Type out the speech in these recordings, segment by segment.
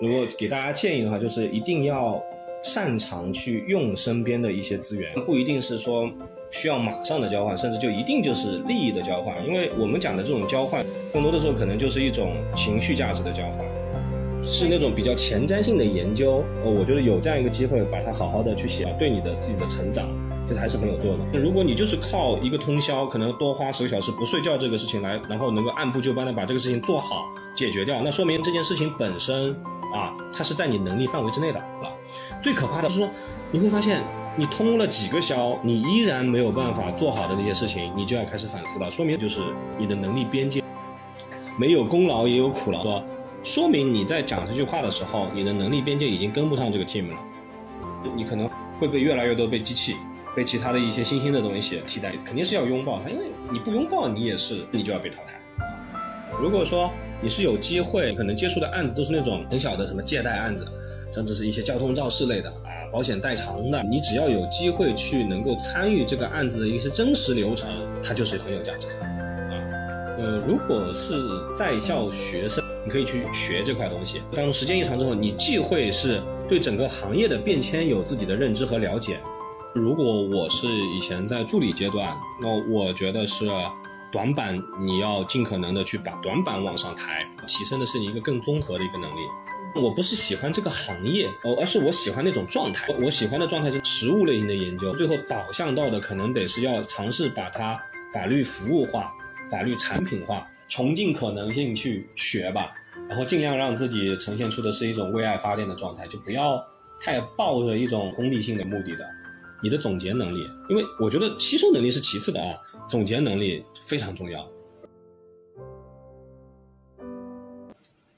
如果给大家建议的话，就是一定要擅长去用身边的一些资源，不一定是说需要马上的交换，甚至就一定就是利益的交换。因为我们讲的这种交换，更多的时候可能就是一种情绪价值的交换，是那种比较前瞻性的研究。呃，我觉得有这样一个机会，把它好好的去写，对你的自己的成长。其实还是很有作用的。如果你就是靠一个通宵，可能多花十个小时不睡觉这个事情来，然后能够按部就班的把这个事情做好解决掉，那说明这件事情本身啊，它是在你能力范围之内的啊。最可怕的是说，你会发现你通了几个宵，你依然没有办法做好的那些事情，你就要开始反思了。说明就是你的能力边界没有功劳也有苦劳，说说明你在讲这句话的时候，你的能力边界已经跟不上这个 team 了，你可能会被越来越多被机器。被其他的一些新兴的东西替代，肯定是要拥抱它，因为你不拥抱，你也是你就要被淘汰。如果说你是有机会，可能接触的案子都是那种很小的什么借贷案子，甚至是一些交通肇事类的啊，保险代偿的，你只要有机会去能够参与这个案子的一些真实流程，它就是很有价值的啊。呃，如果是在校学生，你可以去学这块东西，当时间一长之后，你既会是对整个行业的变迁有自己的认知和了解。如果我是以前在助理阶段，那我觉得是短板，你要尽可能的去把短板往上抬，提升的是你一个更综合的一个能力。我不是喜欢这个行业，而是我喜欢那种状态。我喜欢的状态是实务类型的研究，最后导向到的可能得是要尝试把它法律服务化、法律产品化，穷尽可能性去学吧，然后尽量让自己呈现出的是一种为爱发电的状态，就不要太抱着一种功利性的目的的。你的总结能力，因为我觉得吸收能力是其次的啊，总结能力非常重要。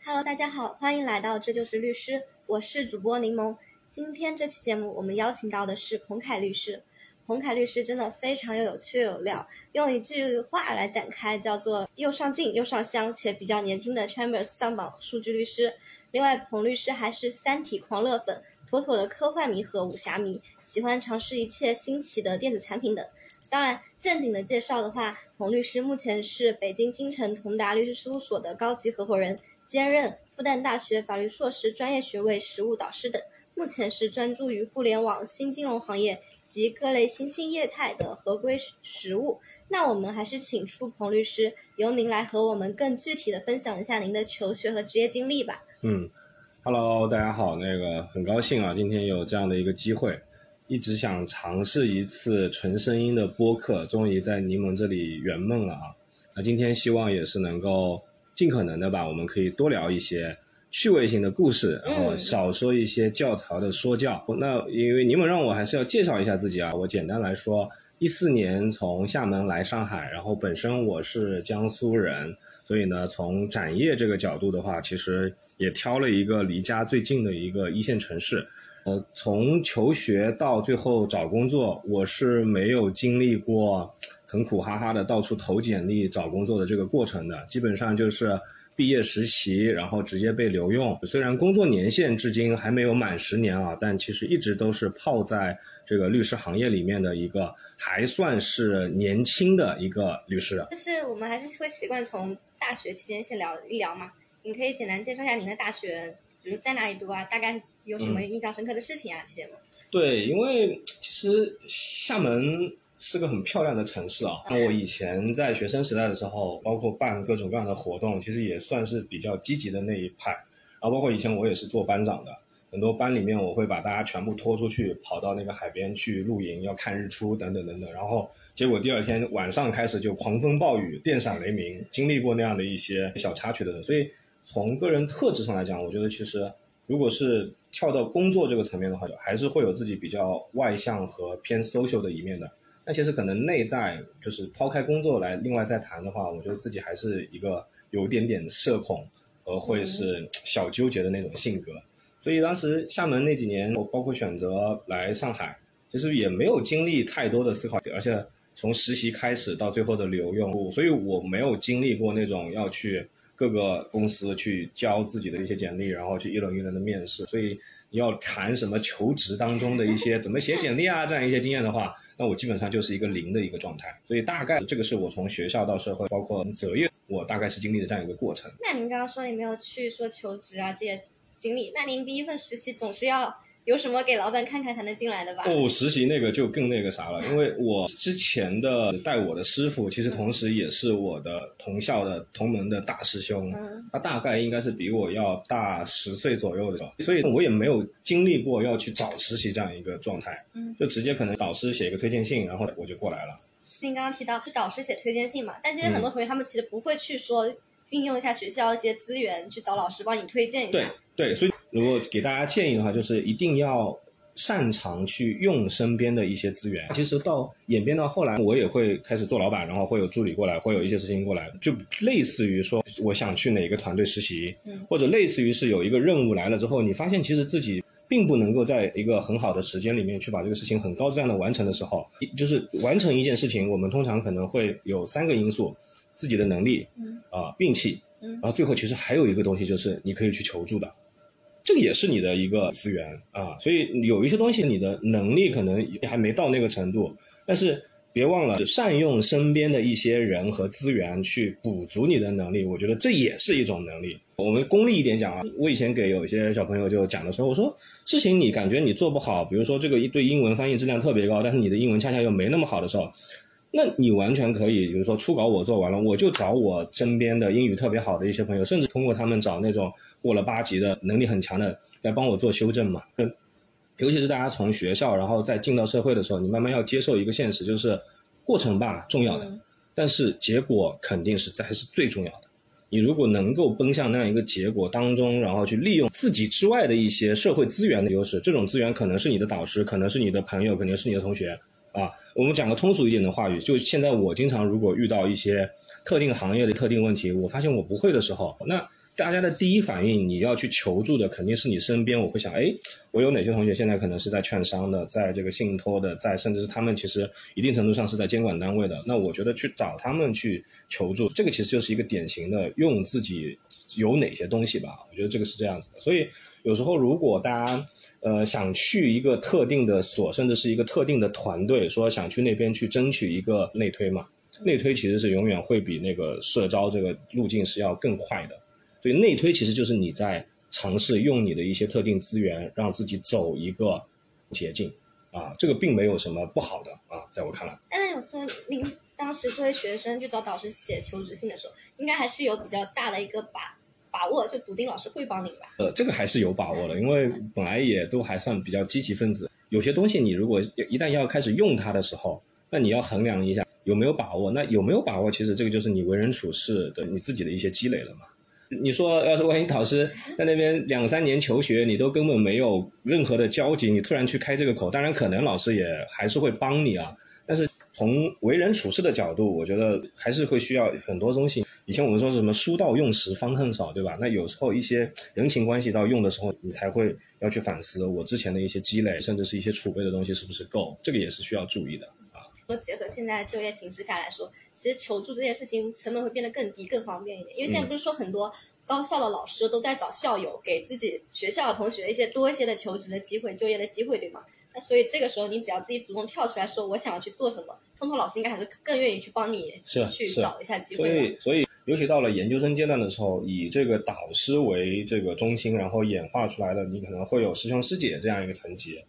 Hello，大家好，欢迎来到这就是律师，我是主播柠檬。今天这期节目我们邀请到的是彭凯律师，彭凯律师真的非常有趣有料，用一句话来展开叫做又上镜又上香，且比较年轻的 Chambers 上榜数据律师。另外，彭律师还是《三体》狂热粉。妥妥的科幻迷和武侠迷，喜欢尝试一切新奇的电子产品等。当然，正经的介绍的话，彭律师目前是北京京城同达律师事务所的高级合伙人，兼任复旦大学法律硕士专业学位实务导师等。目前是专注于互联网新金融行业及各类新兴业态的合规实务。那我们还是请出彭律师，由您来和我们更具体的分享一下您的求学和职业经历吧。嗯。Hello，大家好，那个很高兴啊，今天有这样的一个机会，一直想尝试一次纯声音的播客，终于在柠檬这里圆梦了啊。那今天希望也是能够尽可能的吧，我们可以多聊一些趣味性的故事，然后少说一些教条的说教。那因为柠檬让我还是要介绍一下自己啊，我简单来说，一四年从厦门来上海，然后本身我是江苏人。所以呢，从展业这个角度的话，其实也挑了一个离家最近的一个一线城市。呃，从求学到最后找工作，我是没有经历过很苦哈哈的到处投简历找工作的这个过程的，基本上就是。毕业实习，然后直接被留用。虽然工作年限至今还没有满十年啊，但其实一直都是泡在这个律师行业里面的一个还算是年轻的一个律师。就是我们还是会习惯从大学期间先聊一聊嘛。你可以简单介绍一下您的大学，比如在哪里读啊？大概是有什么印象深刻的事情啊？这些吗？对，因为其实厦门。是个很漂亮的城市啊！那我以前在学生时代的时候，包括办各种各样的活动，其实也算是比较积极的那一派。然后包括以前我也是做班长的，很多班里面我会把大家全部拖出去，跑到那个海边去露营，要看日出等等等等。然后结果第二天晚上开始就狂风暴雨、电闪雷鸣，经历过那样的一些小插曲的人。所以从个人特质上来讲，我觉得其实如果是跳到工作这个层面的话，还是会有自己比较外向和偏 social 的一面的。那其实可能内在就是抛开工作来另外再谈的话，我觉得自己还是一个有点点社恐和会是小纠结的那种性格，所以当时厦门那几年，我包括选择来上海，其实也没有经历太多的思考，而且从实习开始到最后的留用，所以我没有经历过那种要去各个公司去交自己的一些简历，然后去一轮一轮的面试，所以你要谈什么求职当中的一些怎么写简历啊这样一些经验的话。那我基本上就是一个零的一个状态，所以大概这个是我从学校到社会，包括择业，我大概是经历的这样一个过程。那您刚刚说你没有去说求职啊这些经历，那您第一份实习总是要。有什么给老板看看才能进来的吧？哦，实习那个就更那个啥了，因为我之前的带我的师傅，其实同时也是我的同校的同门的大师兄，他大概应该是比我要大十岁左右的，所以我也没有经历过要去找实习这样一个状态，就直接可能导师写一个推荐信，然后我就过来了。您刚刚提到是导师写推荐信嘛？但其实很多同学他们其实不会去说运用一下学校一些资源去找老师帮你推荐一下。对对，所以如果给大家建议的话，就是一定要擅长去用身边的一些资源。其实到演变到后来，我也会开始做老板，然后会有助理过来，会有一些事情过来，就类似于说我想去哪个团队实习，或者类似于是有一个任务来了之后，你发现其实自己并不能够在一个很好的时间里面去把这个事情很高质量的完成的时候，就是完成一件事情，我们通常可能会有三个因素：自己的能力，啊，运气，然后最后其实还有一个东西就是你可以去求助的。这个也是你的一个资源啊，所以有一些东西你的能力可能还没到那个程度，但是别忘了善用身边的一些人和资源去补足你的能力，我觉得这也是一种能力。我们功利一点讲啊，我以前给有一些小朋友就讲的时候，我说事情你感觉你做不好，比如说这个一对英文翻译质量特别高，但是你的英文恰恰又没那么好的时候。那你完全可以，比如说初稿我做完了，我就找我身边的英语特别好的一些朋友，甚至通过他们找那种过了八级的能力很强的来帮我做修正嘛。尤其是大家从学校然后再进到社会的时候，你慢慢要接受一个现实，就是过程吧重要的，但是结果肯定是才是最重要的。你如果能够奔向那样一个结果当中，然后去利用自己之外的一些社会资源的优势，这种资源可能是你的导师，可能是你的朋友，肯定是你的同学。啊，我们讲个通俗一点的话语，就现在我经常如果遇到一些特定行业的特定问题，我发现我不会的时候，那大家的第一反应你要去求助的肯定是你身边。我会想，哎，我有哪些同学现在可能是在券商的，在这个信托的，在甚至是他们其实一定程度上是在监管单位的。那我觉得去找他们去求助，这个其实就是一个典型的用自己有哪些东西吧。我觉得这个是这样子的。所以有时候如果大家。呃，想去一个特定的所，甚至是一个特定的团队，说想去那边去争取一个内推嘛？内推其实是永远会比那个社招这个路径是要更快的，所以内推其实就是你在尝试用你的一些特定资源，让自己走一个捷径啊，这个并没有什么不好的啊，在我看来。但是我说您当时作为学生去找导师写求职信的时候，应该还是有比较大的一个把。把握就笃定老师会帮你吧。呃，这个还是有把握的，因为本来也都还算比较积极分子。有些东西你如果一旦要开始用它的时候，那你要衡量一下有没有把握。那有没有把握，其实这个就是你为人处事的你自己的一些积累了嘛。你说要是万一导师在那边两三年求学，你都根本没有任何的交集，你突然去开这个口，当然可能老师也还是会帮你啊。但是从为人处事的角度，我觉得还是会需要很多东西。以前我们说什么“书到用时方恨少”，对吧？那有时候一些人情关系到用的时候，你才会要去反思我之前的一些积累，甚至是一些储备的东西是不是够，这个也是需要注意的啊。说结合现在就业形势下来说，其实求助这件事情成本会变得更低、更方便一点。因为现在不是说很多高校的老师都在找校友，给自己学校的同学一些多一些的求职的机会、就业的机会，对吗？那所以这个时候，你只要自己主动跳出来说我想要去做什么，通通老师应该还是更愿意去帮你去找一下机会。所以，所以。尤其到了研究生阶段的时候，以这个导师为这个中心，然后演化出来的，你可能会有师兄师姐这样一个层级。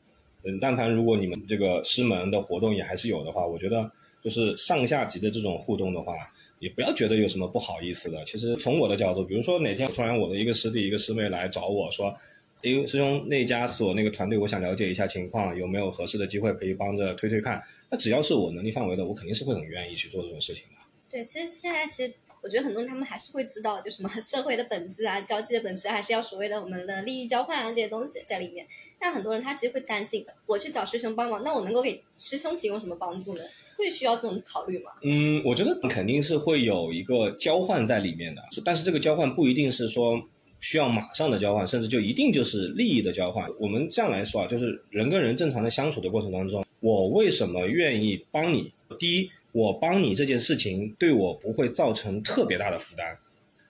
嗯，但凡如果你们这个师门的活动也还是有的话，我觉得就是上下级的这种互动的话，也不要觉得有什么不好意思的。其实从我的角度，比如说哪天突然我的一个师弟、一个师妹来找我说，哎，师兄那家所那个团队，我想了解一下情况，有没有合适的机会可以帮着推推看？那只要是我能力范围的，我肯定是会很愿意去做这种事情的。对，其实现在其实。我觉得很多人他们还是会知道，就什么社会的本质啊，交际的本质，还是要所谓的我们的利益交换啊这些东西在里面。但很多人他其实会担心，我去找师兄帮忙，那我能够给师兄提供什么帮助呢？会需要这种考虑吗？嗯，我觉得肯定是会有一个交换在里面的，但是这个交换不一定是说需要马上的交换，甚至就一定就是利益的交换。我们这样来说啊，就是人跟人正常的相处的过程当中，我为什么愿意帮你？第一。我帮你这件事情对我不会造成特别大的负担。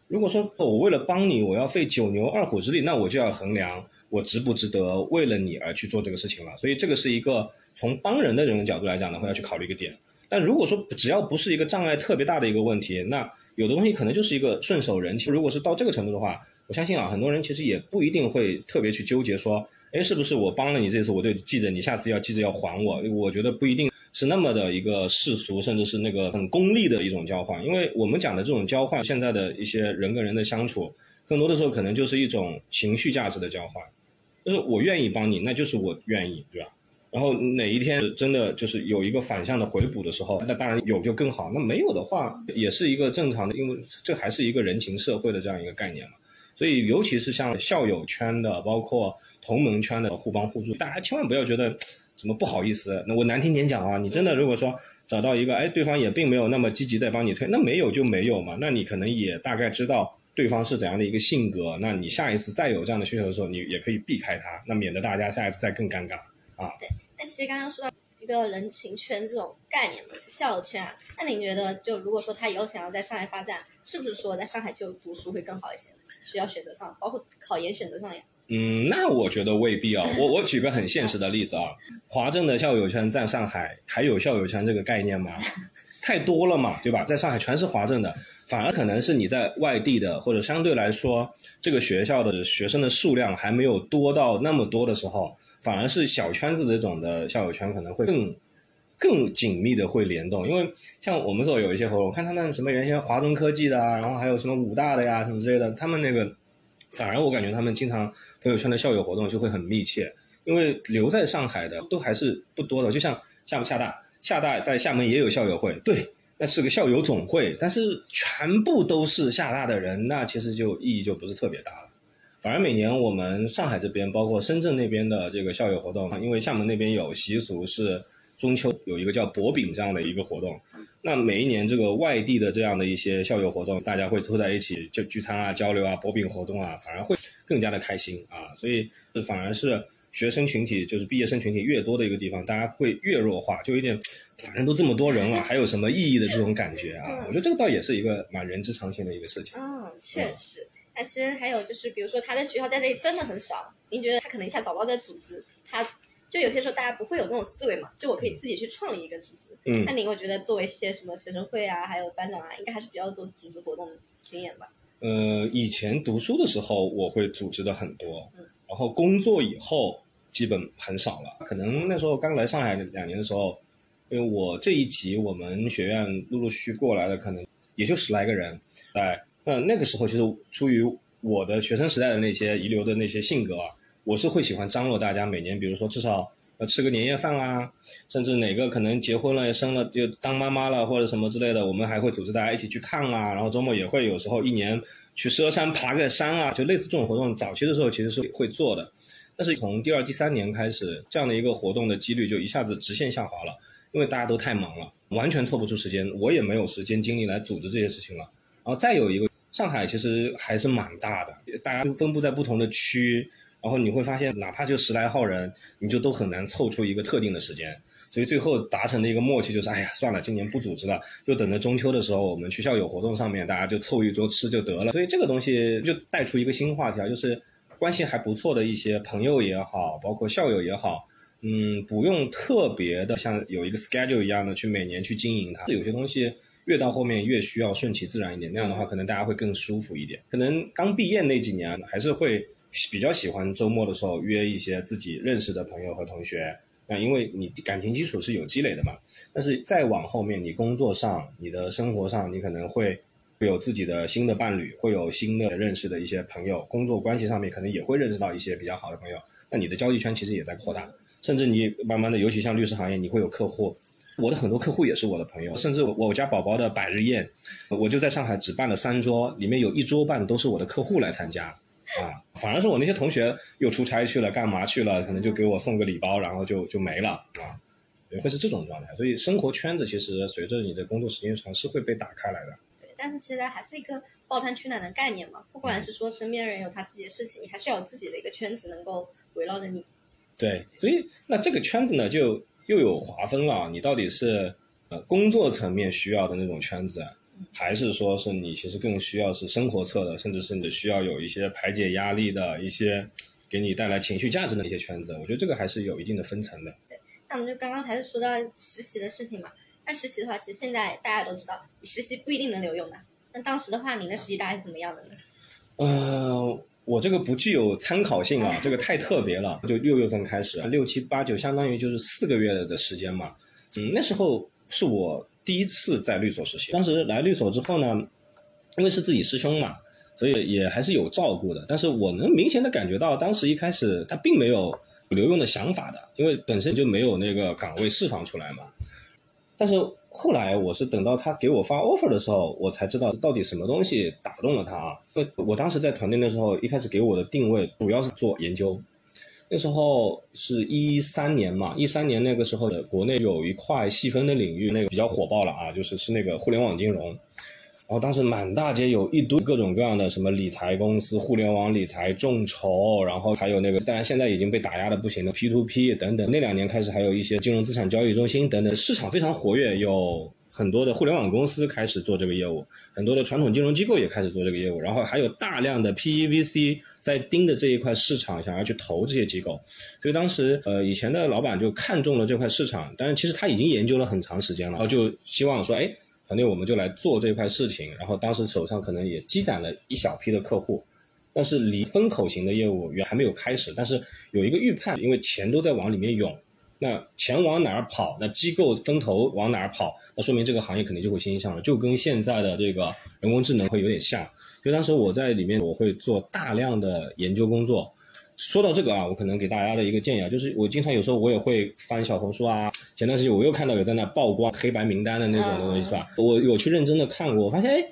如果说我为了帮你，我要费九牛二虎之力，那我就要衡量我值不值得为了你而去做这个事情了。所以这个是一个从帮人的人的角度来讲的话，要去考虑一个点。但如果说只要不是一个障碍特别大的一个问题，那有的东西可能就是一个顺手人情。如果是到这个程度的话，我相信啊，很多人其实也不一定会特别去纠结说，哎，是不是我帮了你这次，我就记着你下次要记着要还我？我觉得不一定是那么的一个世俗，甚至是那个很功利的一种交换。因为我们讲的这种交换，现在的一些人跟人的相处，更多的时候可能就是一种情绪价值的交换，就是我愿意帮你，那就是我愿意，对吧？然后哪一天真的就是有一个反向的回补的时候，那当然有就更好。那没有的话，也是一个正常的，因为这还是一个人情社会的这样一个概念嘛。所以，尤其是像校友圈的，包括同盟圈的互帮互助，大家千万不要觉得什么不好意思。那我难听点讲啊，你真的如果说找到一个，哎，对方也并没有那么积极在帮你推，那没有就没有嘛。那你可能也大概知道对方是怎样的一个性格，那你下一次再有这样的需求的时候，你也可以避开他，那免得大家下一次再更尴尬啊。对。那其实刚刚说到一个人情圈这种概念嘛，是校友圈啊。那您觉得，就如果说他以后想要在上海发展，是不是说在上海就读书会更好一些？需要选择上，包括考研选择上呀？嗯，那我觉得未必啊。我我举个很现实的例子啊，华政的校友圈在上海还有校友圈这个概念吗？太多了嘛，对吧？在上海全是华政的，反而可能是你在外地的，或者相对来说这个学校的学生的数量还没有多到那么多的时候。反而是小圈子这种的校友圈可能会更更紧密的会联动，因为像我们所有一些活动，我看他们什么原先华中科技的啊，然后还有什么武大的呀什么之类的，他们那个反而我感觉他们经常朋友圈的校友活动就会很密切，因为留在上海的都还是不多的，就像厦厦大，厦大在厦门也有校友会，对，那是个校友总会，但是全部都是厦大的人，那其实就意义就不是特别大了。反而每年我们上海这边，包括深圳那边的这个校友活动，因为厦门那边有习俗是中秋有一个叫博饼这样的一个活动，那每一年这个外地的这样的一些校友活动，大家会凑在一起就聚餐啊、交流啊、博饼活动啊，反而会更加的开心啊。所以反而是学生群体，就是毕业生群体越多的一个地方，大家会越弱化，就有点反正都这么多人了，还有什么意义的这种感觉啊？我觉得这个倒也是一个蛮人之常情的一个事情。嗯，确实。那其实还有就是，比如说他在学校在这里真的很少，您觉得他可能一下找不到这组织，他就有些时候大家不会有那种思维嘛，就我可以自己去创立一个组织。嗯，那您我觉得作为一些什么学生会啊，还有班长啊，应该还是比较多组织活动的经验吧？呃，以前读书的时候我会组织的很多，嗯，然后工作以后基本很少了。可能那时候刚来上海两年的时候，因为我这一级我们学院陆陆续续过来的可能也就十来个人，哎。那那个时候，其实出于我的学生时代的那些遗留的那些性格啊，我是会喜欢张罗大家每年，比如说至少要吃个年夜饭啊，甚至哪个可能结婚了、生了就当妈妈了或者什么之类的，我们还会组织大家一起去看啊。然后周末也会有时候一年去佘山爬个山啊，就类似这种活动。早期的时候其实是会做的，但是从第二、第三年开始，这样的一个活动的几率就一下子直线下滑了，因为大家都太忙了，完全凑不出时间，我也没有时间精力来组织这些事情了。然后再有一个。上海其实还是蛮大的，大家都分布在不同的区，然后你会发现，哪怕就十来号人，你就都很难凑出一个特定的时间。所以最后达成的一个默契就是，哎呀，算了，今年不组织了，就等着中秋的时候，我们去校友活动上面，大家就凑一桌吃就得了。所以这个东西就带出一个新话题啊，就是关系还不错的一些朋友也好，包括校友也好，嗯，不用特别的像有一个 schedule 一样的去每年去经营它，有些东西。越到后面越需要顺其自然一点，那样的话可能大家会更舒服一点。可能刚毕业那几年还是会比较喜欢周末的时候约一些自己认识的朋友和同学，那因为你感情基础是有积累的嘛。但是再往后面，你工作上、你的生活上，你可能会会有自己的新的伴侣，会有新的认识的一些朋友，工作关系上面可能也会认识到一些比较好的朋友。那你的交际圈其实也在扩大，甚至你慢慢的，尤其像律师行业，你会有客户。我的很多客户也是我的朋友，甚至我家宝宝的百日宴，我就在上海只办了三桌，里面有一桌半都是我的客户来参加，啊，反而是我那些同学又出差去了，干嘛去了，可能就给我送个礼包，然后就就没了，啊，也会是这种状态。所以生活圈子其实随着你的工作时间长是会被打开来的。对，但是其实还是一个抱团取暖的概念嘛，不管是说身边人有他自己的事情，你还是要有自己的一个圈子能够围绕着你。对，所以那这个圈子呢就。又有划分了，你到底是呃工作层面需要的那种圈子，还是说是你其实更需要是生活侧的，甚至是你需要有一些排解压力的一些，给你带来情绪价值的一些圈子？我觉得这个还是有一定的分层的。对，那我们就刚刚还是说到实习的事情嘛。那实习的话，其实现在大家都知道，实习不一定能留用的。那当时的话，您的实习大概是怎么样的呢？嗯，我这个不具有参考性啊，这个太特别了。就六月份开始，六七八九，相当于就是四个月的时间嘛。嗯，那时候是我第一次在律所实习。当时来律所之后呢，因为是自己师兄嘛，所以也还是有照顾的。但是我能明显的感觉到，当时一开始他并没有留用的想法的，因为本身就没有那个岗位释放出来嘛。但是后来我是等到他给我发 offer 的时候，我才知道到底什么东西打动了他啊。我当时在团队的时候，一开始给我的定位主要是做研究。那时候是一三年嘛，一三年那个时候的国内有一块细分的领域，那个比较火爆了啊，就是是那个互联网金融。然后当时满大街有一堆各种各样的什么理财公司、互联网理财、众筹，然后还有那个，当然现在已经被打压的不行的 P to P 等等。那两年开始还有一些金融资产交易中心等等，市场非常活跃，有很多的互联网公司开始做这个业务，很多的传统金融机构也开始做这个业务，然后还有大量的 PEVC 在盯着这一块市场，想要去投这些机构。所以当时呃以前的老板就看中了这块市场，但是其实他已经研究了很长时间了，然后就希望说，哎。团队我们就来做这块事情，然后当时手上可能也积攒了一小批的客户，但是离风口型的业务也还没有开始，但是有一个预判，因为钱都在往里面涌，那钱往哪儿跑，那机构风投往哪儿跑，那说明这个行业肯定就会欣欣向荣，就跟现在的这个人工智能会有点像。所以当时我在里面我会做大量的研究工作。说到这个啊，我可能给大家的一个建议啊，就是我经常有时候我也会翻小红书啊。前段时间我又看到有在那曝光黑白名单的那种东西，是吧？我有去认真的看过，我发现哎，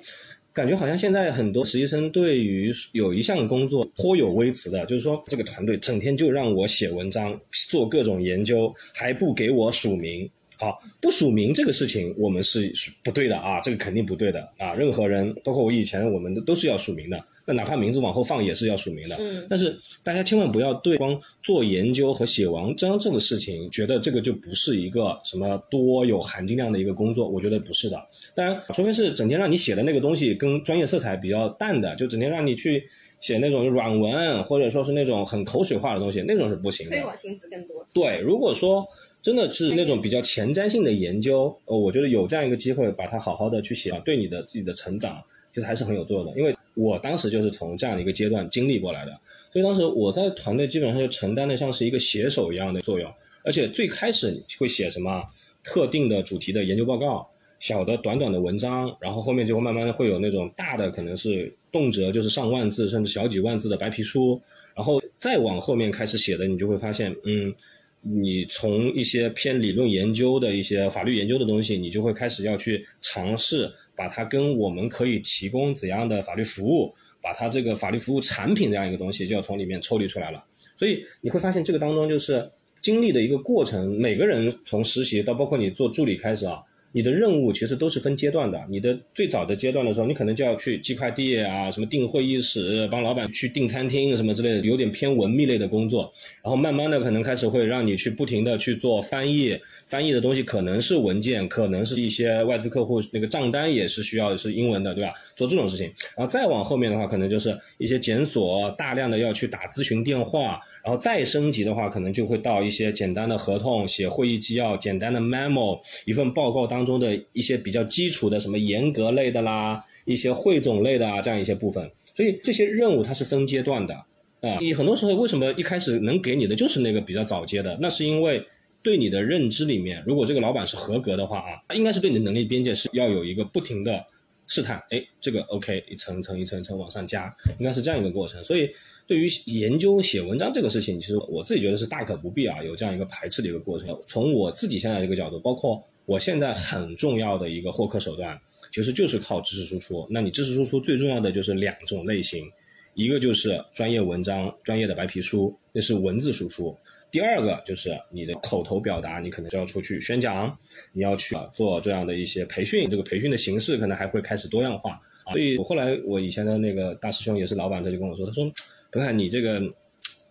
感觉好像现在很多实习生对于有一项工作颇有微词的，就是说这个团队整天就让我写文章、做各种研究，还不给我署名。好，不署名这个事情我们是不对的啊，这个肯定不对的啊。任何人，包括我以前，我们都都是要署名的。那哪怕名字往后放也是要署名的，嗯，但是大家千万不要对光做研究和写文章这个事情，觉得这个就不是一个什么多有含金量的一个工作，我觉得不是的。当然，除非是整天让你写的那个东西跟专业色彩比较淡的，就整天让你去写那种软文，或者说是那种很口水化的东西，那种是不行的。推我心思更多。对，如果说真的是那种比较前瞻性的研究，呃，我觉得有这样一个机会，把它好好的去写，对你的自己的成长。其实还是很有作用的，因为我当时就是从这样的一个阶段经历过来的，所以当时我在团队基本上就承担的像是一个写手一样的作用，而且最开始会写什么特定的主题的研究报告，小的短短的文章，然后后面就会慢慢的会有那种大的，可能是动辄就是上万字甚至小几万字的白皮书，然后再往后面开始写的，你就会发现，嗯，你从一些偏理论研究的一些法律研究的东西，你就会开始要去尝试。把它跟我们可以提供怎样的法律服务，把它这个法律服务产品这样一个东西，就要从里面抽离出来了。所以你会发现，这个当中就是经历的一个过程。每个人从实习到包括你做助理开始啊。你的任务其实都是分阶段的。你的最早的阶段的时候，你可能就要去寄快递啊，什么订会议室，帮老板去订餐厅什么之类的，有点偏文秘类的工作。然后慢慢的可能开始会让你去不停的去做翻译，翻译的东西可能是文件，可能是一些外资客户那个账单也是需要是英文的，对吧？做这种事情。然后再往后面的话，可能就是一些检索，大量的要去打咨询电话。然后再升级的话，可能就会到一些简单的合同、写会议纪要、简单的 memo、一份报告当中的一些比较基础的什么严格类的啦、一些汇总类的啊这样一些部分。所以这些任务它是分阶段的啊。你很多时候为什么一开始能给你的就是那个比较早阶的？那是因为对你的认知里面，如果这个老板是合格的话啊，他应该是对你的能力边界是要有一个不停的试探。哎，这个 OK，一层层、一层层往上加，应该是这样一个过程。所以。对于研究写文章这个事情，其实我自己觉得是大可不必啊，有这样一个排斥的一个过程。从我自己现在这个角度，包括我现在很重要的一个获客手段，其实就是靠知识输出。那你知识输出最重要的就是两种类型，一个就是专业文章、专业的白皮书，那是文字输出；第二个就是你的口头表达，你可能就要出去宣讲，你要去做这样的一些培训，这个培训的形式可能还会开始多样化。所以我后来我以前的那个大师兄也是老板，他就跟我说，他说。你看你这个，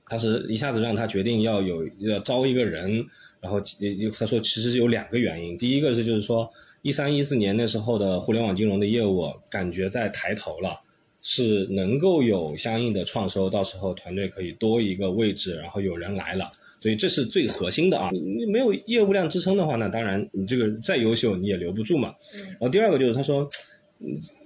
当时一下子让他决定要有要招一个人，然后他说其实是有两个原因，第一个是就是说一三一四年那时候的互联网金融的业务感觉在抬头了，是能够有相应的创收，到时候团队可以多一个位置，然后有人来了，所以这是最核心的啊。你没有业务量支撑的话，那当然你这个再优秀你也留不住嘛。然后第二个就是他说。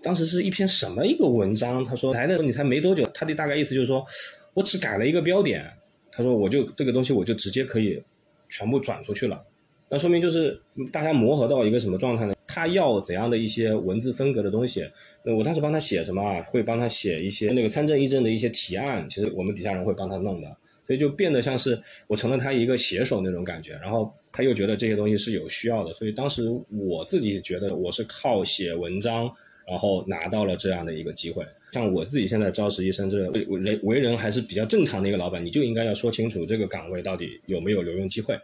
当时是一篇什么一个文章？他说来的你才没多久，他的大概意思就是说，我只改了一个标点，他说我就这个东西我就直接可以全部转出去了，那说明就是大家磨合到一个什么状态呢？他要怎样的一些文字风格的东西？那我当时帮他写什么啊？会帮他写一些那个参政议政的一些提案，其实我们底下人会帮他弄的，所以就变得像是我成了他一个写手那种感觉。然后他又觉得这些东西是有需要的，所以当时我自己觉得我是靠写文章。然后拿到了这样的一个机会，像我自己现在招实习生，这为人为人还是比较正常的一个老板，你就应该要说清楚这个岗位到底有没有留用机会，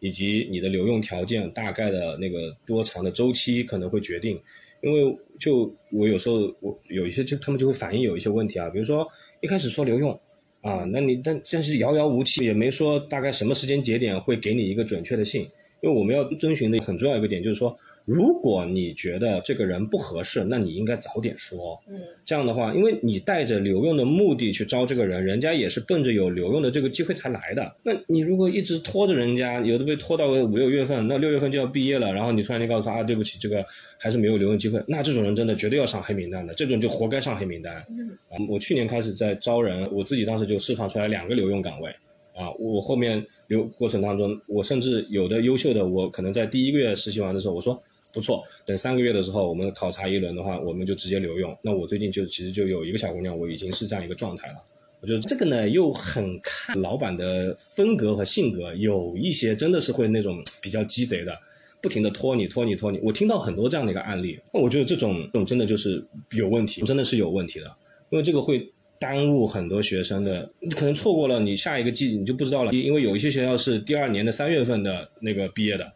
以及你的留用条件大概的那个多长的周期可能会决定。因为就我有时候我有一些就他们就会反映有一些问题啊，比如说一开始说留用啊，那你但但是遥遥无期，也没说大概什么时间节点会给你一个准确的信，因为我们要遵循的很重要一个点就是说。如果你觉得这个人不合适，那你应该早点说。嗯，这样的话，因为你带着留用的目的去招这个人，人家也是奔着有留用的这个机会才来的。那你如果一直拖着人家，有的被拖到五六月份，那六月份就要毕业了，然后你突然间告诉他啊，对不起，这个还是没有留用机会，那这种人真的绝对要上黑名单的，这种就活该上黑名单。嗯，啊，我去年开始在招人，我自己当时就释放出来两个留用岗位。啊，我后面留过程当中，我甚至有的优秀的，我可能在第一个月实习完的时候，我说。不错，等三个月的时候，我们考察一轮的话，我们就直接留用。那我最近就其实就有一个小姑娘，我已经是这样一个状态了。我觉得这个呢，又很看老板的风格和性格，有一些真的是会那种比较鸡贼的，不停的拖你拖你拖你。我听到很多这样的一个案例，那我觉得这种这种真的就是有问题，真的是有问题的，因为这个会耽误很多学生的，你可能错过了你下一个季你就不知道了，因为有一些学校是第二年的三月份的那个毕业的。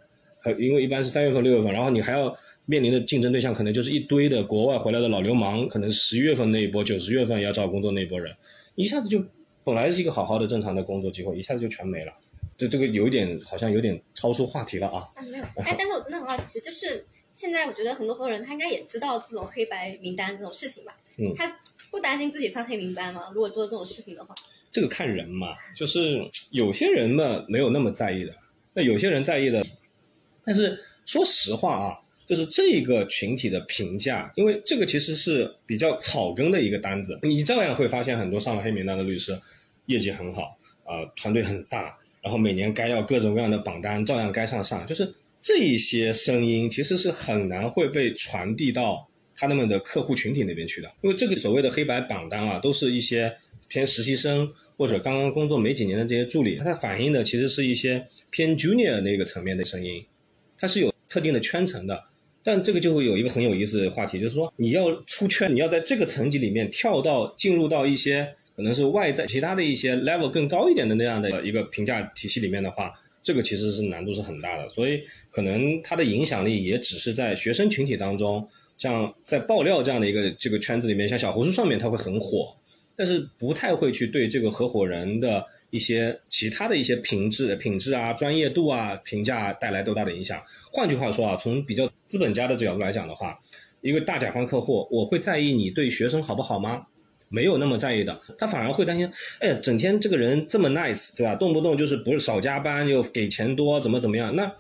因为一般是三月份、六月份，然后你还要面临的竞争对象可能就是一堆的国外回来的老流氓，可能十一月份那一波、九十月份要找工作那一波人，一下子就本来是一个好好的正常的工作机会，一下子就全没了。这这个有一点好像有点超出话题了啊。啊没有，哎，但是我真的很好奇，就是现在我觉得很多合伙人他应该也知道这种黑白名单这种事情吧？嗯。他不担心自己上黑名单吗？如果做这种事情的话？这个看人嘛，就是有些人呢没有那么在意的，那有些人在意的。但是说实话啊，就是这个群体的评价，因为这个其实是比较草根的一个单子，你照样会发现很多上了黑名单的律师，业绩很好啊，团队很大，然后每年该要各种各样的榜单，照样该上上，就是这一些声音其实是很难会被传递到他们的客户群体那边去的，因为这个所谓的黑白榜单啊，都是一些偏实习生或者刚刚工作没几年的这些助理，它反映的其实是一些偏 junior 那个层面的声音。它是有特定的圈层的，但这个就会有一个很有意思的话题，就是说你要出圈，你要在这个层级里面跳到进入到一些可能是外在其他的一些 level 更高一点的那样的一个评价体系里面的话，这个其实是难度是很大的，所以可能它的影响力也只是在学生群体当中，像在爆料这样的一个这个圈子里面，像小红书上面它会很火，但是不太会去对这个合伙人的。一些其他的一些品质、品质啊、专业度啊评价带来多大的影响？换句话说啊，从比较资本家的角度来讲的话，一个大甲方客户，我会在意你对学生好不好吗？没有那么在意的，他反而会担心，哎，整天这个人这么 nice，对吧？动不动就是不是少加班又给钱多，怎么怎么样？那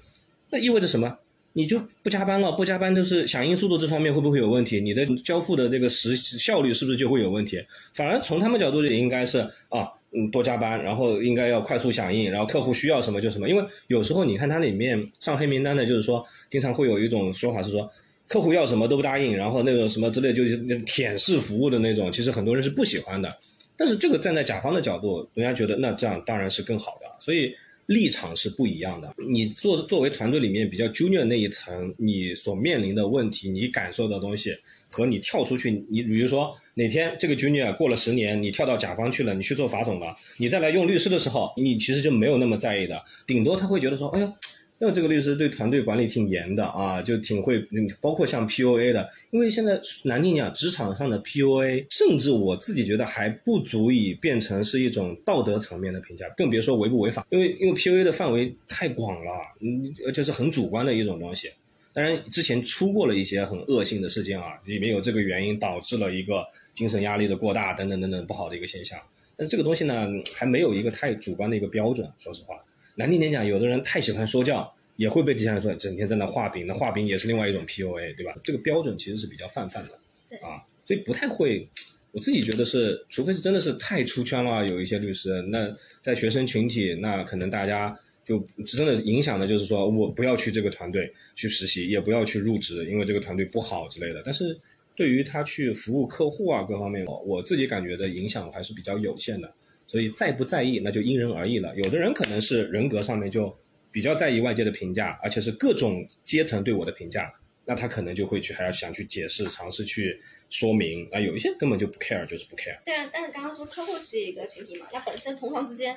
那意味着什么？你就不加班了，不加班就是响应速度这方面会不会有问题？你的交付的这个时效率是不是就会有问题？反而从他们角度也应该是啊。嗯，多加班，然后应该要快速响应，然后客户需要什么就什么。因为有时候你看它里面上黑名单的，就是说经常会有一种说法是说，客户要什么都不答应，然后那种什么之类就是那种舔式服务的那种，其实很多人是不喜欢的。但是这个站在甲方的角度，人家觉得那这样当然是更好的，所以立场是不一样的。你做作为团队里面比较 junior 那一层，你所面临的问题，你感受的东西。和你跳出去，你比如说哪天这个 junior 过了十年，你跳到甲方去了，你去做法总了，你再来用律师的时候，你其实就没有那么在意的，顶多他会觉得说，哎呀，那这个律师对团队管理挺严的啊，就挺会，包括像 PUA 的，因为现在难听讲，职场上的 PUA，甚至我自己觉得还不足以变成是一种道德层面的评价，更别说违不违法，因为因为 PUA 的范围太广了，嗯，而且是很主观的一种东西。当然，之前出过了一些很恶性的事件啊，里面有这个原因导致了一个精神压力的过大等等等等不好的一个现象。但是这个东西呢，还没有一个太主观的一个标准。说实话，难听点讲，有的人太喜欢说教，也会被底下人说整天在那画饼，那画饼也是另外一种 PUA，对吧？这个标准其实是比较泛泛的，对啊，所以不太会。我自己觉得是，除非是真的是太出圈了，有一些律师，那在学生群体，那可能大家就真的影响的就是说我不要去这个团队去实习，也不要去入职，因为这个团队不好之类的。但是对于他去服务客户啊各方面，我自己感觉的影响还是比较有限的。所以在不在意，那就因人而异了。有的人可能是人格上面就比较在意外界的评价，而且是各种阶层对我的评价，那他可能就会去还要想去解释，尝试去。说明啊，有一些根本就不 care，就是不 care。对啊，但是刚刚说客户是一个群体嘛，那本身同行之间、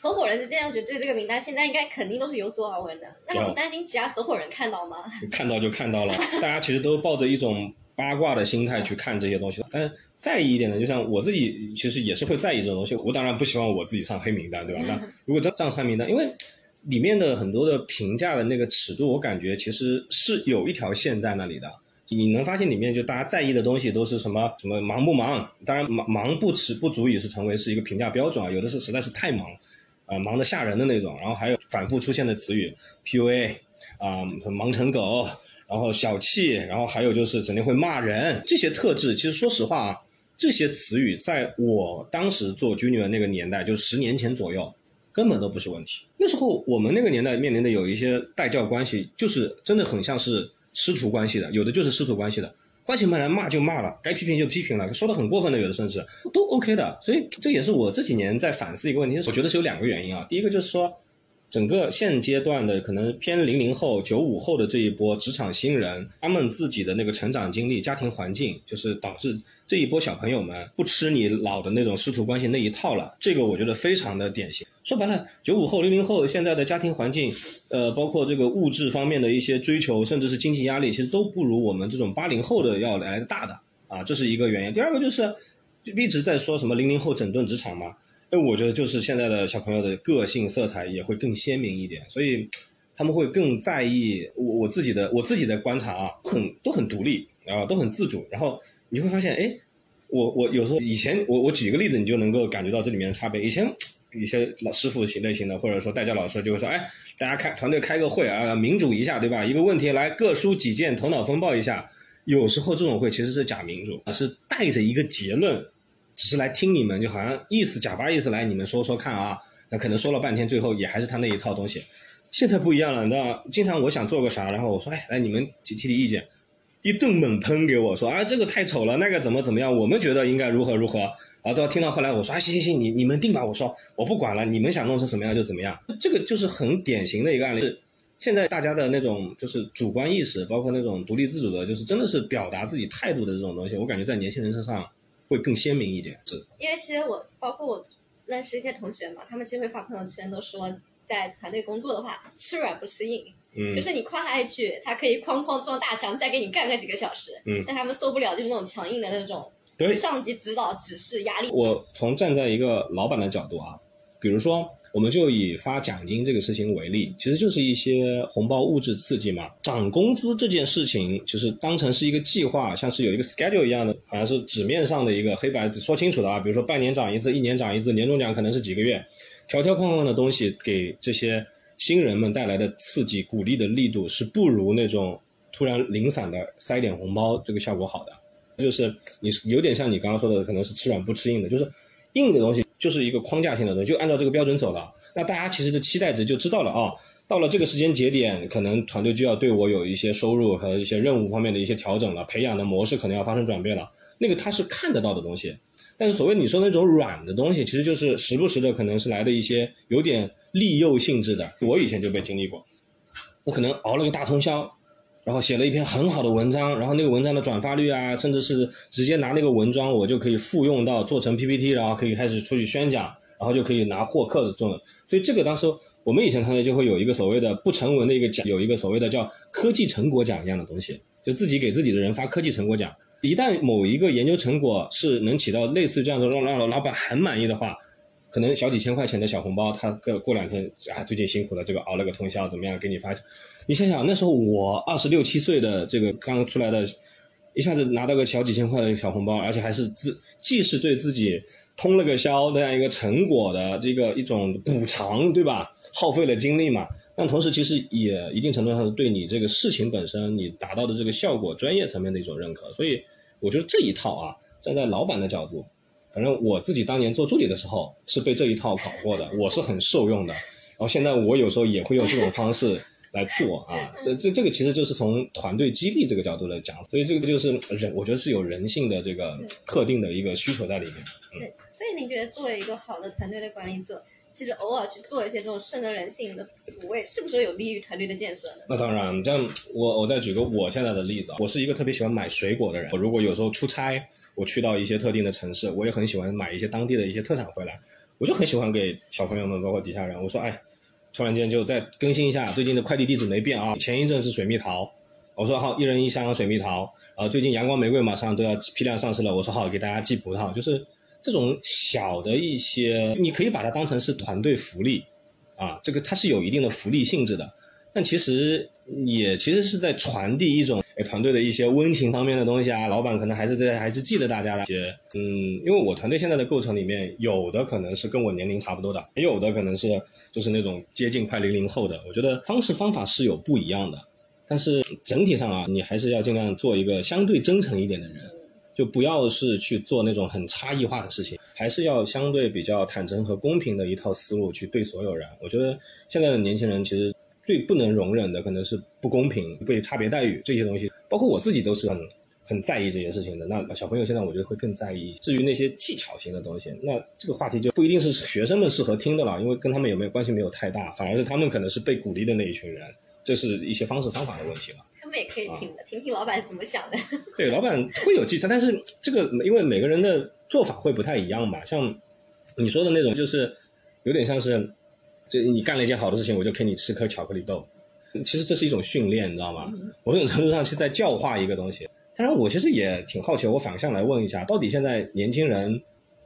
合伙人之间，我觉得对这个名单现在应该肯定都是有所耳闻的。那你不担心其他合伙人看到吗？看到就看到了，大家其实都抱着一种八卦的心态去看这些东西。但是在意一点的，就像我自己，其实也是会在意这种东西。我当然不希望我自己上黑名单，对吧？那如果真上黑名单，因为里面的很多的评价的那个尺度，我感觉其实是有一条线在那里的。你能发现里面就大家在意的东西都是什么什么忙不忙？当然忙忙不迟不足以是成为是一个评价标准啊，有的是实在是太忙，啊忙得吓人的那种。然后还有反复出现的词语，PUA，啊忙成狗，然后小气，然后还有就是整天会骂人，这些特质其实说实话啊，这些词语在我当时做 junior 那个年代，就十年前左右，根本都不是问题。那时候我们那个年代面临的有一些代教关系，就是真的很像是。师徒关系的，有的就是师徒关系的，关起门来骂就骂了，该批评就批评了，说的很过分的，有的甚至都 OK 的。所以这也是我这几年在反思一个问题，我觉得是有两个原因啊。第一个就是说。整个现阶段的可能偏零零后、九五后的这一波职场新人，他们自己的那个成长经历、家庭环境，就是导致这一波小朋友们不吃你老的那种师徒关系那一套了。这个我觉得非常的典型。说白了，九五后、零零后现在的家庭环境，呃，包括这个物质方面的一些追求，甚至是经济压力，其实都不如我们这种八零后的要来大的啊，这是一个原因。第二个就是，一直在说什么零零后整顿职场嘛。那我觉得就是现在的小朋友的个性色彩也会更鲜明一点，所以他们会更在意我我自己的我自己的观察啊，很都很独立啊，都很自主。然后你会发现，哎，我我有时候以前我我举一个例子，你就能够感觉到这里面的差别。以前一些老师傅型类型的，或者说代教老师就会说，哎，大家开团队开个会啊，民主一下，对吧？一个问题来各抒己见，头脑风暴一下。有时候这种会其实是假民主，是带着一个结论。只是来听你们，就好像意思假巴意思来你们说说看啊，那可能说了半天，最后也还是他那一套东西。现在不一样了，你知道，经常我想做个啥，然后我说，哎，来你们提提提意见，一顿猛喷给我说，啊，这个太丑了，那个怎么怎么样，我们觉得应该如何如何，啊，都要听到后来我说，啊，行行行，你你们定吧，我说我不管了，你们想弄成什么样就怎么样。这个就是很典型的一个案例，现在大家的那种就是主观意识，包括那种独立自主的，就是真的是表达自己态度的这种东西，我感觉在年轻人身上。会更鲜明一点，是。因为其实我包括我认识一些同学嘛，他们其实会发朋友圈，都说在团队工作的话，吃软不吃硬。嗯。就是你夸他一句，他可以哐哐撞大墙，再给你干个几个小时。嗯。但他们受不了就是那种强硬的那种，对上级指导指示压力。我从站在一个老板的角度啊，比如说。我们就以发奖金这个事情为例，其实就是一些红包物质刺激嘛。涨工资这件事情，就是当成是一个计划，像是有一个 schedule 一样的，好像是纸面上的一个黑白说清楚的啊。比如说半年涨一次，一年涨一次，年终奖可能是几个月，条条框框的东西给这些新人们带来的刺激、鼓励的力度是不如那种突然零散的塞点红包这个效果好的。就是你有点像你刚刚说的，可能是吃软不吃硬的，就是硬的东西。就是一个框架性的东西，就按照这个标准走了。那大家其实的期待值就知道了啊。到了这个时间节点，可能团队就要对我有一些收入和一些任务方面的一些调整了，培养的模式可能要发生转变了。那个他是看得到的东西。但是所谓你说那种软的东西，其实就是时不时的可能是来的一些有点利诱性质的。我以前就被经历过，我可能熬了个大通宵。然后写了一篇很好的文章，然后那个文章的转发率啊，甚至是直接拿那个文章，我就可以复用到做成 PPT，然后可以开始出去宣讲，然后就可以拿获客的这种。所以这个当时我们以前团队就会有一个所谓的不成文的一个奖，有一个所谓的叫科技成果奖一样的东西，就自己给自己的人发科技成果奖。一旦某一个研究成果是能起到类似这样的让让老板很满意的话，可能小几千块钱的小红包，他过过两天啊最近辛苦了，这个熬了个通宵怎么样给你发。你想想，那时候我二十六七岁的这个刚出来的，一下子拿到个小几千块的小红包，而且还是自既是对自己通了个宵这样一个成果的这个一种补偿，对吧？耗费了精力嘛，但同时其实也一定程度上是对你这个事情本身你达到的这个效果专业层面的一种认可。所以我觉得这一套啊，站在老板的角度，反正我自己当年做助理的时候是被这一套搞过的，我是很受用的。然后现在我有时候也会用这种方式。来做啊，这这这个其实就是从团队激励这个角度来讲，所以这个就是人，我觉得是有人性的这个特定的一个需求在里面。对，所以您觉得作为一个好的团队的管理者，其实偶尔去做一些这种顺着人性的抚慰，是不是有利于团队的建设呢？那当然，这样我我再举个我现在的例子，我是一个特别喜欢买水果的人。我如果有时候出差，我去到一些特定的城市，我也很喜欢买一些当地的一些特产回来，我就很喜欢给小朋友们，包括底下人，我说，哎。突然间就再更新一下，最近的快递地址没变啊。前一阵是水蜜桃，我说好，一人一箱水蜜桃。啊，最近阳光玫瑰马上都要批量上市了，我说好，给大家寄葡萄。就是这种小的一些，你可以把它当成是团队福利，啊，这个它是有一定的福利性质的。但其实也其实是在传递一种团队的一些温情方面的东西啊。老板可能还是在还是记得大家的一些，嗯，因为我团队现在的构成里面，有的可能是跟我年龄差不多的，也有的可能是。就是那种接近快零零后的，我觉得方式方法是有不一样的，但是整体上啊，你还是要尽量做一个相对真诚一点的人，就不要是去做那种很差异化的事情，还是要相对比较坦诚和公平的一套思路去对所有人。我觉得现在的年轻人其实最不能容忍的可能是不公平、被差别待遇这些东西，包括我自己都是很。很在意这些事情的，那小朋友现在我觉得会更在意。至于那些技巧型的东西，那这个话题就不一定是学生们适合听的了，因为跟他们有没有关系没有太大，反而是他们可能是被鼓励的那一群人，这是一些方式方法的问题了。他们也可以听的，听听老板怎么想的。对，老板会有技巧，但是这个因为每个人的做法会不太一样嘛。像你说的那种，就是有点像是，就你干了一件好的事情，我就给你吃颗巧克力豆。其实这是一种训练，你知道吗？某种程度上是在教化一个东西。当然，我其实也挺好奇，我反向来问一下，到底现在年轻人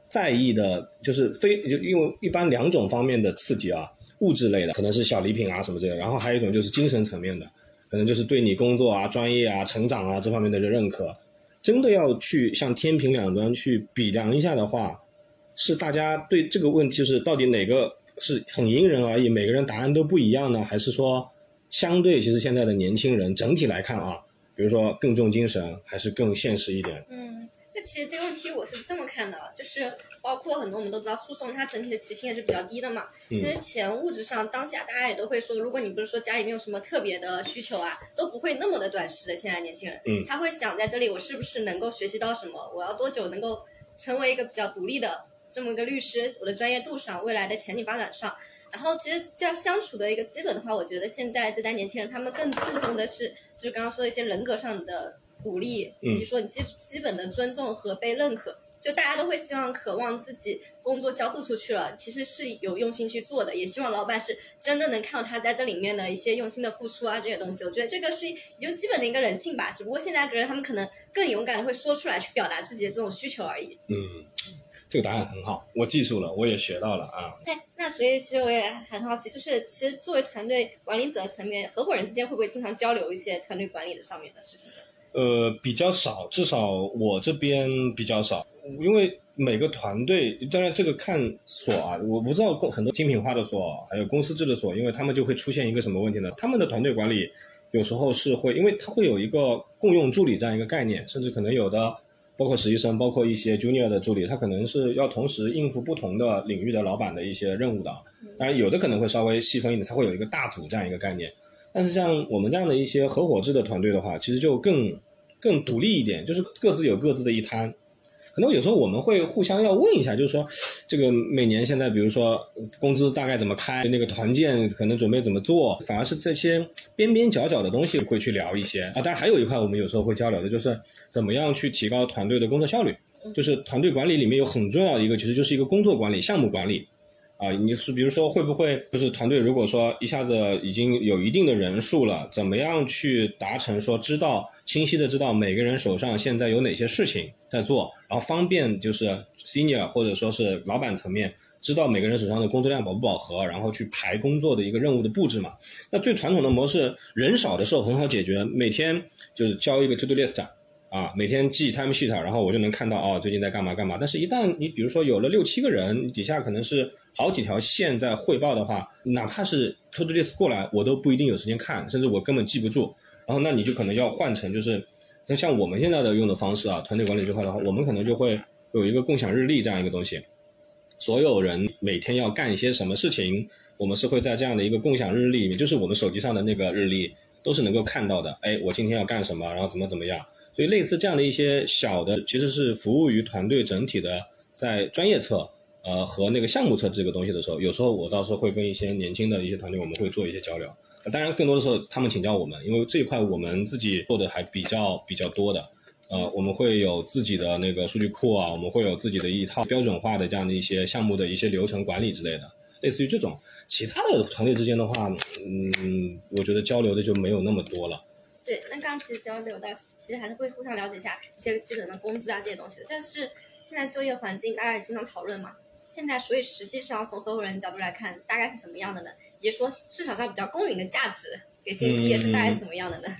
在意的，就是非就因为一般两种方面的刺激啊，物质类的可能是小礼品啊什么这个，然后还有一种就是精神层面的，可能就是对你工作啊、专业啊、成长啊这方面的认可。真的要去向天平两端去比量一下的话，是大家对这个问题就是到底哪个是很因人而异，每个人答案都不一样呢？还是说相对其实现在的年轻人整体来看啊？比如说更重精神还是更现实一点？嗯，那其实这个问题我是这么看的，就是包括很多我们都知道，诉讼它整体的起薪也是比较低的嘛。其实钱物质上当下大家也都会说，如果你不是说家里面有什么特别的需求啊，都不会那么的短视的。现在年轻人，嗯，他会想在这里我是不是能够学习到什么？我要多久能够成为一个比较独立的这么一个律师？我的专业度上，未来的前景发展上。然后其实这样相处的一个基本的话，我觉得现在这代年轻人他们更注重的是，就是刚刚说的一些人格上的鼓励，以及说你基基本的尊重和被认可。就大家都会希望渴望自己工作交付出去了，其实是有用心去做的，也希望老板是真的能看到他在这里面的一些用心的付出啊这些东西。我觉得这个是就基本的一个人性吧，只不过现在的人他们可能更勇敢的会说出来去表达自己的这种需求而已。嗯。这个答案很好，我记住了，我也学到了啊。哎，那所以其实我也很好奇，就是其实作为团队管理者层面，合伙人之间会不会经常交流一些团队管理的上面的事情？呃，比较少，至少我这边比较少，因为每个团队，当然这个看所啊，我不知道很多精品化的所，还有公司制的所，因为他们就会出现一个什么问题呢？他们的团队管理有时候是会，因为他会有一个共用助理这样一个概念，甚至可能有的。包括实习生，包括一些 junior 的助理，他可能是要同时应付不同的领域的老板的一些任务的。当然，有的可能会稍微细分一点，他会有一个大组这样一个概念。但是像我们这样的一些合伙制的团队的话，其实就更更独立一点，就是各自有各自的一摊。可能有时候我们会互相要问一下，就是说，这个每年现在比如说工资大概怎么开，那个团建可能准备怎么做，反而是这些边边角角的东西会去聊一些啊。当然还有一块我们有时候会交流的，就是怎么样去提高团队的工作效率。就是团队管理里面有很重要的一个，其实就是一个工作管理、项目管理。啊，你是比如说会不会就是团队如果说一下子已经有一定的人数了，怎么样去达成说知道清晰的知道每个人手上现在有哪些事情在做，然后方便就是 senior 或者说是老板层面知道每个人手上的工作量饱不饱和，然后去排工作的一个任务的布置嘛？那最传统的模式，人少的时候很好解决，每天就是交一个 to do list。啊，每天记 timesheet，然后我就能看到哦，最近在干嘛干嘛。但是，一旦你比如说有了六七个人，底下可能是好几条线在汇报的话，哪怕是 to do list 过来，我都不一定有时间看，甚至我根本记不住。然后那你就可能要换成就是，那像我们现在的用的方式啊，团队管理这块的话，我们可能就会有一个共享日历这样一个东西，所有人每天要干一些什么事情，我们是会在这样的一个共享日历里面，就是我们手机上的那个日历都是能够看到的。哎，我今天要干什么，然后怎么怎么样。所以类似这样的一些小的，其实是服务于团队整体的，在专业侧，呃和那个项目侧这个东西的时候，有时候我倒是会跟一些年轻的一些团队，我们会做一些交流。当然，更多的时候他们请教我们，因为这一块我们自己做的还比较比较多的。呃，我们会有自己的那个数据库啊，我们会有自己的一套标准化的这样的一些项目的一些流程管理之类的，类似于这种。其他的团队之间的话，嗯，我觉得交流的就没有那么多了。对，那刚刚其实交流到，其实还是会互相了解一下一些基本的工资啊这些东西。但是现在就业环境大家也经常讨论嘛。现在所以实际上从合伙人角度来看，大概是怎么样的呢？也说市场上比较公允的价值给新毕业生大概是怎么样的呢？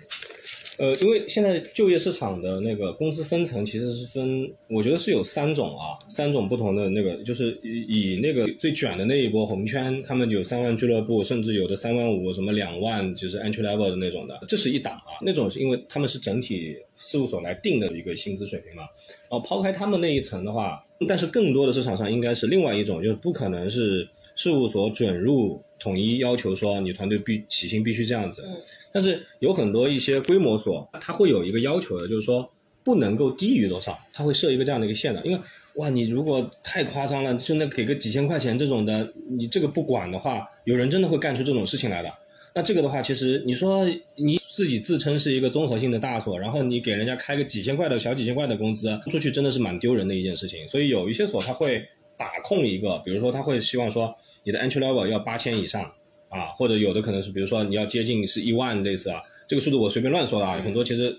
呃，因为现在就业市场的那个工资分层其实是分，我觉得是有三种啊，三种不同的那个，就是以以那个最卷的那一波红圈，他们有三万俱乐部，甚至有的三万五，什么两万，就是 entry level 的那种的，这是一档啊。那种是因为他们是整体事务所来定的一个薪资水平嘛。然后抛开他们那一层的话，但是更多的市场上应该是另外一种，就是不可能是事务所准入统一要求说你团队必起薪必须这样子。但是有很多一些规模所，它会有一个要求的，就是说不能够低于多少，它会设一个这样的一个线的。因为哇，你如果太夸张了，就那给个几千块钱这种的，你这个不管的话，有人真的会干出这种事情来的。那这个的话，其实你说你自己自称是一个综合性的大所，然后你给人家开个几千块的小几千块的工资出去，真的是蛮丢人的一件事情。所以有一些所他会把控一个，比如说他会希望说你的 entry level 要八千以上。啊，或者有的可能是，比如说你要接近是一万类似啊，这个数字我随便乱说的啊，很多其实，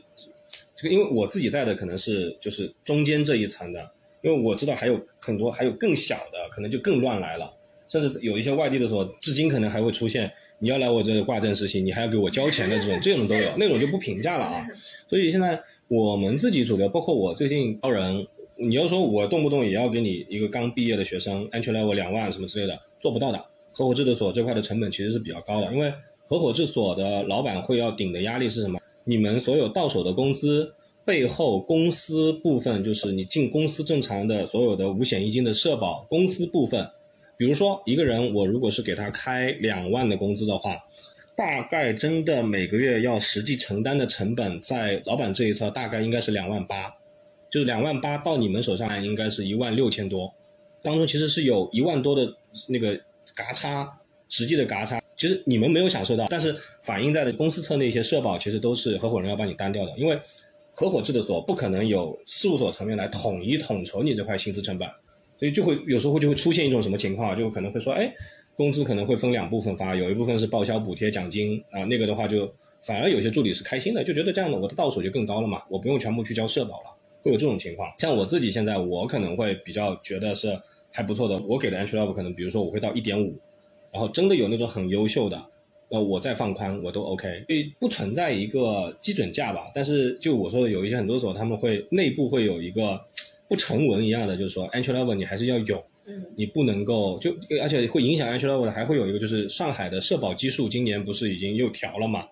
这个因为我自己在的可能是就是中间这一层的，因为我知道还有很多还有更小的，可能就更乱来了，甚至有一些外地的时候，至今可能还会出现你要来我这挂证实习，你还要给我交钱的这种，这种都有，那种就不评价了啊。所以现在我们自己主流，包括我最近招人，你要说我动不动也要给你一个刚毕业的学生，安全来我两万什么之类的，做不到的。合伙制的所这块的成本其实是比较高的，因为合伙制所的老板会要顶的压力是什么？你们所有到手的工资背后，公司部分就是你进公司正常的所有的五险一金的社保公司部分。比如说一个人，我如果是给他开两万的工资的话，大概真的每个月要实际承担的成本，在老板这一侧大概应该是两万八，就是两万八到你们手上应该是一万六千多，当中其实是有一万多的那个。嘎差，实际的嘎差，其实你们没有享受到，但是反映在的公司侧那些社保，其实都是合伙人要帮你担掉的，因为合伙制的所不可能有事务所层面来统一统筹你这块薪资成本，所以就会有时候就会出现一种什么情况，就可能会说，哎，工资可能会分两部分发，有一部分是报销补贴奖金啊，那个的话就反而有些助理是开心的，就觉得这样的我的到手就更高了嘛，我不用全部去交社保了，会有这种情况。像我自己现在，我可能会比较觉得是。还不错的，我给的 entry level 可能，比如说我会到一点五，然后真的有那种很优秀的，那我再放宽我都 OK，所以不存在一个基准价吧。但是就我说的，有一些很多时候他们会内部会有一个不成文一样的，就是说 entry level 你还是要有，嗯，你不能够就而且会影响 entry level 的，还会有一个就是上海的社保基数今年不是已经又调了嘛。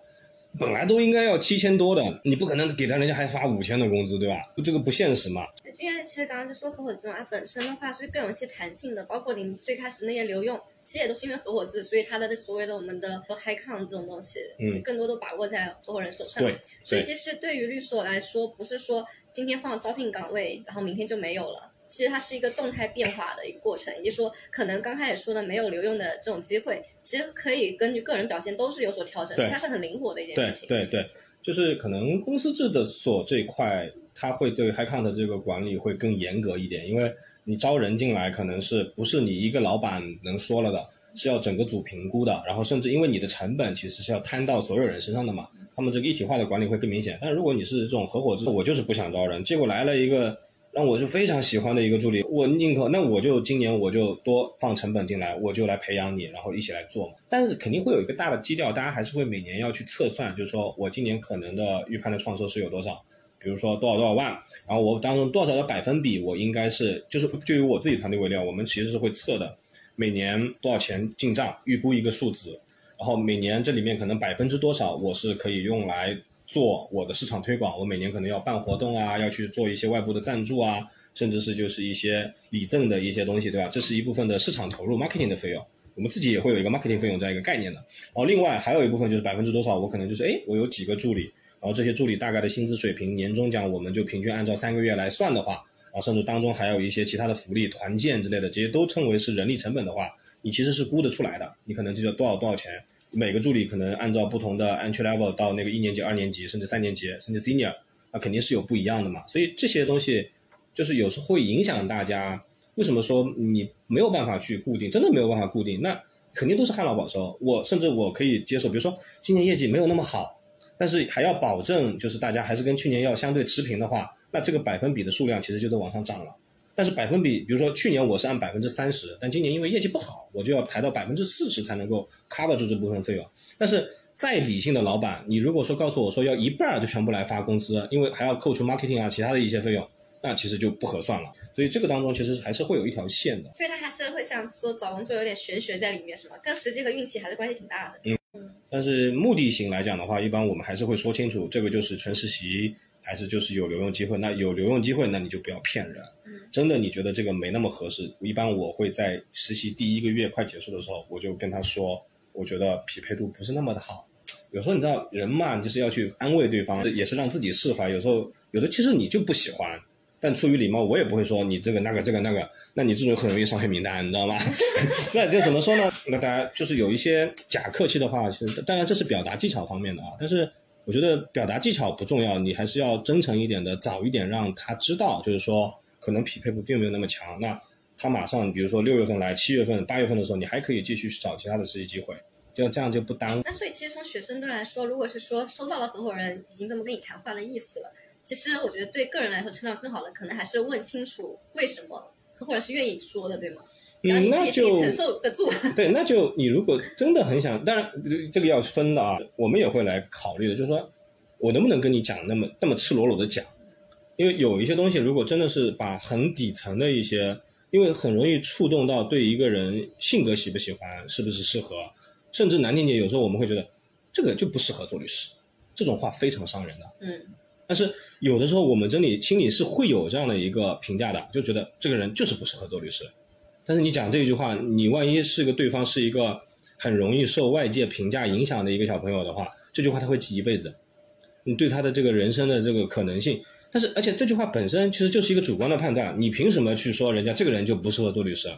本来都应该要七千多的，你不可能给他人家还发五千的工资，对吧？这个不现实嘛。因为其实刚刚就说合伙制嘛，它本身的话是更有一些弹性的，包括您最开始那些留用，其实也都是因为合伙制，所以它的所谓的我们的 high count 这种东西，嗯，更多都把握在合伙人手上。对，所以其实对于律所来说，不是说今天放招聘岗位，然后明天就没有了。其实它是一个动态变化的一个过程，也就是说，可能刚开始说的没有留用的这种机会，其实可以根据个人表现都是有所调整，它是很灵活的一件事情。对对对，就是可能公司制的所这一块，它会对 high count 这个管理会更严格一点，因为你招人进来，可能是不是你一个老板能说了的，是要整个组评估的，然后甚至因为你的成本其实是要摊到所有人身上的嘛，他们这个一体化的管理会更明显。但如果你是这种合伙制，我就是不想招人，结果来了一个。那我就非常喜欢的一个助理，我宁可那我就今年我就多放成本进来，我就来培养你，然后一起来做嘛。但是肯定会有一个大的基调，大家还是会每年要去测算，就是说我今年可能的预判的创收是有多少，比如说多少多少万，然后我当中多少的百分比，我应该是就是就以我自己团队为例，我们其实是会测的，每年多少钱进账，预估一个数字，然后每年这里面可能百分之多少我是可以用来做我的市场推广，我每年可能要办活动啊，要去做一些外部的赞助啊，甚至是就是一些礼赠的一些东西，对吧？这是一部分的市场投入 marketing 的费用，我们自己也会有一个 marketing 费用这样一个概念的。然后另外还有一部分就是百分之多少，我可能就是哎，我有几个助理，然后这些助理大概的薪资水平，年终奖我们就平均按照三个月来算的话，然后甚至当中还有一些其他的福利、团建之类的，这些都称为是人力成本的话，你其实是估得出来的，你可能就要多少多少钱。每个助理可能按照不同的 entry level 到那个一年级、二年级，甚至三年级，甚至 senior，那肯定是有不一样的嘛。所以这些东西就是有时候会影响大家。为什么说你没有办法去固定？真的没有办法固定，那肯定都是旱涝保收。我甚至我可以接受，比如说今年业绩没有那么好，但是还要保证就是大家还是跟去年要相对持平的话，那这个百分比的数量其实就在往上涨了。但是百分比，比如说去年我是按百分之三十，但今年因为业绩不好，我就要抬到百分之四十才能够 cover 住这部分费用。但是再理性的老板，你如果说告诉我说要一半就全部来发工资，因为还要扣除 marketing 啊其他的一些费用，那其实就不合算了。所以这个当中其实还是会有一条线的。所以它还是会像说找工作有点玄学在里面，是吗？跟实际和运气还是关系挺大的。嗯，但是目的型来讲的话，一般我们还是会说清楚，这个就是纯实习。还是就是有留用机会，那有留用机会，那你就不要骗人。真的，你觉得这个没那么合适，一般我会在实习第一个月快结束的时候，我就跟他说，我觉得匹配度不是那么的好。有时候你知道人嘛，就是要去安慰对方，也是让自己释怀。有时候有的其实你就不喜欢，但出于礼貌，我也不会说你这个那个这个那个，那你这种很容易上黑名单，你知道吗？那就怎么说呢？那大家就是有一些假客气的话，其实当然这是表达技巧方面的啊，但是。我觉得表达技巧不重要，你还是要真诚一点的，早一点让他知道，就是说可能匹配度并没有那么强。那他马上，比如说六月份来，七月份、八月份的时候，你还可以继续去找其他的实习机会，就这样就不耽误。那所以其实从学生端来说，如果是说收到了合伙人已经这么跟你谈话的意思了，其实我觉得对个人来说成长更好的，可能还是问清楚为什么合伙人是愿意说的，对吗？嗯，那就承受得住。对，那就你如果真的很想，当然这个要分的啊，我们也会来考虑的，就是说我能不能跟你讲那么那么赤裸裸的讲，因为有一些东西如果真的是把很底层的一些，因为很容易触动到对一个人性格喜不喜欢，是不是适合，甚至难听点，有时候我们会觉得这个就不适合做律师，这种话非常伤人的。嗯，但是有的时候我们真里心里是会有这样的一个评价的，就觉得这个人就是不适合做律师。但是你讲这句话，你万一是个对方是一个很容易受外界评价影响的一个小朋友的话，这句话他会记一辈子。你对他的这个人生的这个可能性，但是而且这句话本身其实就是一个主观的判断，你凭什么去说人家这个人就不适合做律师？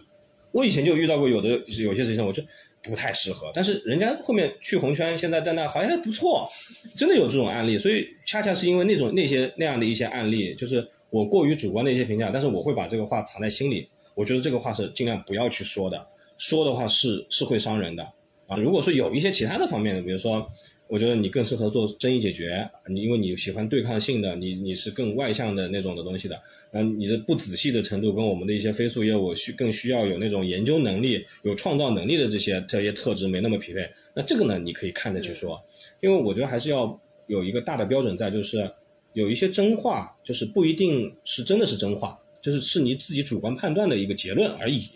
我以前就遇到过有的有些事情，我就不太适合，但是人家后面去红圈，现在在那好像还不错，真的有这种案例。所以恰恰是因为那种那些那样的一些案例，就是我过于主观的一些评价，但是我会把这个话藏在心里。我觉得这个话是尽量不要去说的，说的话是是会伤人的啊。如果说有一些其他的方面的，比如说，我觉得你更适合做争议解决，你因为你喜欢对抗性的，你你是更外向的那种的东西的，那你的不仔细的程度跟我们的一些飞速业务需更需要有那种研究能力、有创造能力的这些这些特质没那么匹配。那这个呢，你可以看着去说，因为我觉得还是要有一个大的标准在，就是有一些真话，就是不一定是真的是真话。就是是你自己主观判断的一个结论而已，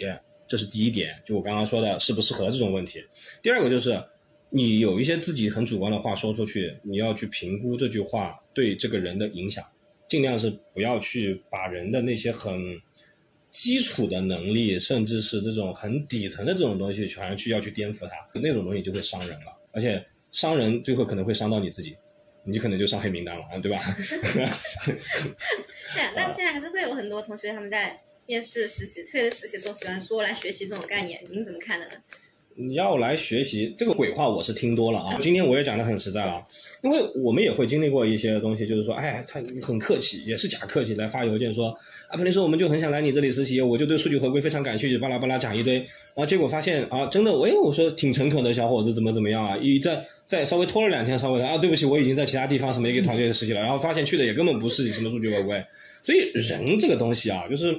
这是第一点。就我刚刚说的适不适合这种问题。第二个就是，你有一些自己很主观的话说出去，你要去评估这句话对这个人的影响，尽量是不要去把人的那些很基础的能力，甚至是这种很底层的这种东西，全去要去颠覆它，那种东西就会伤人了，而且伤人最后可能会伤到你自己。你可能就上黑名单了啊，对吧？对啊，那现在还是会有很多同学他们在面试实习、特别是实习时候喜欢说来学习这种概念，您怎么看的呢？你要来学习这个鬼话，我是听多了啊。今天我也讲的很实在了，因为我们也会经历过一些东西，就是说，哎，他很客气，也是假客气来发邮件说，啊，彭律师，我们就很想来你这里实习，我就对数据合规非常感兴趣，巴拉巴拉讲一堆，然后结果发现啊，真的，哎，我说挺诚恳的小伙子，怎么怎么样啊？一再再稍微拖了两天，稍微啊，对不起，我已经在其他地方什么一个团队实习了，然后发现去的也根本不是什么数据合规，所以人这个东西啊，就是。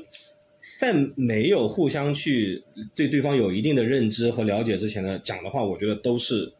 在没有互相去对对方有一定的认知和了解之前呢，讲的话，我觉得都是，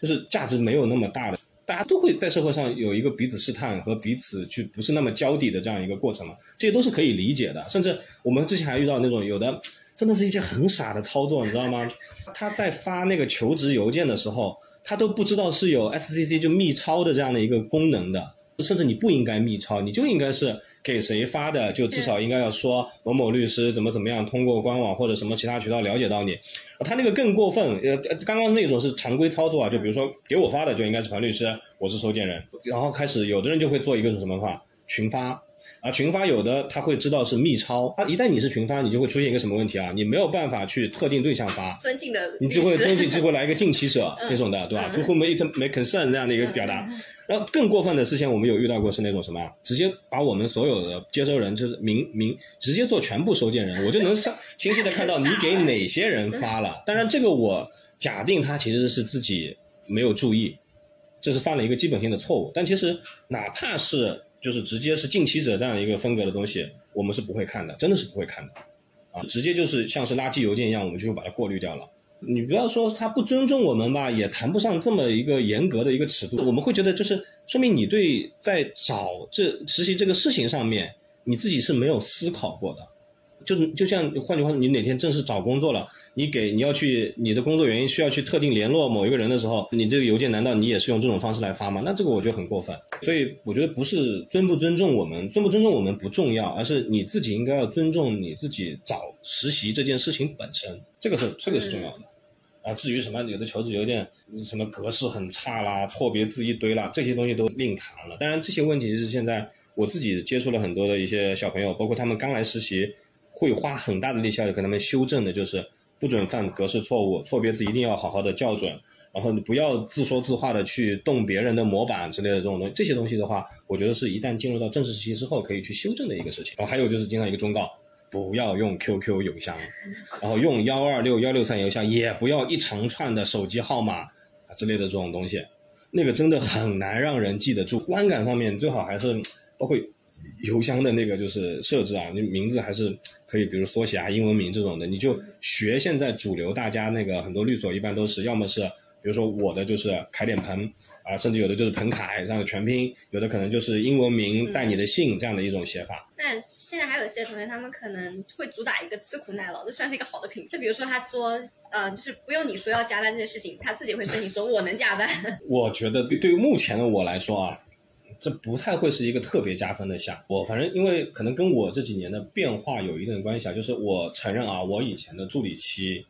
就是价值没有那么大的。大家都会在社会上有一个彼此试探和彼此去不是那么交底的这样一个过程嘛，这些都是可以理解的。甚至我们之前还遇到那种有的真的是一件很傻的操作，你知道吗？他在发那个求职邮件的时候，他都不知道是有 SCC 就密抄的这样的一个功能的，甚至你不应该密抄，你就应该是给谁发的，就至少应该要说某某律师怎么怎么样，通过官网或者什么其他渠道了解到你。他那个更过分，呃，刚刚那种是常规操作啊，就比如说给我发的就应该是彭律师，我是收件人，然后开始有的人就会做一个什么话群发。啊，群发有的他会知道是密抄，啊，一旦你是群发，你就会出现一个什么问题啊？你没有办法去特定对象发，尊敬的，你就会尊敬就会来一个近期者 那种的，对吧？就会没一没 concern 这样的一个表达。然后更过分的之前，我们有遇到过是那种什么，直接把我们所有的接收人就是明明直接做全部收件人，我就能上清晰的看到你给哪些人发了。当然这个我假定他其实是自己没有注意，这是犯了一个基本性的错误。但其实哪怕是。就是直接是近期者这样一个风格的东西，我们是不会看的，真的是不会看的，啊，直接就是像是垃圾邮件一样，我们就会把它过滤掉了。你不要说他不尊重我们吧，也谈不上这么一个严格的一个尺度。我们会觉得，就是说明你对在找这实习这个事情上面，你自己是没有思考过的。就就像换句话说，你哪天正式找工作了。你给你要去你的工作原因需要去特定联络某一个人的时候，你这个邮件难道你也是用这种方式来发吗？那这个我觉得很过分。所以我觉得不是尊不尊重我们，尊不尊重我们不重要，而是你自己应该要尊重你自己找实习这件事情本身，这个是这个是重要的。啊，至于什么有的求职邮件什么格式很差啦，错别字一堆啦，这些东西都另谈了。当然这些问题是现在我自己接触了很多的一些小朋友，包括他们刚来实习，会花很大的力气要去给他们修正的，就是。不准犯格式错误，错别字一定要好好的校准，然后你不要自说自话的去动别人的模板之类的这种东西，这些东西的话，我觉得是一旦进入到正式实习之后可以去修正的一个事情。然后还有就是经常一个忠告，不要用 QQ 邮箱，然后用幺二六幺六三邮箱，也不要一长串的手机号码啊之类的这种东西，那个真的很难让人记得住。观感上面最好还是包括。邮箱的那个就是设置啊，你名字还是可以，比如缩写啊、英文名这种的，你就学现在主流大家那个很多律所一般都是，要么是比如说我的就是凯点鹏啊，甚至有的就是彭凯这样的全拼，有的可能就是英文名带你的姓这样的一种写法。那现在还有一些同学，他们可能会主打一个吃苦耐劳，这算是一个好的品质。就比如说他说，呃，就是不用你说要加班这件事情，他自己会申请说我能加班。我觉得对于目前的我来说啊。这不太会是一个特别加分的项。我反正因为可能跟我这几年的变化有一定的关系啊，就是我承认啊，我以前的助理期，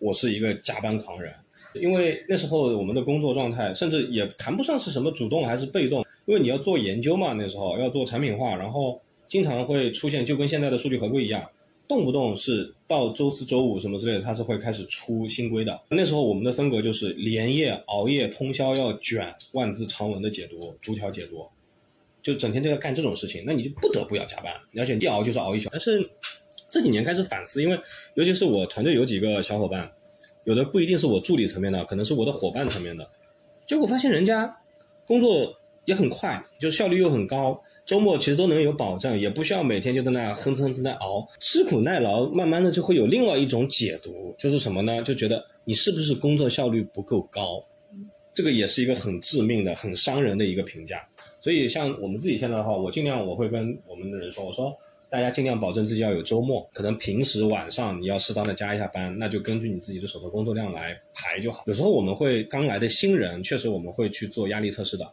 我是一个加班狂人，因为那时候我们的工作状态甚至也谈不上是什么主动还是被动，因为你要做研究嘛，那时候要做产品化，然后经常会出现就跟现在的数据合规一样。动不动是到周四周五什么之类的，它是会开始出新规的。那时候我们的风格就是连夜熬夜通宵要卷万字长文的解读，逐条解读，就整天就要干这种事情。那你就不得不要加班，而且一熬就是熬一宿。但是这几年开始反思，因为尤其是我团队有几个小伙伴，有的不一定是我助理层面的，可能是我的伙伴层面的，结果发现人家工作也很快，就效率又很高。周末其实都能有保障，也不需要每天就在那哼哧哼哧在熬，吃苦耐劳，慢慢的就会有另外一种解读，就是什么呢？就觉得你是不是工作效率不够高？这个也是一个很致命的、很伤人的一个评价。所以像我们自己现在的话，我尽量我会跟我们的人说，我说大家尽量保证自己要有周末，可能平时晚上你要适当的加一下班，那就根据你自己的手头工作量来排就好。有时候我们会刚来的新人，确实我们会去做压力测试的。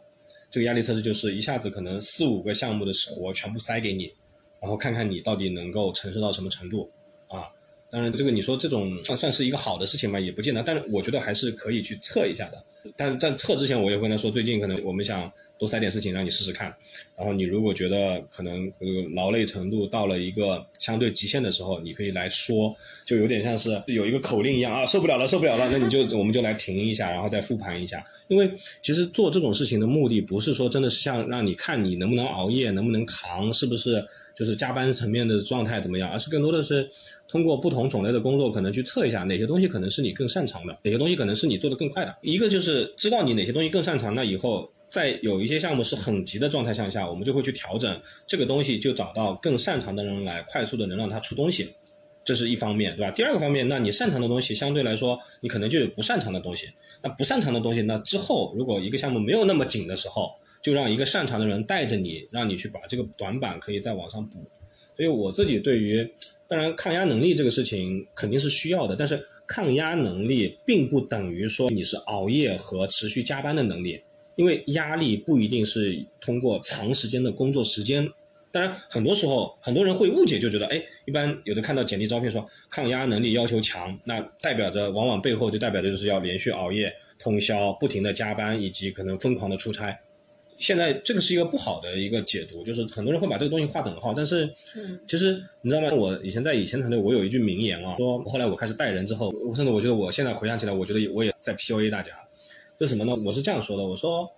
这个压力测试就是一下子可能四五个项目的活全部塞给你，然后看看你到底能够承受到什么程度啊。当然，这个你说这种算算是一个好的事情嘛，也不见得。但是我觉得还是可以去测一下的。但是在测之前，我也跟他说，最近可能我们想。多塞点事情让你试试看，然后你如果觉得可能劳累程度到了一个相对极限的时候，你可以来说，就有点像是有一个口令一样啊，受不了了，受不了了，那你就我们就来停一下，然后再复盘一下。因为其实做这种事情的目的不是说真的是像让你看你能不能熬夜，能不能扛，是不是就是加班层面的状态怎么样，而是更多的是通过不同种类的工作，可能去测一下哪些东西可能是你更擅长的，哪些东西可能是你做的更快的。一个就是知道你哪些东西更擅长，那以后。在有一些项目是很急的状态向下，我们就会去调整这个东西，就找到更擅长的人来快速的能让他出东西，这是一方面，对吧？第二个方面，那你擅长的东西相对来说，你可能就有不擅长的东西。那不擅长的东西，那之后如果一个项目没有那么紧的时候，就让一个擅长的人带着你，让你去把这个短板可以再往上补。所以我自己对于当然，抗压能力这个事情肯定是需要的，但是抗压能力并不等于说你是熬夜和持续加班的能力，因为压力不一定是通过长时间的工作时间。当然，很多时候很多人会误解，就觉得，哎，一般有的看到简历招聘说抗压能力要求强，那代表着往往背后就代表着就是要连续熬夜、通宵、不停的加班，以及可能疯狂的出差。现在这个是一个不好的一个解读，就是很多人会把这个东西划等号。但是，嗯，其实你知道吗？我以前在以前团队，我有一句名言啊，说后来我开始带人之后，我甚至我觉得我现在回想起来，我觉得我也在 PUA 大家。是什么呢？我是这样说的：我说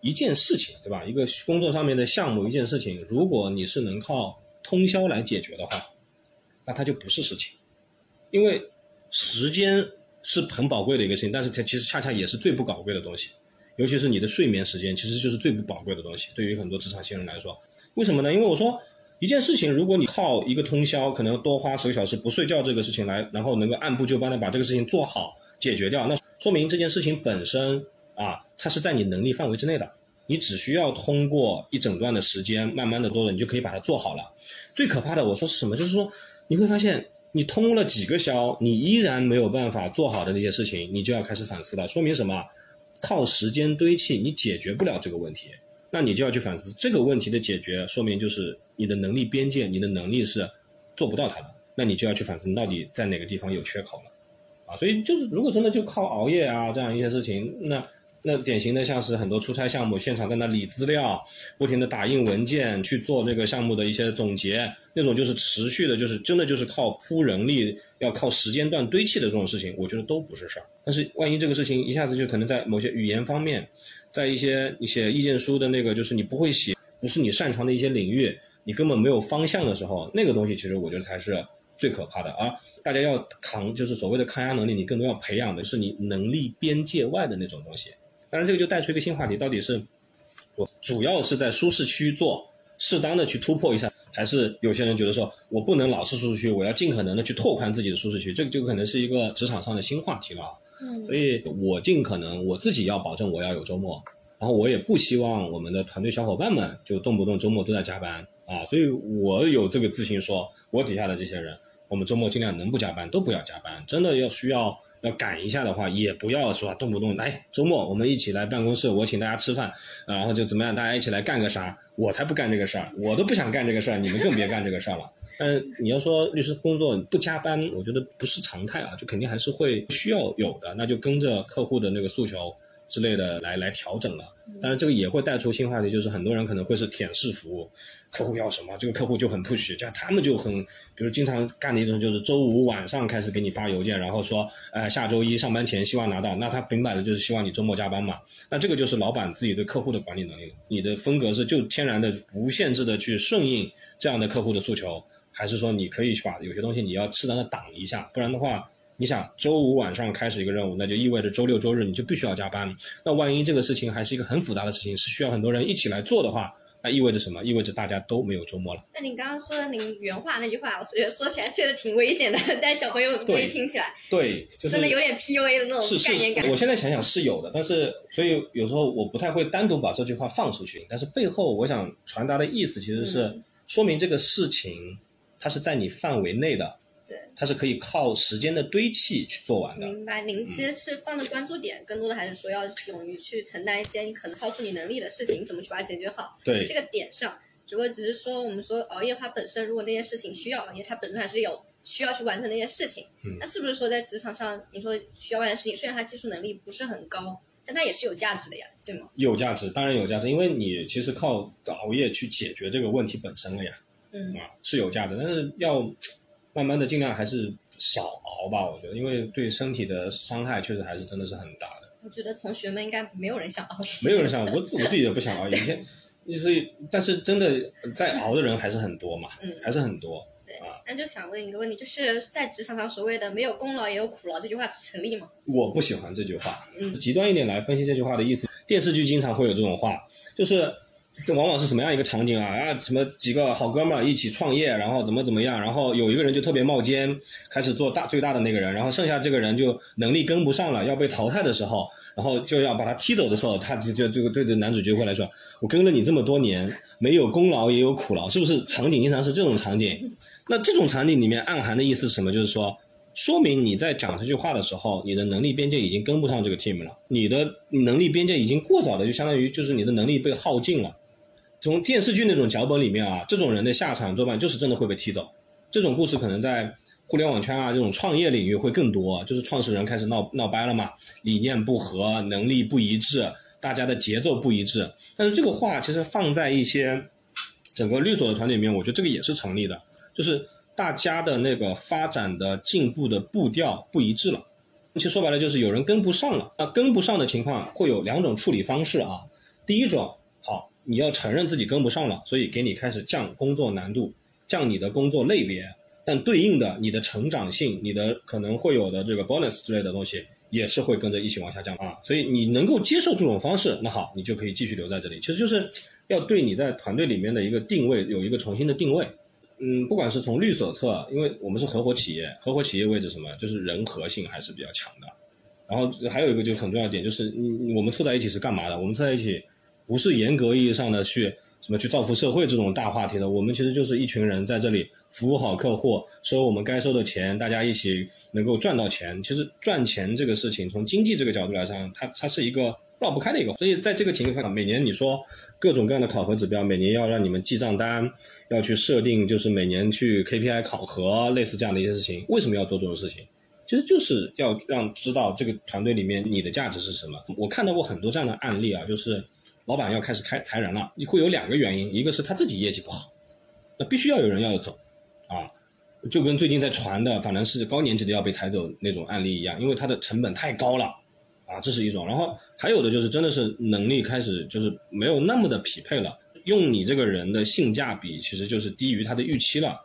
一件事情，对吧？一个工作上面的项目，一件事情，如果你是能靠通宵来解决的话，那它就不是事情，因为时间是很宝贵的一个事情，但是它其实恰恰也是最不宝贵的东西。尤其是你的睡眠时间，其实就是最不宝贵的东西。对于很多职场新人来说，为什么呢？因为我说一件事情，如果你靠一个通宵，可能多花十个小时不睡觉这个事情来，然后能够按部就班的把这个事情做好解决掉，那说明这件事情本身啊，它是在你能力范围之内的。你只需要通过一整段的时间，慢慢的做了，你就可以把它做好了。最可怕的，我说是什么？就是说你会发现，你通了几个宵，你依然没有办法做好的那些事情，你就要开始反思了。说明什么？靠时间堆砌，你解决不了这个问题，那你就要去反思这个问题的解决，说明就是你的能力边界，你的能力是做不到它的，那你就要去反思你到底在哪个地方有缺口了，所以就是如果真的就靠熬夜啊这样一些事情，那。那典型的像是很多出差项目，现场在那理资料，不停的打印文件，去做这个项目的一些总结，那种就是持续的，就是真的就是靠铺人力，要靠时间段堆砌的这种事情，我觉得都不是事儿。但是万一这个事情一下子就可能在某些语言方面，在一些一些意见书的那个就是你不会写，不是你擅长的一些领域，你根本没有方向的时候，那个东西其实我觉得才是最可怕的啊！大家要扛，就是所谓的抗压能力，你更多要培养的是你能力边界外的那种东西。当然，这个就带出一个新话题，到底是我主要是在舒适区做，适当的去突破一下，还是有些人觉得说我不能老是舒适区，我要尽可能的去拓宽自己的舒适区，这个就可能是一个职场上的新话题了。嗯，所以我尽可能我自己要保证我要有周末，然后我也不希望我们的团队小伙伴们就动不动周末都在加班啊，所以我有这个自信，说我底下的这些人，我们周末尽量能不加班都不要加班，真的要需要。要赶一下的话，也不要说动不动哎，周末我们一起来办公室，我请大家吃饭，然后就怎么样，大家一起来干个啥？我才不干这个事儿，我都不想干这个事儿，你们更别干这个事儿了。但你要说律师工作不加班，我觉得不是常态啊，就肯定还是会需要有的，那就跟着客户的那个诉求。之类的来来调整了，当然这个也会带出新话题，就是很多人可能会是舔式服务，客户要什么，这个客户就很 push，这样他们就很，比如经常干的一种就是周五晚上开始给你发邮件，然后说，呃下周一上班前希望拿到，那他明摆的就是希望你周末加班嘛，那这个就是老板自己对客户的管理能力，你的风格是就天然的无限制的去顺应这样的客户的诉求，还是说你可以去把有些东西你要适当的挡一下，不然的话。你想周五晚上开始一个任务，那就意味着周六周日你就必须要加班。那万一这个事情还是一个很复杂的事情，是需要很多人一起来做的话，那意味着什么？意味着大家都没有周末了。那您刚刚说的您原话那句话，我觉得说起来确实挺危险的，但小朋友可以听起来，对，就是真的有点 PUA 的那种概念感。我现在想想是有的，但是所以有时候我不太会单独把这句话放出去。但是背后我想传达的意思其实是说明这个事情它是在你范围内的。对，它是可以靠时间的堆砌去做完的。明白，您其实是放的关注点，更多的还是说要勇于去承担一些你可能超出你能力的事情，怎么去把它解决好。对，这个点上，只不过只是说，我们说熬夜它本身，如果那件事情需要熬夜，它本身还是有需要去完成那些事情。嗯，那是不是说在职场上，你说需要完成事情，虽然他技术能力不是很高，但它也是有价值的呀，对吗？有价值，当然有价值，因为你其实靠熬夜去解决这个问题本身了呀。嗯啊，是有价值，但是要慢慢的尽量还是。少熬吧，我觉得，因为对身体的伤害确实还是真的是很大的。我觉得同学们应该没有人想熬，没有人想，我我自己也不想熬。以前，所以，但是真的在熬的人还是很多嘛，嗯，还是很多。对啊，那就想问一个问题，就是在职场上所谓的“没有功劳也有苦劳”这句话成立吗？我不喜欢这句话。嗯，极端一点来分析这句话的意思，电视剧经常会有这种话，就是这往往是什么样一个场景啊？啊，什么几个好哥们儿一起创业，然后怎么怎么样，然后有一个人就特别冒尖，开始做大最大的那个人，然后剩下这个人就能力跟不上了，要被淘汰的时候，然后就要把他踢走的时候，他就就这个对着男主角过来说：“我跟了你这么多年，没有功劳也有苦劳，是不是？”场景经常是这种场景。那这种场景里面暗含的意思是什么？就是说。说明你在讲这句话的时候，你的能力边界已经跟不上这个 team 了，你的能力边界已经过早的，就相当于就是你的能力被耗尽了。从电视剧那种脚本里面啊，这种人的下场多半就是真的会被踢走。这种故事可能在互联网圈啊这种创业领域会更多，就是创始人开始闹闹掰了嘛，理念不合，能力不一致，大家的节奏不一致。但是这个话其实放在一些整个律所的团队里面，我觉得这个也是成立的，就是。大家的那个发展的进步的步调不一致了，其实说白了就是有人跟不上了。那跟不上的情况会有两种处理方式啊。第一种，你要承认自己跟不上了，所以给你开始降工作难度，降你的工作类别，但对应的你的成长性、你的可能会有的这个 bonus 之类的东西也是会跟着一起往下降啊。所以你能够接受这种方式，那好，你就可以继续留在这里。其实就是要对你在团队里面的一个定位有一个重新的定位。嗯，不管是从律所侧，因为我们是合伙企业，合伙企业位置什么，就是人和性还是比较强的。然后还有一个就是很重要的点，就是你我们凑在一起是干嘛的？我们凑在一起不是严格意义上的去什么去造福社会这种大话题的，我们其实就是一群人在这里服务好客户，收我们该收的钱，大家一起能够赚到钱。其实赚钱这个事情，从经济这个角度来讲，它它是一个绕不开的一个。所以在这个情况下，每年你说各种各样的考核指标，每年要让你们记账单。要去设定，就是每年去 KPI 考核，类似这样的一些事情。为什么要做这种事情？其实就是要让知道这个团队里面你的价值是什么。我看到过很多这样的案例啊，就是老板要开始开裁人了，你会有两个原因，一个是他自己业绩不好，那必须要有人要走，啊，就跟最近在传的，反正是高年级的要被裁走那种案例一样，因为他的成本太高了，啊，这是一种。然后还有的就是真的是能力开始就是没有那么的匹配了。用你这个人的性价比，其实就是低于他的预期了，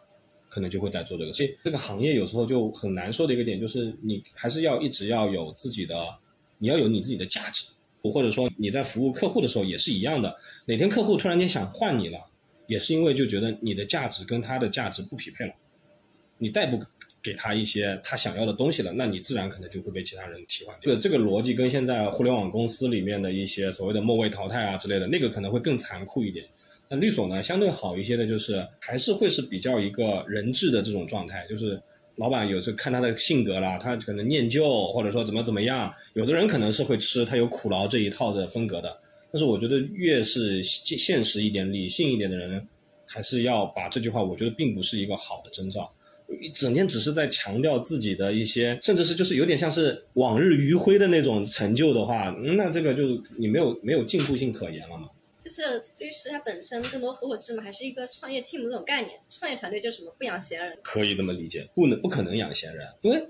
可能就会在做这个。所以这个行业有时候就很难说的一个点，就是你还是要一直要有自己的，你要有你自己的价值，或者说你在服务客户的时候也是一样的。哪天客户突然间想换你了，也是因为就觉得你的价值跟他的价值不匹配了，你带不。给他一些他想要的东西了，那你自然可能就会被其他人替换。这个这个逻辑跟现在互联网公司里面的一些所谓的末位淘汰啊之类的，那个可能会更残酷一点。那律所呢，相对好一些的，就是还是会是比较一个人质的这种状态，就是老板有时候看他的性格啦，他可能念旧或者说怎么怎么样，有的人可能是会吃他有苦劳这一套的风格的。但是我觉得越是现现实一点、理性一点的人，还是要把这句话，我觉得并不是一个好的征兆。整天只是在强调自己的一些，甚至是就是有点像是往日余晖的那种成就的话，那这个就你没有没有进步性可言了嘛？就是律师他本身更多合伙制嘛，还是一个创业 team 这种概念，创业团队就什么不养闲人，可以这么理解，不能不可能养闲人，因为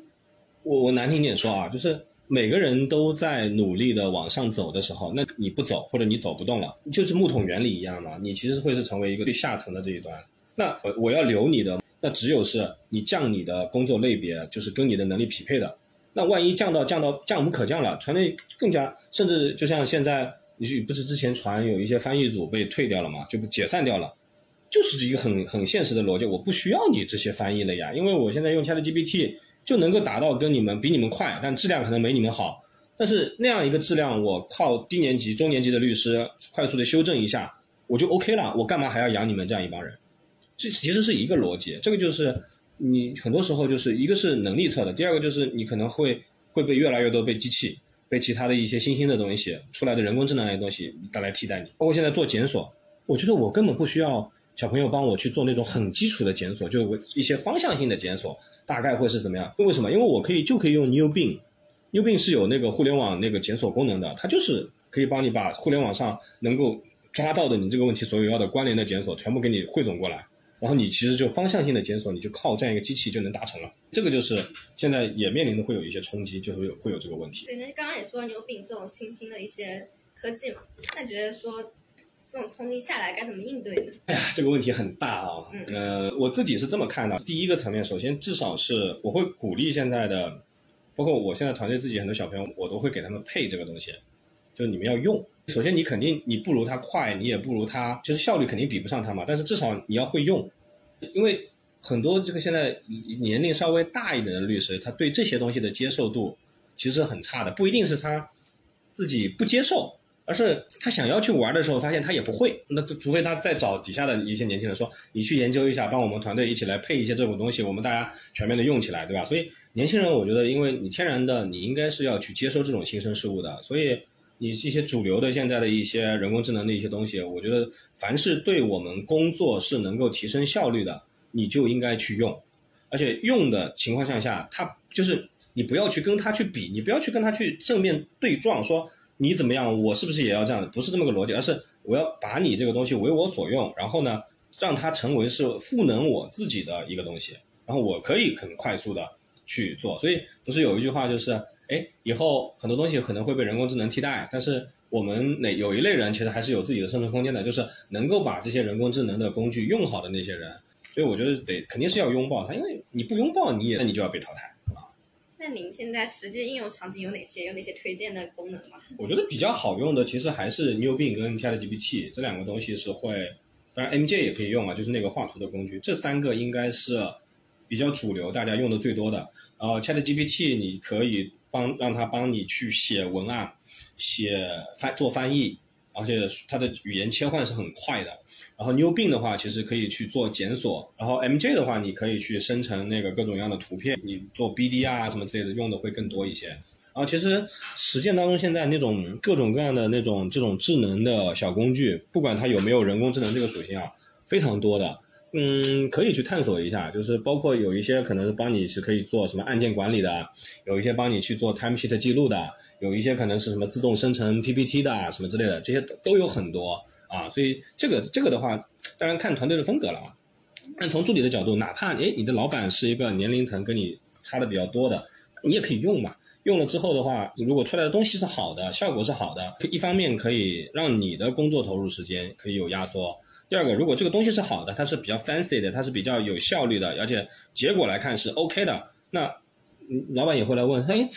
我我难听点说啊，就是每个人都在努力的往上走的时候，那你不走或者你走不动了，就是木桶原理一样嘛，你其实会是成为一个最下层的这一端，那我我要留你的。那只有是你降你的工作类别，就是跟你的能力匹配的。那万一降到降到降无可降了，团队更加甚至就像现在，你不是之前传有一些翻译组被退掉了嘛？就不解散掉了，就是一个很很现实的逻辑。我不需要你这些翻译了呀，因为我现在用 ChatGPT 就能够达到跟你们比你们快，但质量可能没你们好。但是那样一个质量，我靠低年级、中年级的律师快速的修正一下，我就 OK 了。我干嘛还要养你们这样一帮人？这其实是一个逻辑，这个就是你很多时候就是一个是能力测的，第二个就是你可能会会被越来越多被机器、被其他的一些新兴的东西出来的人工智能的东西带来替代你。包括现在做检索，我觉得我根本不需要小朋友帮我去做那种很基础的检索，就一些方向性的检索，大概会是怎么样？为什么？因为我可以就可以用 New Bing，New Bing 是有那个互联网那个检索功能的，它就是可以帮你把互联网上能够抓到的你这个问题所有要的关联的检索全部给你汇总过来。然后你其实就方向性的检索，你就靠这样一个机器就能达成了。这个就是现在也面临的会有一些冲击，就是有会有这个问题。对，那刚刚也说牛饼这种新兴的一些科技嘛，那觉得说这种冲击下来该怎么应对呢？哎呀，这个问题很大啊。嗯。呃，我自己是这么看的。第一个层面，首先至少是我会鼓励现在的，包括我现在团队自己很多小朋友，我都会给他们配这个东西，就是你们要用首先你肯定你不如他快，你也不如他，就是效率肯定比不上他嘛。但是至少你要会用，因为很多这个现在年龄稍微大一点的律师，他对这些东西的接受度其实很差的，不一定是他自己不接受。而是他想要去玩的时候，发现他也不会。那除非他再找底下的一些年轻人说：“你去研究一下，帮我们团队一起来配一些这种东西，我们大家全面的用起来，对吧？”所以年轻人，我觉得，因为你天然的，你应该是要去接收这种新生事物的。所以你一些主流的现在的一些人工智能的一些东西，我觉得凡是对我们工作是能够提升效率的，你就应该去用。而且用的情况下，它就是你不要去跟它去比，你不要去跟它去正面对撞说。你怎么样？我是不是也要这样？不是这么个逻辑，而是我要把你这个东西为我所用，然后呢，让它成为是赋能我自己的一个东西，然后我可以很快速的去做。所以不是有一句话就是，哎，以后很多东西可能会被人工智能替代，但是我们哪有一类人其实还是有自己的生存空间的，就是能够把这些人工智能的工具用好的那些人。所以我觉得得肯定是要拥抱它，因为你不拥抱，你也那你就要被淘汰。那您现在实际应用场景有哪些？有哪些推荐的功能吗？我觉得比较好用的其实还是 New Bing 跟 ChatGPT 这两个东西是会，当然 MJ 也可以用啊，就是那个画图的工具。这三个应该是比较主流，大家用的最多的。然后 ChatGPT 你可以帮让它帮你去写文案、写翻做翻译，而且它的语言切换是很快的。然后 New Bing 的话，其实可以去做检索；然后 MJ 的话，你可以去生成那个各种各样的图片，你做 BD 啊什么之类的用的会更多一些。然后其实实践当中，现在那种各种各样的那种这种智能的小工具，不管它有没有人工智能这个属性啊，非常多的。嗯，可以去探索一下，就是包括有一些可能帮你是可以做什么案件管理的，有一些帮你去做 timesheet 记录的，有一些可能是什么自动生成 PPT 的什么之类的，这些都有很多。啊，所以这个这个的话，当然看团队的风格了啊。但从助理的角度，哪怕哎你的老板是一个年龄层跟你差的比较多的，你也可以用嘛。用了之后的话，如果出来的东西是好的，效果是好的，一方面可以让你的工作投入时间可以有压缩。第二个，如果这个东西是好的，它是比较 fancy 的，它是比较有效率的，而且结果来看是 OK 的，那老板也会来问，哎。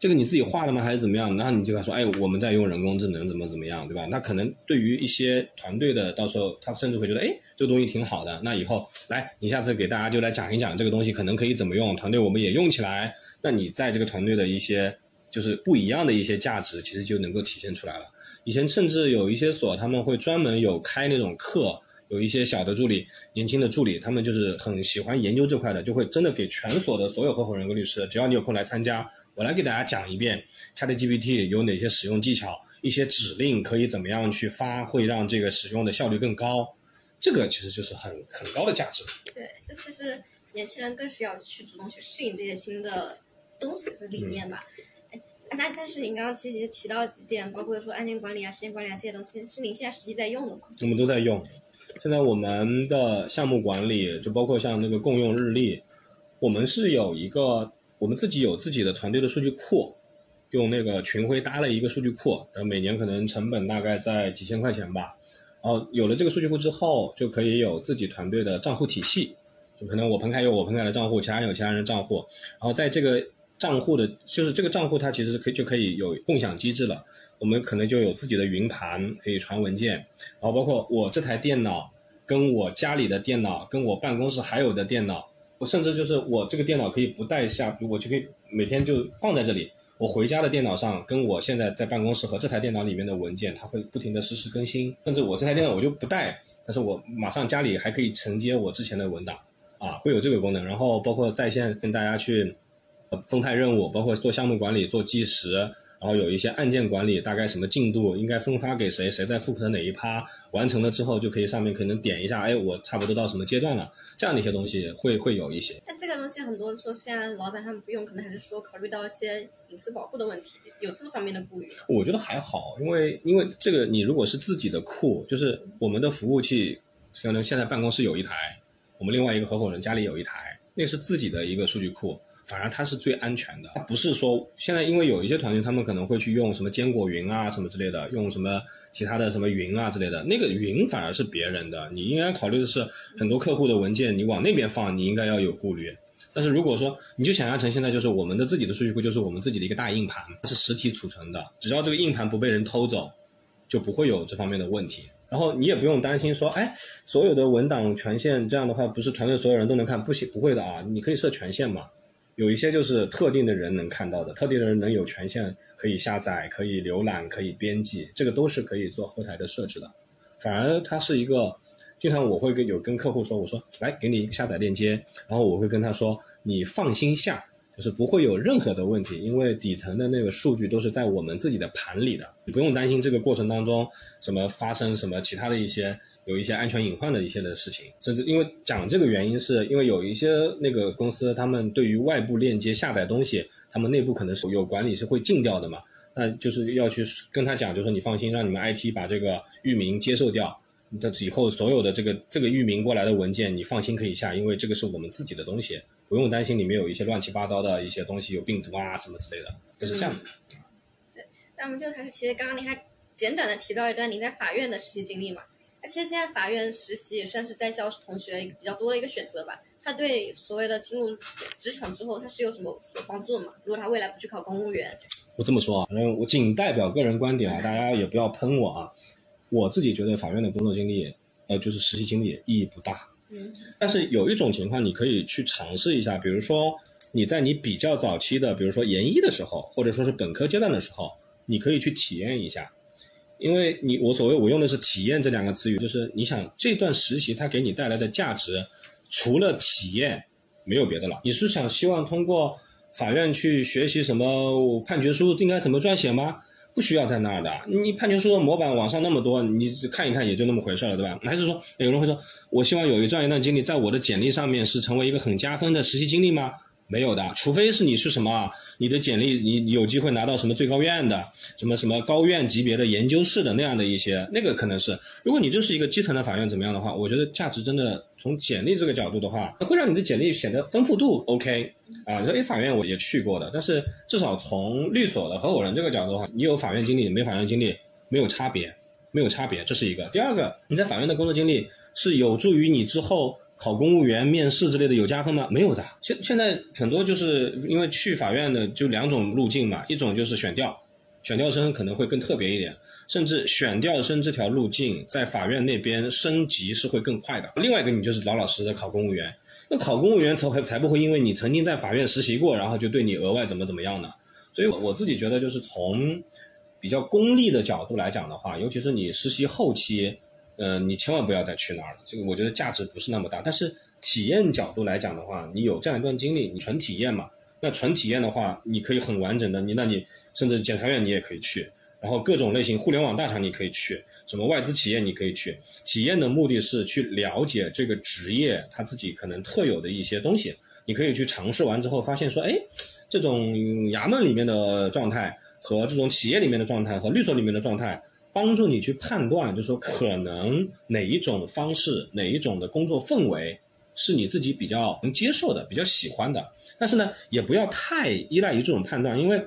这个你自己画的吗？还是怎么样？然后你就跟他说，哎，我们在用人工智能，怎么怎么样，对吧？那可能对于一些团队的，到时候他甚至会觉得，哎，这个东西挺好的。那以后来，你下次给大家就来讲一讲这个东西可能可以怎么用，团队我们也用起来。那你在这个团队的一些就是不一样的一些价值，其实就能够体现出来了。以前甚至有一些所，他们会专门有开那种课，有一些小的助理、年轻的助理，他们就是很喜欢研究这块的，就会真的给全所的所有合伙人跟律师，只要你有空来参加。我来给大家讲一遍，ChatGPT 有哪些使用技巧，一些指令可以怎么样去发，会让这个使用的效率更高。这个其实就是很很高的价值。对，这其实年轻人更需要去主动去适应这些新的东西和理念吧。哎，那但是您刚刚其实提到几点，包括说案件管理啊、时间管理啊这些东西，是您现在实际在用的吗？我们都在用。现在我们的项目管理，就包括像那个共用日历，我们是有一个。我们自己有自己的团队的数据库，用那个群晖搭了一个数据库，然后每年可能成本大概在几千块钱吧。然后有了这个数据库之后，就可以有自己团队的账户体系，就可能我彭凯有我彭凯的账户，其他人有其他人的账户。然后在这个账户的，就是这个账户它其实可以就可以有共享机制了。我们可能就有自己的云盘可以传文件，然后包括我这台电脑跟我家里的电脑，跟我办公室还有的电脑。我甚至就是我这个电脑可以不带下，我就可以每天就放在这里。我回家的电脑上，跟我现在在办公室和这台电脑里面的文件，它会不停的实时更新。甚至我这台电脑我就不带，但是我马上家里还可以承接我之前的文档，啊，会有这个功能。然后包括在线跟大家去分派任务，包括做项目管理、做计时。然后有一些案件管理，大概什么进度应该分发给谁，谁在负责哪一趴完成了之后，就可以上面可能点一下，哎，我差不多到什么阶段了，这样的一些东西会会有一些。但这个东西很多说现在老板他们不用，可能还是说考虑到一些隐私保护的问题，有这方面的顾虑。我觉得还好，因为因为这个你如果是自己的库，就是我们的服务器，可能现在办公室有一台，我们另外一个合伙人家里有一台，那是自己的一个数据库。反而它是最安全的，不是说现在因为有一些团队，他们可能会去用什么坚果云啊什么之类的，用什么其他的什么云啊之类的，那个云反而是别人的，你应该考虑的是很多客户的文件你往那边放，你应该要有顾虑。但是如果说你就想象成现在就是我们的自己的数据库，就是我们自己的一个大硬盘，是实体储存的，只要这个硬盘不被人偷走，就不会有这方面的问题。然后你也不用担心说，哎，所有的文档权限这样的话，不是团队所有人都能看，不行，不会的啊，你可以设权限嘛。有一些就是特定的人能看到的，特定的人能有权限可以下载、可以浏览、可以编辑，这个都是可以做后台的设置的。反而它是一个，经常我会跟有跟客户说，我说来给你一个下载链接，然后我会跟他说，你放心下，就是不会有任何的问题，因为底层的那个数据都是在我们自己的盘里的，你不用担心这个过程当中什么发生什么其他的一些。有一些安全隐患的一些的事情，甚至因为讲这个原因，是因为有一些那个公司，他们对于外部链接下载东西，他们内部可能是有管理是会禁掉的嘛，那就是要去跟他讲，就说你放心，让你们 IT 把这个域名接受掉，这以后所有的这个这个域名过来的文件，你放心可以下，因为这个是我们自己的东西，不用担心里面有一些乱七八糟的一些东西有病毒啊什么之类的，就是这样子。对，那我们就还是其实刚刚您还简短的提到一段您在法院的实习经历嘛。那其实现在法院实习也算是在校同学比较多的一个选择吧。他对所谓的进入职场之后，他是有什么帮助的吗？如果他未来不去考公务员，我这么说啊，反正我仅代表个人观点啊，大家也不要喷我啊。我自己觉得法院的工作经历，呃，就是实习经历意义不大。嗯。但是有一种情况你可以去尝试一下，比如说你在你比较早期的，比如说研一的时候，或者说是本科阶段的时候，你可以去体验一下。因为你我所谓我用的是体验这两个词语，就是你想这段实习它给你带来的价值，除了体验，没有别的了。你是想希望通过法院去学习什么判决书应该怎么撰写吗？不需要在那儿的。你判决书的模板网上那么多，你看一看也就那么回事了，对吧？还是说有人会说，我希望有一这样一段经历在我的简历上面是成为一个很加分的实习经历吗？没有的，除非是你是什么，你的简历你有机会拿到什么最高院的，什么什么高院级别的研究室的那样的一些，那个可能是。如果你就是一个基层的法院怎么样的话，我觉得价值真的从简历这个角度的话，会让你的简历显得丰富度 OK 啊。你说哎，法院我也去过的，但是至少从律所的合伙人这个角度的话，你有法院经历没法院经历没有差别，没有差别，这是一个。第二个，你在法院的工作经历是有助于你之后。考公务员面试之类的有加分吗？没有的。现现在很多就是因为去法院的就两种路径嘛，一种就是选调，选调生可能会更特别一点，甚至选调生这条路径在法院那边升级是会更快的。另外一个你就是老老实实的考公务员，那考公务员才会才不会因为你曾经在法院实习过，然后就对你额外怎么怎么样呢？所以我自己觉得就是从比较功利的角度来讲的话，尤其是你实习后期。呃，你千万不要再去那儿了。这个我觉得价值不是那么大。但是体验角度来讲的话，你有这样一段经历，你纯体验嘛。那纯体验的话，你可以很完整的，你那你甚至检察院你也可以去，然后各种类型互联网大厂你可以去，什么外资企业你可以去。体验的目的是去了解这个职业他自己可能特有的一些东西。你可以去尝试完之后，发现说，哎，这种衙门里面的状态和这种企业里面的状态和律所里面的状态。帮助你去判断，就是说可能哪一种方式、哪一种的工作氛围是你自己比较能接受的、比较喜欢的。但是呢，也不要太依赖于这种判断，因为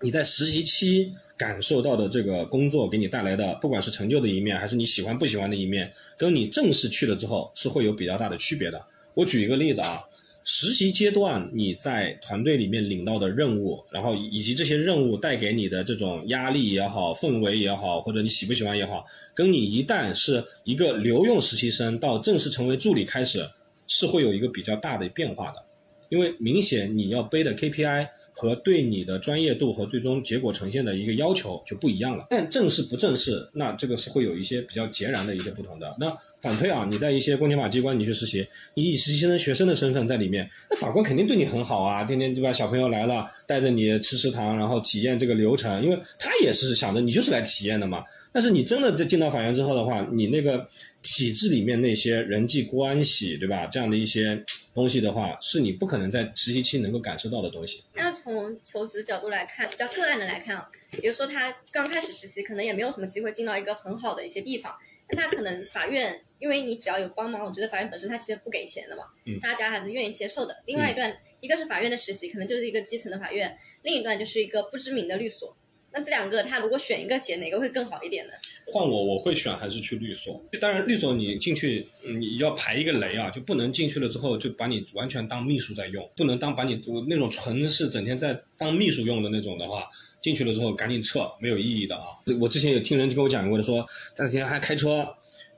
你在实习期感受到的这个工作给你带来的，不管是成就的一面，还是你喜欢不喜欢的一面，跟你正式去了之后是会有比较大的区别的。我举一个例子啊。实习阶段你在团队里面领到的任务，然后以及这些任务带给你的这种压力也好、氛围也好，或者你喜不喜欢也好，跟你一旦是一个留用实习生到正式成为助理开始，是会有一个比较大的变化的，因为明显你要背的 KPI 和对你的专业度和最终结果呈现的一个要求就不一样了。但正式不正式，那这个是会有一些比较截然的一些不同的。那反推啊，你在一些公检法机关你去实习，你以实习生学生的身份在里面，那法官肯定对你很好啊，天天对吧？小朋友来了，带着你吃食堂，然后体验这个流程，因为他也是想着你就是来体验的嘛。但是你真的在进到法院之后的话，你那个体制里面那些人际关系，对吧？这样的一些东西的话，是你不可能在实习期能够感受到的东西。那从求职角度来看，比较个案的来看啊，比如说他刚开始实习，可能也没有什么机会进到一个很好的一些地方。那他可能法院，因为你只要有帮忙，我觉得法院本身他其实不给钱的嘛，大家还是愿意接受的。另外一段，一个是法院的实习，可能就是一个基层的法院；另一段就是一个不知名的律所。那这两个他如果选一个写哪个会更好一点呢？换我，我会选还是去律所。当然，律所你进去，你要排一个雷啊，就不能进去了之后就把你完全当秘书在用，不能当把你那种纯是整天在当秘书用的那种的话，进去了之后赶紧撤，没有意义的啊。我之前有听人跟我讲过的，说这几天还开车，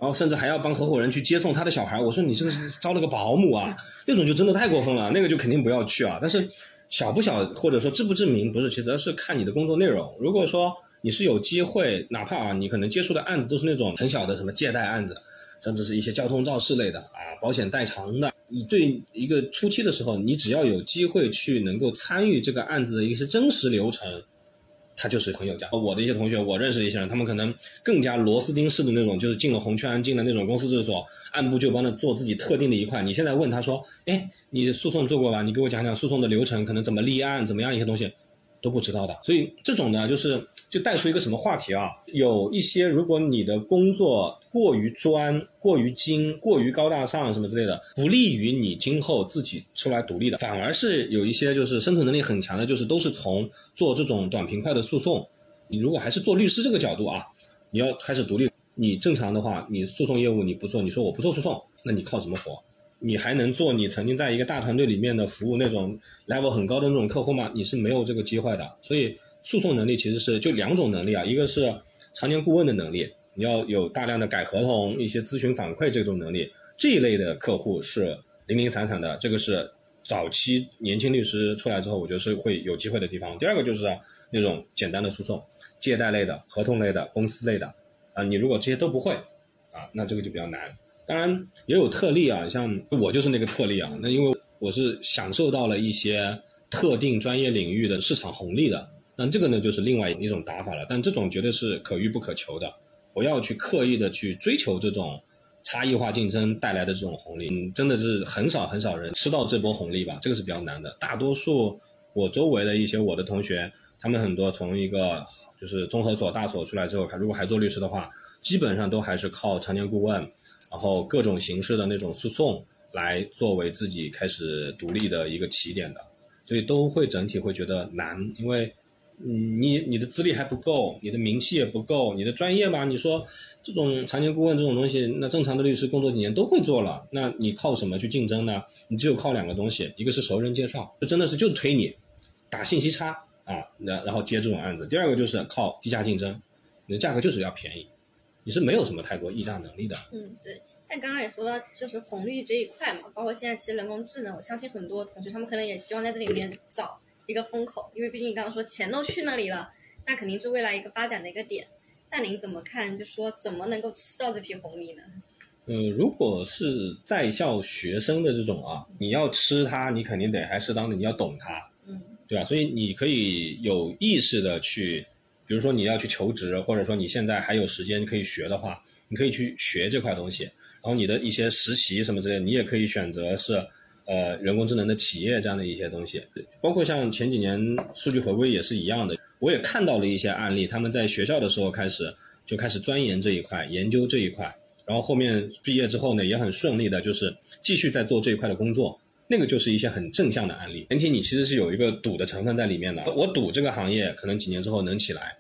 然后甚至还要帮合伙人去接送他的小孩。我说你这个是招了个保姆啊，那种就真的太过分了，那个就肯定不要去啊。但是小不小或者说知不知名不是其实，是看你的工作内容。如果说你是有机会，哪怕啊，你可能接触的案子都是那种很小的什么借贷案子，甚至是一些交通肇事类的啊，保险代偿的。你对一个初期的时候，你只要有机会去能够参与这个案子的一些真实流程，他就是很有价。我的一些同学，我认识的一些人，他们可能更加螺丝钉式的那种，就是进了红圈，进了那种公司制所，按部就班的做自己特定的一块。你现在问他说，哎，你诉讼做过吧？你给我讲讲诉讼的流程，可能怎么立案，怎么样一些东西。都不知道的，所以这种呢，就是就带出一个什么话题啊？有一些，如果你的工作过于专、过于精、过于高大上什么之类的，不利于你今后自己出来独立的，反而是有一些就是生存能力很强的，就是都是从做这种短平快的诉讼。你如果还是做律师这个角度啊，你要开始独立，你正常的话，你诉讼业务你不做，你说我不做诉讼，那你靠什么活？你还能做你曾经在一个大团队里面的服务那种 level 很高的那种客户吗？你是没有这个机会的。所以诉讼能力其实是就两种能力啊，一个是常年顾问的能力，你要有大量的改合同、一些咨询反馈这种能力，这一类的客户是零零散散的。这个是早期年轻律师出来之后，我觉得是会有机会的地方。第二个就是那种简单的诉讼，借贷类的、合同类的、公司类的啊，你如果这些都不会啊，那这个就比较难。当然也有特例啊，像我就是那个特例啊。那因为我是享受到了一些特定专业领域的市场红利的，那这个呢就是另外一种打法了。但这种绝对是可遇不可求的，不要去刻意的去追求这种差异化竞争带来的这种红利。嗯，真的是很少很少人吃到这波红利吧？这个是比较难的。大多数我周围的一些我的同学，他们很多从一个就是综合所大所出来之后，如果还做律师的话，基本上都还是靠常年顾问。然后各种形式的那种诉讼来作为自己开始独立的一个起点的，所以都会整体会觉得难，因为，嗯，你你的资历还不够，你的名气也不够，你的专业吧，你说这种常年顾问这种东西，那正常的律师工作几年都会做了，那你靠什么去竞争呢？你只有靠两个东西，一个是熟人介绍，就真的是就推你，打信息差啊，那然后接这种案子；第二个就是靠低价竞争，你的价格就是要便宜。你是没有什么太多议价能力的。嗯，对。但刚刚也说到，就是红利这一块嘛，包括现在其实人工智能，我相信很多同学他们可能也希望在这里面找一个风口，因为毕竟你刚刚说钱都去那里了，那肯定是未来一个发展的一个点。那您怎么看？就说怎么能够吃到这批红利呢？呃，如果是在校学生的这种啊，你要吃它，你肯定得还适当的你要懂它，嗯，对吧？所以你可以有意识的去。比如说你要去求职，或者说你现在还有时间可以学的话，你可以去学这块东西。然后你的一些实习什么之类，你也可以选择是，呃，人工智能的企业这样的一些东西。包括像前几年数据合规也是一样的，我也看到了一些案例，他们在学校的时候开始就开始钻研这一块，研究这一块，然后后面毕业之后呢，也很顺利的，就是继续在做这一块的工作。那个就是一些很正向的案例。前提你其实是有一个赌的成分在里面的，我赌这个行业可能几年之后能起来。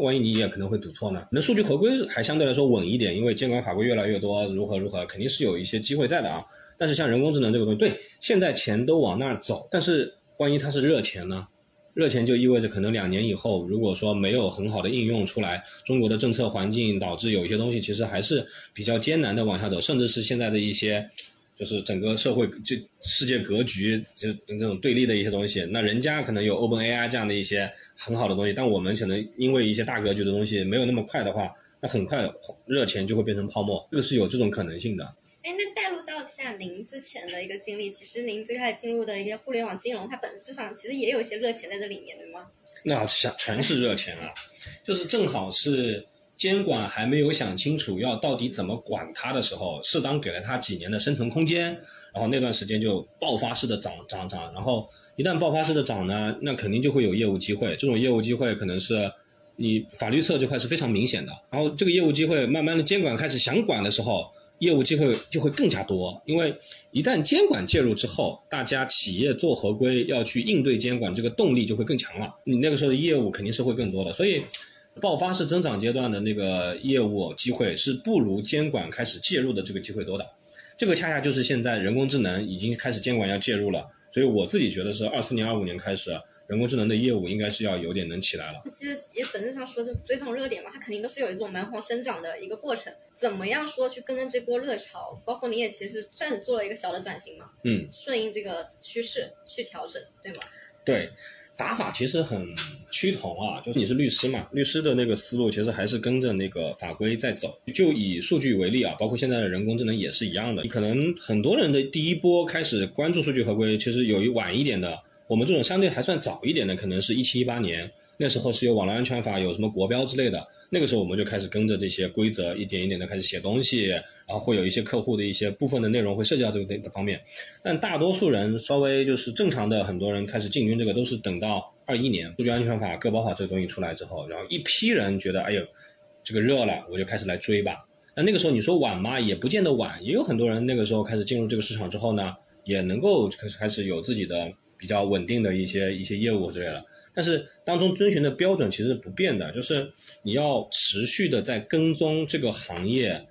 万一你也可能会赌错呢？那数据合规还相对来说稳一点，因为监管法规越来越多，如何如何，肯定是有一些机会在的啊。但是像人工智能这个东西，对，现在钱都往那儿走，但是万一它是热钱呢？热钱就意味着可能两年以后，如果说没有很好的应用出来，中国的政策环境导致有一些东西其实还是比较艰难的往下走，甚至是现在的一些。就是整个社会就世界格局就这种对立的一些东西，那人家可能有 Open AI 这样的一些很好的东西，但我们可能因为一些大格局的东西没有那么快的话，那很快热钱就会变成泡沫，这个是有这种可能性的。哎，那带入到一下您之前的一个经历，其实您最开始进入的一个互联网金融，它本质上其实也有一些热钱在这里面，对吗？那想全是热钱啊，就是正好是。监管还没有想清楚要到底怎么管它的时候，适当给了它几年的生存空间，然后那段时间就爆发式的涨涨涨，然后一旦爆发式的涨呢，那肯定就会有业务机会，这种业务机会可能是你法律侧这块是非常明显的，然后这个业务机会慢慢的监管开始想管的时候，业务机会就会更加多，因为一旦监管介入之后，大家企业做合规要去应对监管，这个动力就会更强了。你那个时候的业务肯定是会更多的，所以爆发式增长阶段的那个业务机会是不如监管开始介入的这个机会多的。这个恰恰就是现在人工智能已经开始监管要介入了，所以我自己觉得是二四年、二五年开始。人工智能的业务应该是要有点能起来了。其实也本质上说，就追踪热点嘛，它肯定都是有一种蛮荒生长的一个过程。怎么样说去跟着这波热潮？包括你也其实算是做了一个小的转型嘛，嗯，顺应这个趋势去调整，对吗？对，打法其实很趋同啊，就是你是律师嘛，律师的那个思路其实还是跟着那个法规在走。就以数据为例啊，包括现在的人工智能也是一样的。你可能很多人的第一波开始关注数据合规，其实有一晚一点的。我们这种相对还算早一点的，可能是一七一八年，那时候是有网络安全法，有什么国标之类的。那个时候我们就开始跟着这些规则，一点一点的开始写东西，然后会有一些客户的一些部分的内容会涉及到这个的方面。但大多数人稍微就是正常的，很多人开始进军这个，都是等到二一年数据安全法、个保法这个东西出来之后，然后一批人觉得，哎呦，这个热了，我就开始来追吧。但那个时候你说晚吗？也不见得晚，也有很多人那个时候开始进入这个市场之后呢，也能够开始开始有自己的。比较稳定的一些一些业务之类的，但是当中遵循的标准其实不变的，就是你要持续的在跟踪这个行业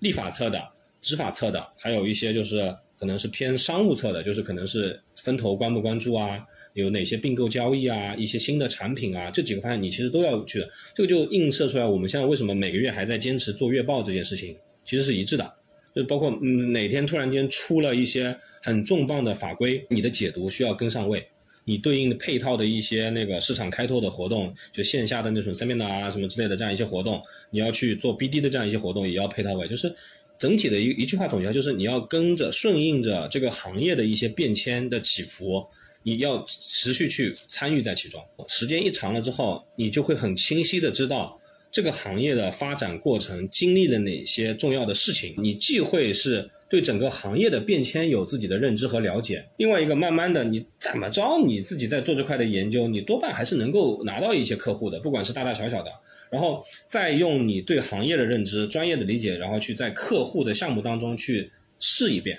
立法侧的、执法侧的，还有一些就是可能是偏商务侧的，就是可能是分头关不关注啊，有哪些并购交易啊，一些新的产品啊，这几个方向你其实都要去的。这个就映射出来，我们现在为什么每个月还在坚持做月报这件事情，其实是一致的。就包括嗯哪天突然间出了一些很重磅的法规，你的解读需要跟上位，你对应的配套的一些那个市场开拓的活动，就线下的那种 seminar 啊什么之类的这样一些活动，你要去做 BD 的这样一些活动，也要配套位。就是整体的一一句话总结，就是你要跟着顺应着这个行业的一些变迁的起伏，你要持续去参与在其中。时间一长了之后，你就会很清晰的知道。这个行业的发展过程经历了哪些重要的事情？你既会是对整个行业的变迁有自己的认知和了解，另外一个慢慢的你怎么着你自己在做这块的研究，你多半还是能够拿到一些客户的，不管是大大小小的，然后再用你对行业的认知、专业的理解，然后去在客户的项目当中去试一遍，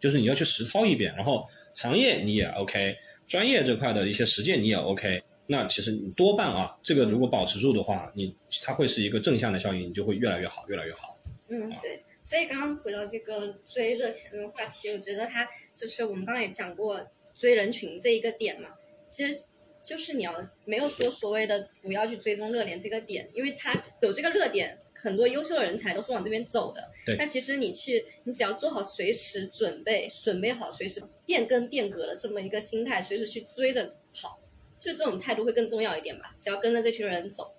就是你要去实操一遍，然后行业你也 OK，专业这块的一些实践你也 OK。那其实你多半啊，这个如果保持住的话，你它会是一个正向的效应，你就会越来越好，越来越好。嗯，对。所以刚刚回到这个追热钱这个话题，我觉得它就是我们刚刚也讲过追人群这一个点嘛，其实就是你要没有说所谓的不要去追踪热点这个点，因为它有这个热点，很多优秀的人才都是往这边走的。对。那其实你去，你只要做好随时准备，准备好随时变更变革的这么一个心态，随时去追着跑。就这种态度会更重要一点吧，只要跟着这群人走。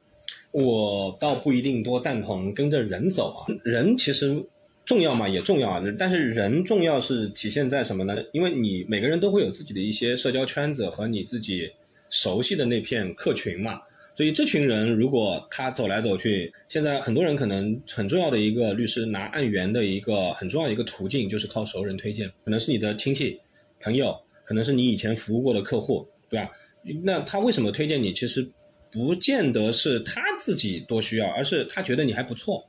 我倒不一定多赞同跟着人走啊，人其实重要嘛，也重要啊。但是人重要是体现在什么呢？因为你每个人都会有自己的一些社交圈子和你自己熟悉的那片客群嘛。所以这群人如果他走来走去，现在很多人可能很重要的一个律师拿案源的一个很重要的一个途径就是靠熟人推荐，可能是你的亲戚、朋友，可能是你以前服务过的客户，对吧？那他为什么推荐你？其实不见得是他自己多需要，而是他觉得你还不错。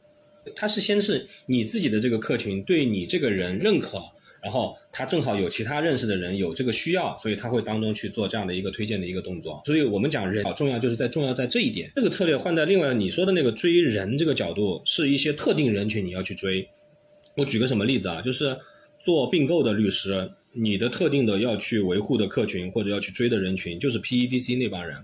他是先是你自己的这个客群对你这个人认可，然后他正好有其他认识的人有这个需要，所以他会当中去做这样的一个推荐的一个动作。所以我们讲人好重要，就是在重要在这一点。这个策略换在另外你说的那个追人这个角度，是一些特定人群你要去追。我举个什么例子啊？就是做并购的律师。你的特定的要去维护的客群或者要去追的人群，就是 P E V C 那帮人，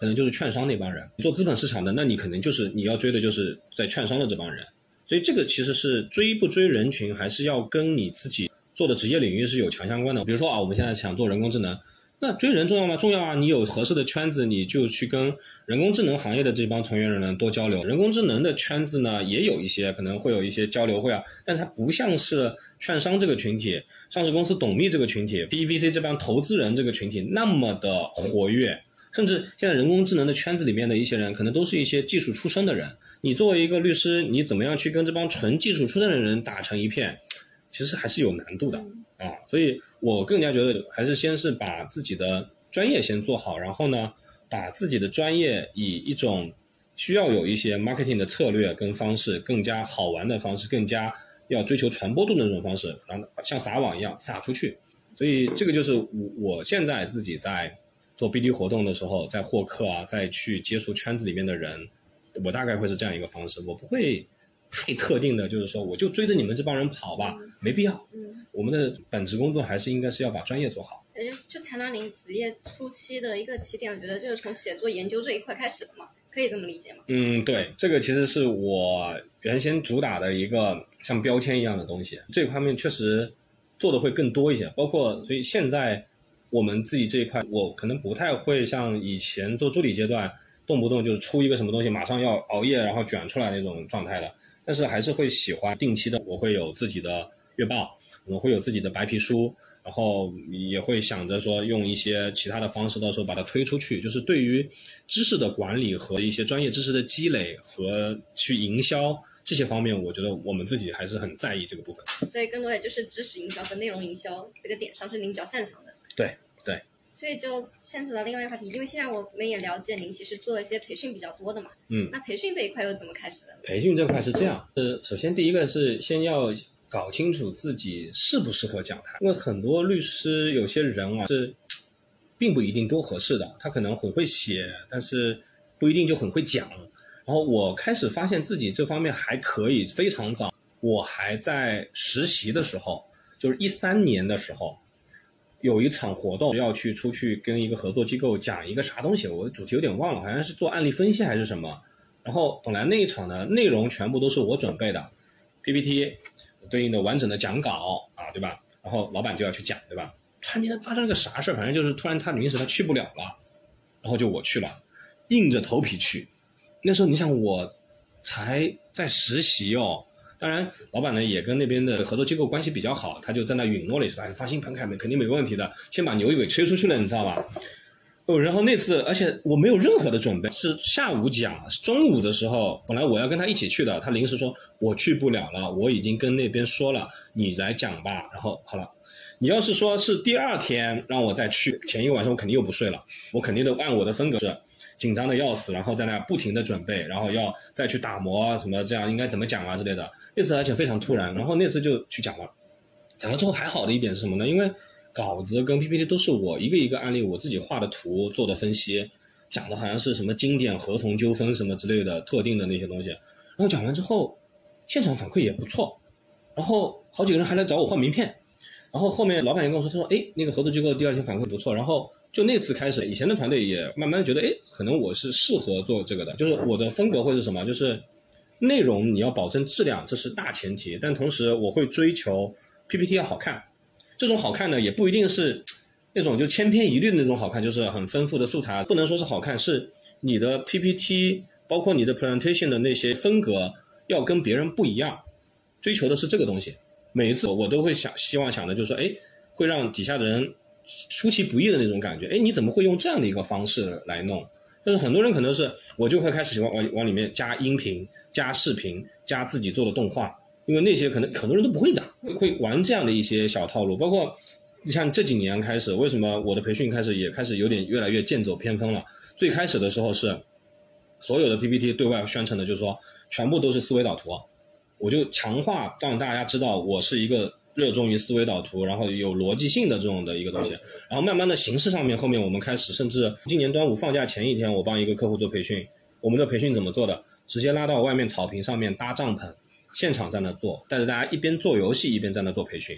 可能就是券商那帮人。做资本市场的，那你可能就是你要追的就是在券商的这帮人。所以这个其实是追不追人群，还是要跟你自己做的职业领域是有强相关的。比如说啊，我们现在想做人工智能。那追人重要吗？重要啊！你有合适的圈子，你就去跟人工智能行业的这帮从业人员多交流。人工智能的圈子呢，也有一些可能会有一些交流会啊，但是它不像是券商这个群体、上市公司董秘这个群体、B V C 这帮投资人这个群体那么的活跃。甚至现在人工智能的圈子里面的一些人，可能都是一些技术出身的人。你作为一个律师，你怎么样去跟这帮纯技术出身的人打成一片，其实还是有难度的啊。所以。我更加觉得，还是先是把自己的专业先做好，然后呢，把自己的专业以一种需要有一些 marketing 的策略跟方式，更加好玩的方式，更加要追求传播度的那种方式，然后像撒网一样撒出去。所以这个就是我我现在自己在做 BD 活动的时候，在获客啊，再去接触圈子里面的人，我大概会是这样一个方式，我不会太特定的，就是说我就追着你们这帮人跑吧，没必要。嗯，我们的本职工作还是应该是要把专业做好。也就就谈到您职业初期的一个起点，我觉得就是从写作研究这一块开始的嘛，可以这么理解吗？嗯，对，这个其实是我原先主打的一个像标签一样的东西，这一方面确实做的会更多一些。包括所以现在我们自己这一块，我可能不太会像以前做助理阶段，动不动就是出一个什么东西，马上要熬夜然后卷出来那种状态的。但是还是会喜欢定期的，我会有自己的月报，我会有自己的白皮书。然后也会想着说用一些其他的方式，到时候把它推出去。就是对于知识的管理和一些专业知识的积累和去营销这些方面，我觉得我们自己还是很在意这个部分。所以更多也就是知识营销和内容营销这个点上是您比较擅长的。对对。所以就牵扯到另外一个话题，因为现在我们也了解您其实做一些培训比较多的嘛。嗯。那培训这一块又怎么开始的？培训这块是这样，呃，首先第一个是先要。搞清楚自己适不适合讲台，因为很多律师有些人啊是，并不一定都合适的。他可能很会写，但是不一定就很会讲。然后我开始发现自己这方面还可以，非常早。我还在实习的时候，就是一三年的时候，有一场活动要去出去跟一个合作机构讲一个啥东西，我的主题有点忘了，好像是做案例分析还是什么。然后本来那一场的内容全部都是我准备的，PPT。对应的完整的讲稿啊，对吧？然后老板就要去讲，对吧？突然间发生了个啥事儿？反正就是突然他临时他去不了了，然后就我去了，硬着头皮去。那时候你想我才在实习哦，当然老板呢也跟那边的合作机构关系比较好，他就在那允诺了一说，哎，放心，彭凯肯定没问题的，先把牛尾吹出去了，你知道吧？哦，然后那次，而且我没有任何的准备，是下午讲，中午的时候，本来我要跟他一起去的，他临时说我去不了了，我已经跟那边说了，你来讲吧。然后好了，你要是说是第二天让我再去，前一个晚上我肯定又不睡了，我肯定得按我的风格是紧张的要死，然后在那不停的准备，然后要再去打磨什么这样应该怎么讲啊之类的。那次而且非常突然，然后那次就去讲了，讲了之后还好的一点是什么呢？因为。稿子跟 PPT 都是我一个一个案例，我自己画的图做的分析，讲的好像是什么经典合同纠纷什么之类的特定的那些东西。然后讲完之后，现场反馈也不错，然后好几个人还来找我换名片。然后后面老板也跟我说，他说，哎，那个合作机构第二天反馈不错。然后就那次开始，以前的团队也慢慢觉得，哎，可能我是适合做这个的。就是我的风格会是什么？就是内容你要保证质量，这是大前提。但同时我会追求 PPT 要好看。这种好看呢，也不一定是那种就千篇一律的那种好看，就是很丰富的素材，不能说是好看，是你的 PPT，包括你的 presentation 的那些风格要跟别人不一样，追求的是这个东西。每一次我都会想，希望想的就是说，哎，会让底下的人出其不意的那种感觉，哎，你怎么会用这样的一个方式来弄？但是很多人可能是我就会开始喜欢往往里面加音频、加视频、加自己做的动画。因为那些可能很多人都不会打，会玩这样的一些小套路。包括你像这几年开始，为什么我的培训开始也开始有点越来越剑走偏锋了？最开始的时候是所有的 PPT 对外宣称的，就是说全部都是思维导图，我就强化让大家知道我是一个热衷于思维导图，然后有逻辑性的这种的一个东西。然后慢慢的形式上面，后面我们开始，甚至今年端午放假前一天，我帮一个客户做培训，我们的培训怎么做的？直接拉到外面草坪上面搭帐篷。现场在那做，带着大家一边做游戏一边在那做培训，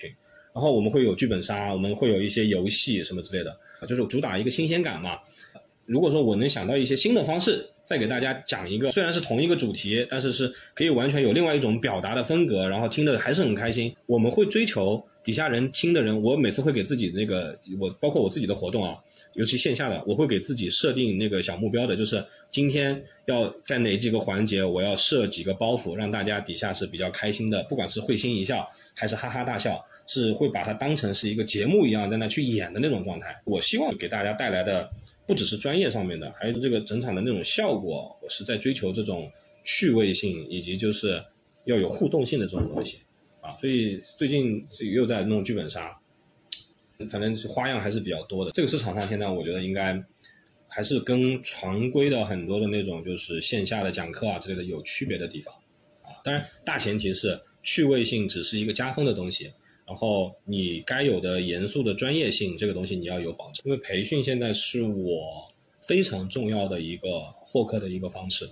然后我们会有剧本杀，我们会有一些游戏什么之类的，就是主打一个新鲜感嘛。如果说我能想到一些新的方式，再给大家讲一个，虽然是同一个主题，但是是可以完全有另外一种表达的风格，然后听的还是很开心。我们会追求底下人听的人，我每次会给自己那个，我包括我自己的活动啊。尤其线下的，我会给自己设定那个小目标的，就是今天要在哪几个环节，我要设几个包袱，让大家底下是比较开心的，不管是会心一笑还是哈哈大笑，是会把它当成是一个节目一样在那去演的那种状态。我希望给大家带来的不只是专业上面的，还有这个整场的那种效果，我是在追求这种趣味性以及就是要有互动性的这种东西啊。所以最近又在弄剧本杀。反正是花样还是比较多的。这个市场上现在我觉得应该还是跟常规的很多的那种就是线下的讲课啊之类的有区别的地方啊。当然大前提是趣味性只是一个加分的东西，然后你该有的严肃的专业性这个东西你要有保证。因为培训现在是我非常重要的一个获客的一个方式。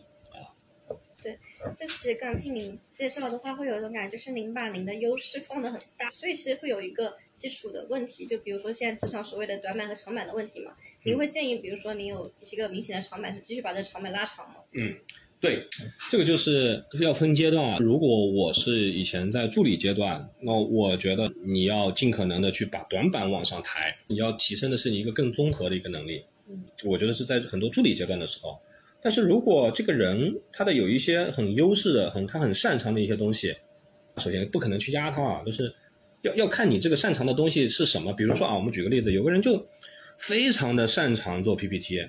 对，这其实刚听您介绍的话，会有一种感觉，就是您把您的优势放得很大，所以其实会有一个基础的问题，就比如说现在职场所谓的短板和长板的问题嘛。您会建议，比如说您有一个明显的长板，是继续把这个长板拉长吗？嗯，对，这个就是要分阶段啊。如果我是以前在助理阶段，那我觉得你要尽可能的去把短板往上抬，你要提升的是你一个更综合的一个能力。嗯，我觉得是在很多助理阶段的时候。但是如果这个人他的有一些很优势的、很他很擅长的一些东西，首先不可能去压他啊，就是要要看你这个擅长的东西是什么。比如说啊，我们举个例子，有个人就非常的擅长做 PPT，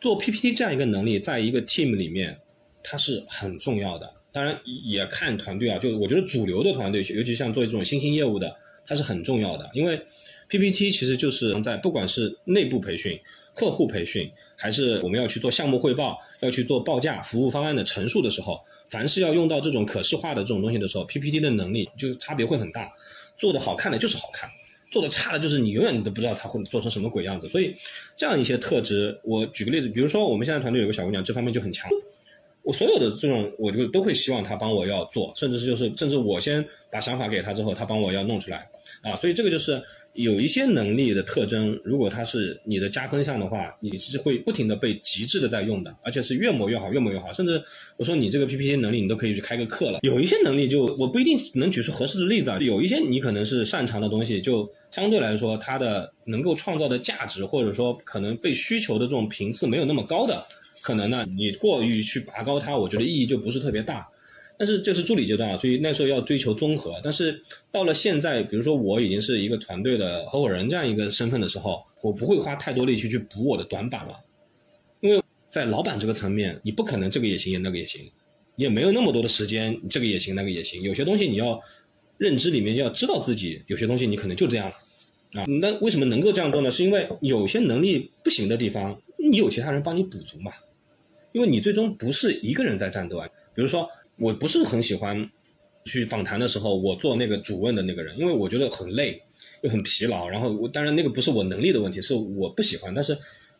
做 PPT 这样一个能力，在一个 team 里面，它是很重要的。当然也看团队啊，就我觉得主流的团队，尤其像做这种新兴业务的，它是很重要的，因为 PPT 其实就是在不管是内部培训、客户培训。还是我们要去做项目汇报，要去做报价、服务方案的陈述的时候，凡是要用到这种可视化的这种东西的时候，PPT 的能力就差别会很大。做的好看的就是好看，做的差的就是你永远都不知道它会做成什么鬼样子。所以这样一些特质，我举个例子，比如说我们现在团队有个小姑娘，这方面就很强。我所有的这种，我就都会希望她帮我要做，甚至是就是，甚至我先把想法给她之后，她帮我要弄出来啊。所以这个就是。有一些能力的特征，如果它是你的加分项的话，你是会不停的被极致的在用的，而且是越磨越好，越磨越好。甚至我说你这个 PPT 能力，你都可以去开个课了。有一些能力就我不一定能举出合适的例子啊。有一些你可能是擅长的东西，就相对来说它的能够创造的价值，或者说可能被需求的这种频次没有那么高的，可能呢你过于去拔高它，我觉得意义就不是特别大。但是这是助理阶段啊，所以那时候要追求综合。但是到了现在，比如说我已经是一个团队的合伙人这样一个身份的时候，我不会花太多力气去补我的短板了，因为在老板这个层面，你不可能这个也行也，那个也行，也没有那么多的时间，这个也行，那个也行。有些东西你要认知里面要知道自己有些东西你可能就这样了啊。那为什么能够这样做呢？是因为有些能力不行的地方，你有其他人帮你补足嘛。因为你最终不是一个人在战斗啊，比如说。我不是很喜欢去访谈的时候，我做那个主问的那个人，因为我觉得很累，又很疲劳。然后我当然那个不是我能力的问题，是我不喜欢。但是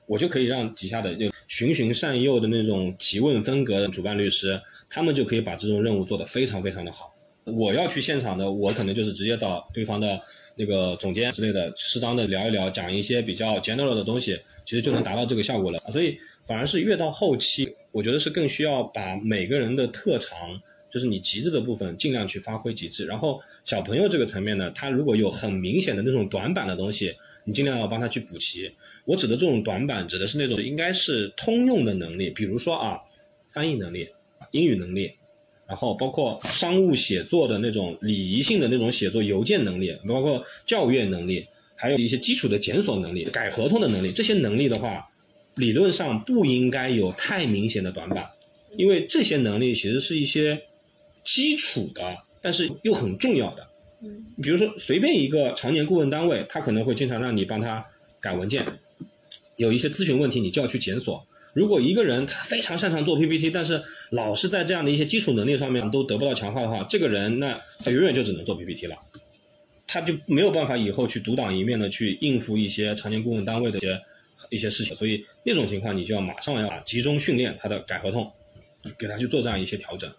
我就可以让底下的就循循善诱的那种提问风格的主办律师，他们就可以把这种任务做得非常非常的好。我要去现场的，我可能就是直接找对方的那个总监之类的，适当的聊一聊，讲一些比较 general 的东西，其实就能达到这个效果了。所以反而是越到后期。我觉得是更需要把每个人的特长，就是你极致的部分，尽量去发挥极致。然后小朋友这个层面呢，他如果有很明显的那种短板的东西，你尽量要帮他去补齐。我指的这种短板，指的是那种应该是通用的能力，比如说啊，翻译能力、英语能力，然后包括商务写作的那种礼仪性的那种写作邮件能力，包括教育能力，还有一些基础的检索能力、改合同的能力，这些能力的话。理论上不应该有太明显的短板，因为这些能力其实是一些基础的，但是又很重要的。嗯，比如说随便一个常年顾问单位，他可能会经常让你帮他改文件，有一些咨询问题你就要去检索。如果一个人他非常擅长做 PPT，但是老是在这样的一些基础能力上面都得不到强化的话，这个人那他永远就只能做 PPT 了，他就没有办法以后去独当一面的去应付一些常年顾问单位的一些。一些事情，所以那种情况你就要马上要集中训练他的改合同，给他去做这样一些调整。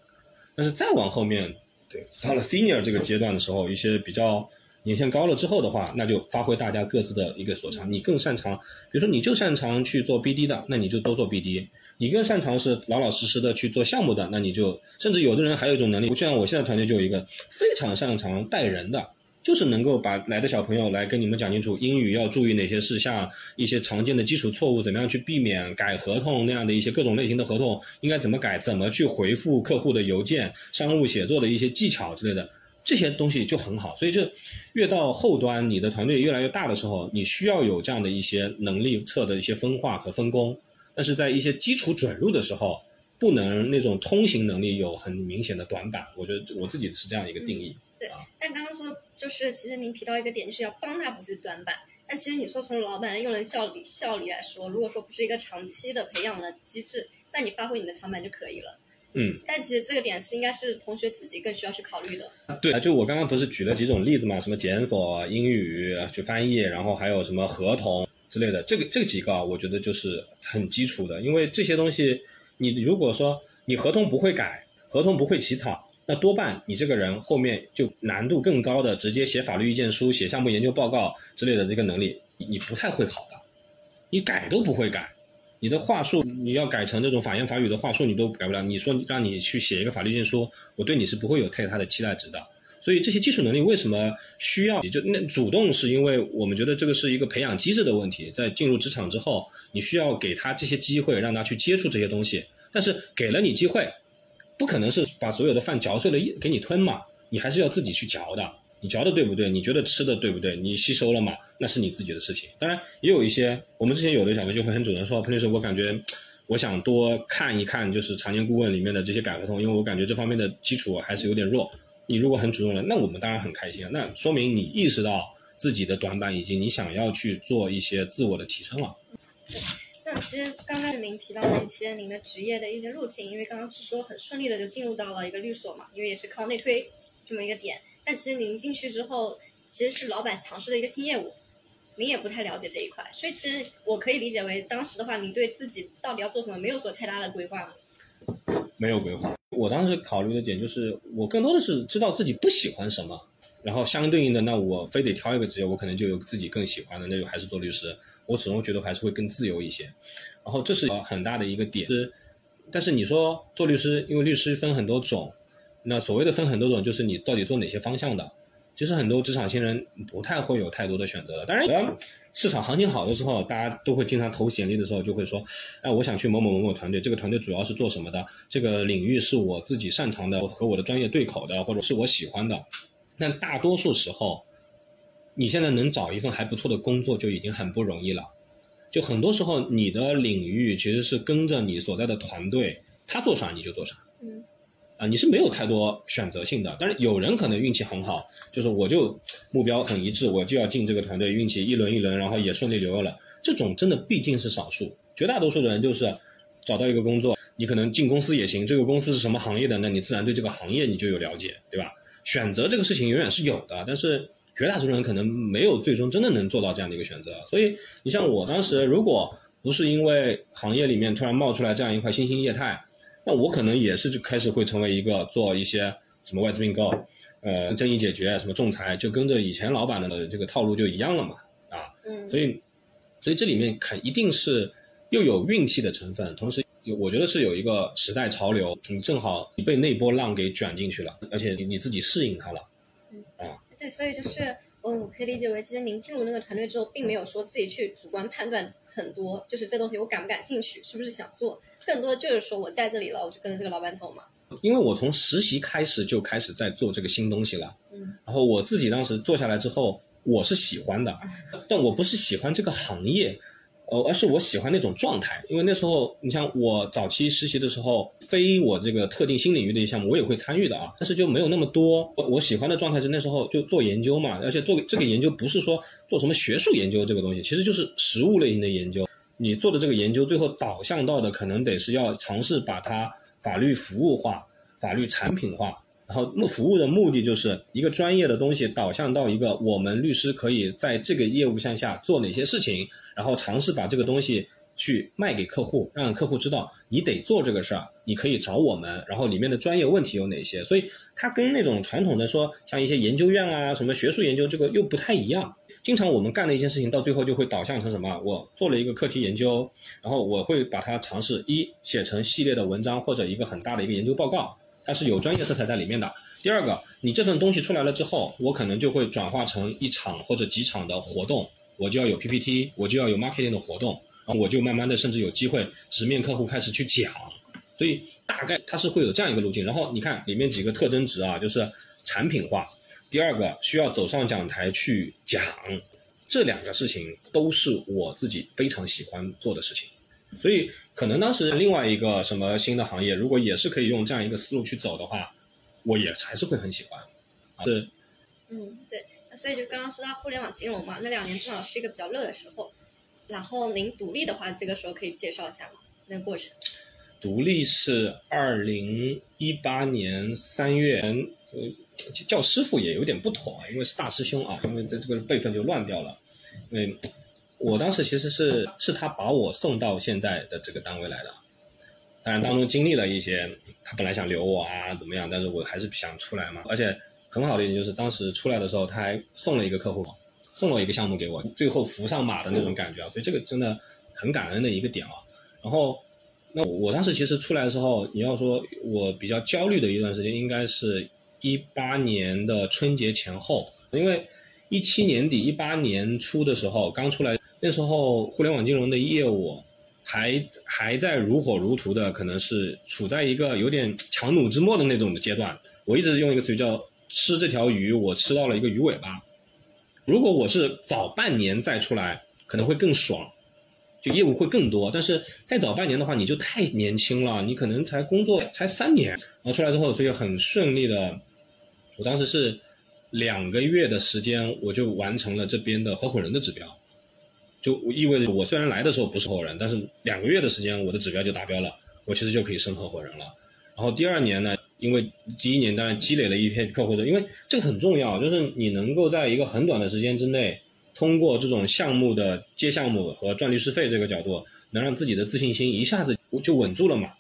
但是再往后面，对，到了 senior 这个阶段的时候，一些比较年限高了之后的话，那就发挥大家各自的一个所长。你更擅长，比如说你就擅长去做 BD 的，那你就多做 BD；你更擅长是老老实实的去做项目的，那你就甚至有的人还有一种能力，就像我现在团队就有一个非常擅长带人的。就是能够把来的小朋友来跟你们讲清楚英语要注意哪些事项，一些常见的基础错误怎么样去避免，改合同那样的一些各种类型的合同应该怎么改，怎么去回复客户的邮件，商务写作的一些技巧之类的，这些东西就很好。所以就越到后端，你的团队越来越大的时候，你需要有这样的一些能力侧的一些分化和分工。但是在一些基础准入的时候，不能那种通行能力有很明显的短板。我觉得我自己是这样一个定义。对，但刚刚说就是其实您提到一个点，就是要帮他补齐短板。但其实你说从老板的用人效率效率来说，如果说不是一个长期的培养的机制，那你发挥你的长板就可以了。嗯，但其实这个点是应该是同学自己更需要去考虑的。对啊，就我刚刚不是举了几种例子嘛，什么检索、英语去翻译，然后还有什么合同之类的，这个这几个啊，我觉得就是很基础的，因为这些东西，你如果说你合同不会改，合同不会起草，那多半你这个人后面就难度更高的，直接写法律意见书、写项目研究报告之类的这个能力，你不太会考的，你改都不会改。你的话术你要改成这种法言法语的话术，你都改不了。你说让你去写一个法律意见书，我对你是不会有太大的期待值的。所以这些基础能力为什么需要？也就那主动是因为我们觉得这个是一个培养机制的问题。在进入职场之后，你需要给他这些机会，让他去接触这些东西。但是给了你机会，不可能是把所有的饭嚼碎了给你吞嘛，你还是要自己去嚼的。你嚼的对不对？你觉得吃的对不对？你吸收了吗？那是你自己的事情。当然，也有一些我们之前有的小哥就会很主动说：“彭律师，我感觉我想多看一看，就是常年顾问里面的这些改合同，因为我感觉这方面的基础还是有点弱。”你如果很主动了，那我们当然很开心啊。那说明你意识到自己的短板，以及你想要去做一些自我的提升了。那其实刚开始您提到了一些您的职业的一些路径，因为刚刚是说很顺利的就进入到了一个律所嘛，因为也是靠内推这么一个点。但其实您进去之后，其实是老板尝试的一个新业务，您也不太了解这一块，所以其实我可以理解为，当时的话，你对自己到底要做什么没有做太大的规划？没有规划。我当时考虑的点就是，我更多的是知道自己不喜欢什么，然后相对应的，那我非得挑一个职业，我可能就有自己更喜欢的，那就还是做律师。我始终觉得还是会更自由一些。然后这是很大的一个点。但是你说做律师，因为律师分很多种。那所谓的分很多种，就是你到底做哪些方向的？其实很多职场新人不太会有太多的选择的。当然，市场行情好的时候，大家都会经常投简历的时候，就会说：“哎，我想去某某某某团队，这个团队主要是做什么的？这个领域是我自己擅长的，和我的专业对口的，或者是我喜欢的。”但大多数时候，你现在能找一份还不错的工作就已经很不容易了。就很多时候，你的领域其实是跟着你所在的团队，他做啥你就做啥。嗯。啊，你是没有太多选择性的，但是有人可能运气很好，就是我就目标很一致，我就要进这个团队，运气一轮一轮，然后也顺利留了。这种真的毕竟是少数，绝大多数的人就是找到一个工作，你可能进公司也行，这个公司是什么行业的，那你自然对这个行业你就有了解，对吧？选择这个事情永远是有的，但是绝大多数人可能没有最终真的能做到这样的一个选择。所以你像我当时，如果不是因为行业里面突然冒出来这样一块新兴业态。那我可能也是就开始会成为一个做一些什么外资并购，呃，争议解决，什么仲裁，就跟着以前老板的这个套路就一样了嘛，啊，嗯，所以，所以这里面肯一定是又有运气的成分，同时有我觉得是有一个时代潮流，你正好你被那波浪给卷进去了，而且你你自己适应它了，嗯，啊，对，所以就是，嗯，我可以理解为，其实您进入那个团队之后，并没有说自己去主观判断很多，就是这东西我感不感兴趣，是不是想做。更多就是说我在这里了，我就跟着这个老板走嘛。因为我从实习开始就开始在做这个新东西了，嗯，然后我自己当时做下来之后，我是喜欢的，但我不是喜欢这个行业，呃，而是我喜欢那种状态。因为那时候你像我早期实习的时候，非我这个特定新领域的一项目，我也会参与的啊，但是就没有那么多。我我喜欢的状态是那时候就做研究嘛，而且做这个研究不是说做什么学术研究这个东西，其实就是实务类型的研究。你做的这个研究，最后导向到的可能得是要尝试把它法律服务化、法律产品化，然后目服务的目的就是一个专业的东西导向到一个我们律师可以在这个业务项下做哪些事情，然后尝试把这个东西去卖给客户，让客户知道你得做这个事儿，你可以找我们，然后里面的专业问题有哪些。所以它跟那种传统的说像一些研究院啊、什么学术研究这个又不太一样。经常我们干的一件事情，到最后就会导向成什么？我做了一个课题研究，然后我会把它尝试一写成系列的文章或者一个很大的一个研究报告，它是有专业色彩在里面的。第二个，你这份东西出来了之后，我可能就会转化成一场或者几场的活动，我就要有 PPT，我就要有 marketing 的活动，然后我就慢慢的甚至有机会直面客户开始去讲，所以大概它是会有这样一个路径。然后你看里面几个特征值啊，就是产品化。第二个需要走上讲台去讲，这两个事情都是我自己非常喜欢做的事情，所以可能当时另外一个什么新的行业，如果也是可以用这样一个思路去走的话，我也还是会很喜欢。对，嗯，对，那所以就刚刚说到互联网金融嘛，那两年正好是一个比较热的时候，然后您独立的话，这个时候可以介绍一下吗？那个过程？独立是二零一八年三月，呃，叫师傅也有点不妥，因为是大师兄啊，因为这这个辈分就乱掉了。因为我当时其实是是他把我送到现在的这个单位来的，当然当中经历了一些，他本来想留我啊怎么样，但是我还是想出来嘛。而且很好的一点就是当时出来的时候，他还送了一个客户，送了一个项目给我，最后扶上马的那种感觉啊，所以这个真的很感恩的一个点啊。然后。那我当时其实出来的时候，你要说我比较焦虑的一段时间，应该是一八年的春节前后，因为一七年底、一八年初的时候刚出来，那时候互联网金融的业务还还在如火如荼的，可能是处在一个有点强弩之末的那种的阶段。我一直用一个词语叫“吃这条鱼”，我吃到了一个鱼尾巴。如果我是早半年再出来，可能会更爽。就业务会更多，但是再早半年的话，你就太年轻了，你可能才工作才三年，然后出来之后，所以很顺利的，我当时是两个月的时间，我就完成了这边的合伙人的指标，就意味着我虽然来的时候不是合伙人，但是两个月的时间，我的指标就达标了，我其实就可以升合伙人了。然后第二年呢，因为第一年当然积累了一批客户的，因为这个很重要，就是你能够在一个很短的时间之内。通过这种项目的接项目和赚律师费这个角度，能让自己的自信心一下子就稳住了嘛？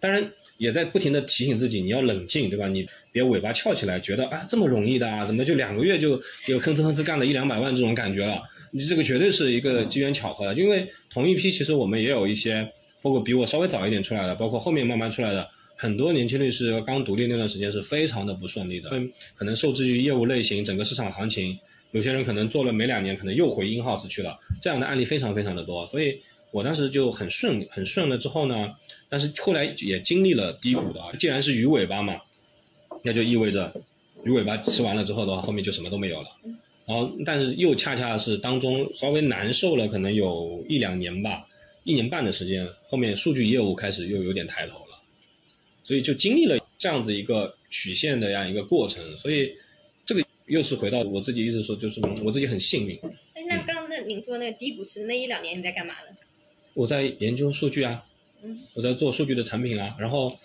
当然也在不停的提醒自己，你要冷静，对吧？你别尾巴翘起来，觉得啊这么容易的啊，怎么就两个月就有吭哧吭哧干了一两百万这种感觉了？你这个绝对是一个机缘巧合的，因为同一批其实我们也有一些，包括比我稍微早一点出来的，包括后面慢慢出来的很多年轻律师，刚独立那段时间是非常的不顺利的，可能受制于业务类型、整个市场行情。有些人可能做了没两年，可能又回 in house 去了，这样的案例非常非常的多，所以我当时就很顺很顺了之后呢，但是后来也经历了低谷的，既然是鱼尾巴嘛，那就意味着鱼尾巴吃完了之后的话，后面就什么都没有了。然后，但是又恰恰是当中稍微难受了，可能有一两年吧，一年半的时间，后面数据业务开始又有点抬头了，所以就经历了这样子一个曲线的这样一个过程，所以这个。又是回到我自己一直说，就是我自己很幸运。哎，那刚刚那您说那个低谷是那一两年你在干嘛呢？我在研究数据啊，嗯，我在做数据的产品啊。然后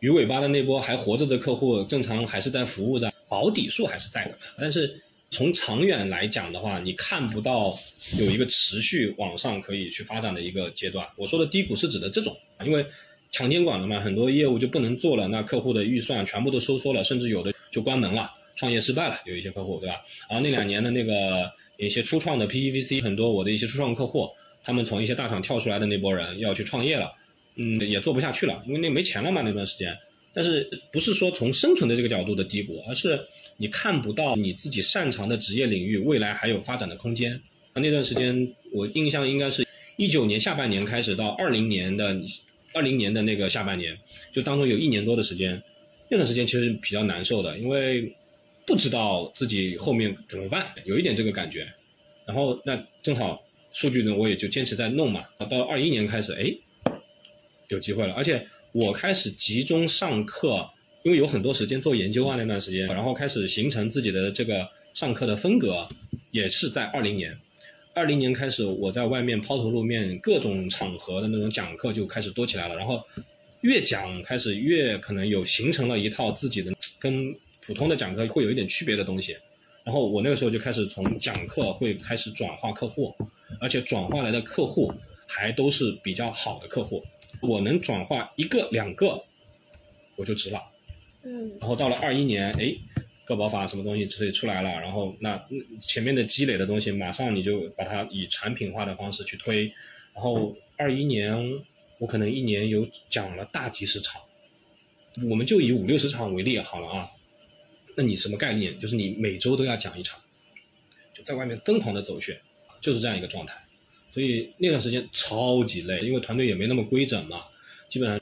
鱼尾巴的那波还活着的客户，正常还是在服务着，保底数还是在的。但是从长远来讲的话，你看不到有一个持续往上可以去发展的一个阶段。我说的低谷是指的这种，因为强监管了嘛，很多业务就不能做了，那客户的预算全部都收缩了，甚至有的就关门了。创业失败了，有一些客户，对吧？然后那两年的那个一些初创的 PEVC，很多我的一些初创客户，他们从一些大厂跳出来的那波人要去创业了，嗯，也做不下去了，因为那没钱了嘛那段时间。但是不是说从生存的这个角度的低谷，而是你看不到你自己擅长的职业领域未来还有发展的空间。那段时间我印象应该是一九年下半年开始到二零年的二零年的那个下半年，就当中有一年多的时间，那段时间其实比较难受的，因为。不知道自己后面怎么办，有一点这个感觉，然后那正好数据呢，我也就坚持在弄嘛。到二一年开始，哎，有机会了，而且我开始集中上课，因为有很多时间做研究啊那段时间，然后开始形成自己的这个上课的风格，也是在二零年。二零年开始，我在外面抛头露面，各种场合的那种讲课就开始多起来了，然后越讲开始越可能有形成了一套自己的跟。普通的讲课会有一点区别的东西，然后我那个时候就开始从讲课会开始转化客户，而且转化来的客户还都是比较好的客户，我能转化一个两个，我就值了。嗯。然后到了二一年，哎，个保法什么东西之类出来了，然后那前面的积累的东西，马上你就把它以产品化的方式去推，然后二一年我可能一年有讲了大几十场，我们就以五六十场为例好了啊。那你什么概念？就是你每周都要讲一场，就在外面疯狂的走穴，就是这样一个状态。所以那段时间超级累，因为团队也没那么规整嘛，基本上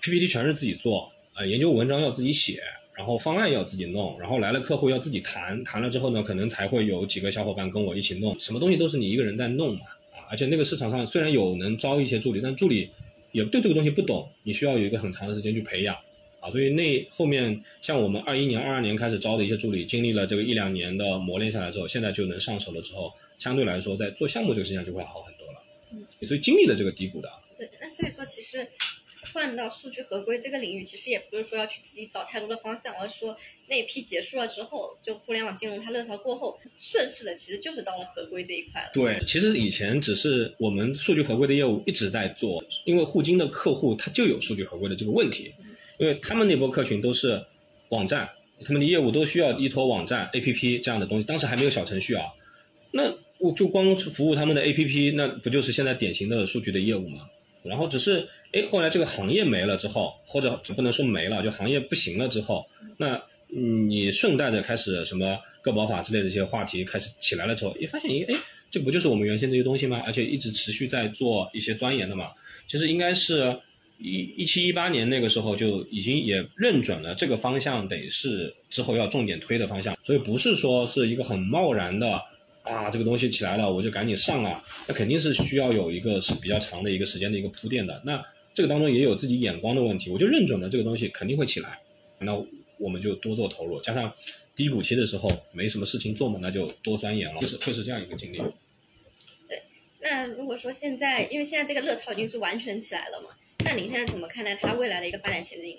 PPT 全是自己做，呃，研究文章要自己写，然后方案要自己弄，然后来了客户要自己谈，谈了之后呢，可能才会有几个小伙伴跟我一起弄，什么东西都是你一个人在弄嘛，啊，而且那个市场上虽然有能招一些助理，但助理也对这个东西不懂，你需要有一个很长的时间去培养。啊，所以那后面像我们二一年、二二年开始招的一些助理，经历了这个一两年的磨练下来之后，现在就能上手了之后，相对来说在做项目这个事情上就会好很多了。嗯，所以经历了这个低谷的。对，那所以说其实换到数据合规这个领域，其实也不是说要去自己找太多的方向，而是说那一批结束了之后，就互联网金融它热潮过后，顺势的其实就是到了合规这一块了。对，其实以前只是我们数据合规的业务一直在做，因为互金的客户他就有数据合规的这个问题，因为他们那波客群都是网站，他们的业务都需要依托网站、APP 这样的东西，当时还没有小程序啊，那我我就光服务他们的 APP，那不就是现在典型的数据的业务吗？然后只是，哎，后来这个行业没了之后，或者不能说没了，就行业不行了之后，那你顺带着开始什么个保法之类的一些话题开始起来了之后，一发现，哎，这不就是我们原先这些东西吗？而且一直持续在做一些钻研的嘛。其实应该是一一七一八年那个时候就已经也认准了这个方向得是之后要重点推的方向，所以不是说是一个很贸然的。啊，这个东西起来了，我就赶紧上啊！那肯定是需要有一个是比较长的一个时间的一个铺垫的。那这个当中也有自己眼光的问题，我就认准了这个东西肯定会起来，那我们就多做投入。加上低谷期的时候没什么事情做嘛，那就多钻研了，就是会是这样一个经历。对，那如果说现在，因为现在这个热潮已经是完全起来了嘛，那您现在怎么看待它未来的一个发展前景？